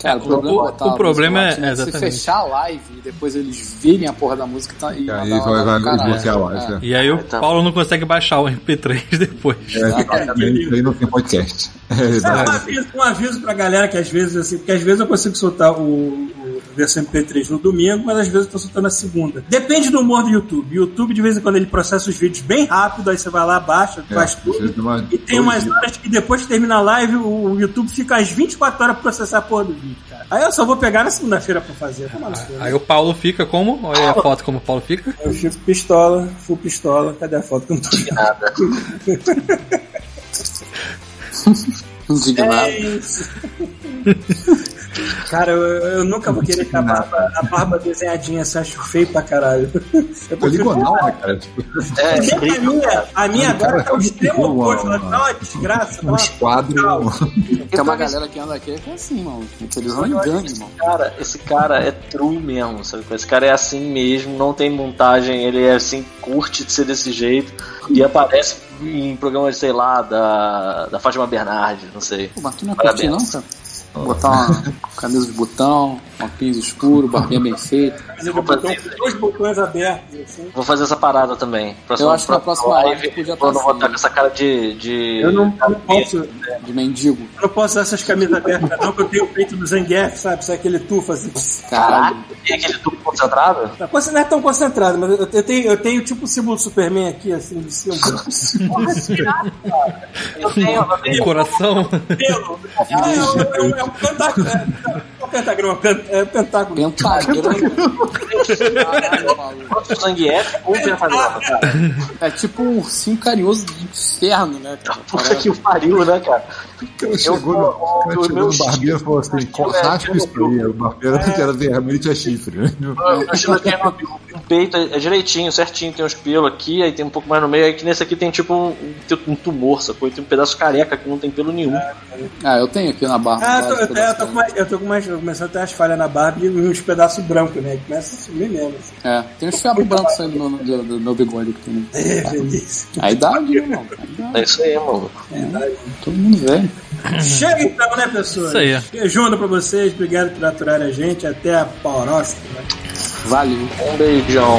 Cara, o problema, o- é botar o a problema música é- latina, se fechar a live e depois eles virem a porra da música tá, e E aí vai, vai bloquear a live. É. é. E aí o Tá. Paulo não consegue baixar o MP3 depois. É, aí não tem podcast. É, É, um aviso, um aviso pra galera que às vezes, assim, porque às vezes eu consigo soltar o, o- versão MP3 no domingo, mas às vezes eu tô soltando na segunda. Depende do humor do YouTube. O YouTube, de vez em quando, ele processa os vídeos bem rápido, aí você vai lá, baixa, É, faz tudo. E tem umas dias. horas que depois que termina a live, o YouTube fica às 24 horas pra processar a porra do vídeo, cara. Aí eu só vou pegar na segunda-feira pra fazer. Né? Aí o Paulo fica como? Olha a foto como o Paulo fica. Eu fico pistola, full pistola. Cadê a foto que eu não tô Nada. Indignado. É isso. Cara, eu, eu nunca vou querer ter a barba, a barba desenhadinha, assim, acho feio pra caralho. Eu prefiro- Poligonal, né, cara? Tipo, É, que a minha, a minha agora tá o extremo Boa, oposto, ela tá uma desgraça. Tá uns uma... quadros. Tem uma galera que anda aqui que é assim, mano. Eles não engane, mano. Cara, esse cara é true mesmo, sabe? Esse cara é assim mesmo, não tem montagem, ele é assim, curte de ser desse jeito e aparece em programas, sei lá, da, da Fátima Bernardes, não sei. Pô, mas tu não é curtir, não, cara? Botar uma camisa de botão, uma pins escuro, barbinha bem feita. Camisa de botão com dois botões abertos, assim. Vou fazer essa parada também. Eu acho que na próxima live podia eu não tá vou assim. estar com essa cara de. de... Eu não, eu não posso, De mendigo. eu não posso usar essas camisas abertas, não, porque eu tenho o peito do Zangief, sabe? Sabe aquele tufo assim. Caralho. Tem aquele tubo concentrado? Tá, não é tão concentrado, mas eu, eu tenho, eu tenho tipo o símbolo do Superman aqui, assim, de cima. Eu tenho, eu tenho. Um coração. Pelo. É, um- é, um- é um pentagrama. É, é um pentagrama, pen- Caralho, maluco. O Zangief ou o pentagrama, cara? É tipo um ursinho carinhoso do inferno, né, cara? Puta que pariu, né, cara? Chegou no, o cara o chegou meu no barbeiro e falou assim: raspa isso aí. O barbeiro que era vermelho tinha chifre. né? Eu estilo um peito é direitinho, certinho, tem uns pelos aqui, aí tem um pouco mais no meio, aí que nesse aqui tem tipo um, um tumor, sacou? Tem um pedaço careca que não tem pelo nenhum. Ah, eu tenho aqui na barba. Ah, eu tô, eu, eu tô com mais, eu tô com mais, eu começando a ter as falhas na barba e uns pedaços brancos, né? Começa a sumir mesmo. Assim. É, tem uns fiapos brancos saindo no, do, do meu bigode aqui também. É, feliz. A idade, né, idade. É isso aí, mano. Todo mundo velho. Chega então, né, pessoas? Isso aí. Beijando pra vocês, obrigado por aturarem a gente. Até a próxima. Valeu. Um beijão.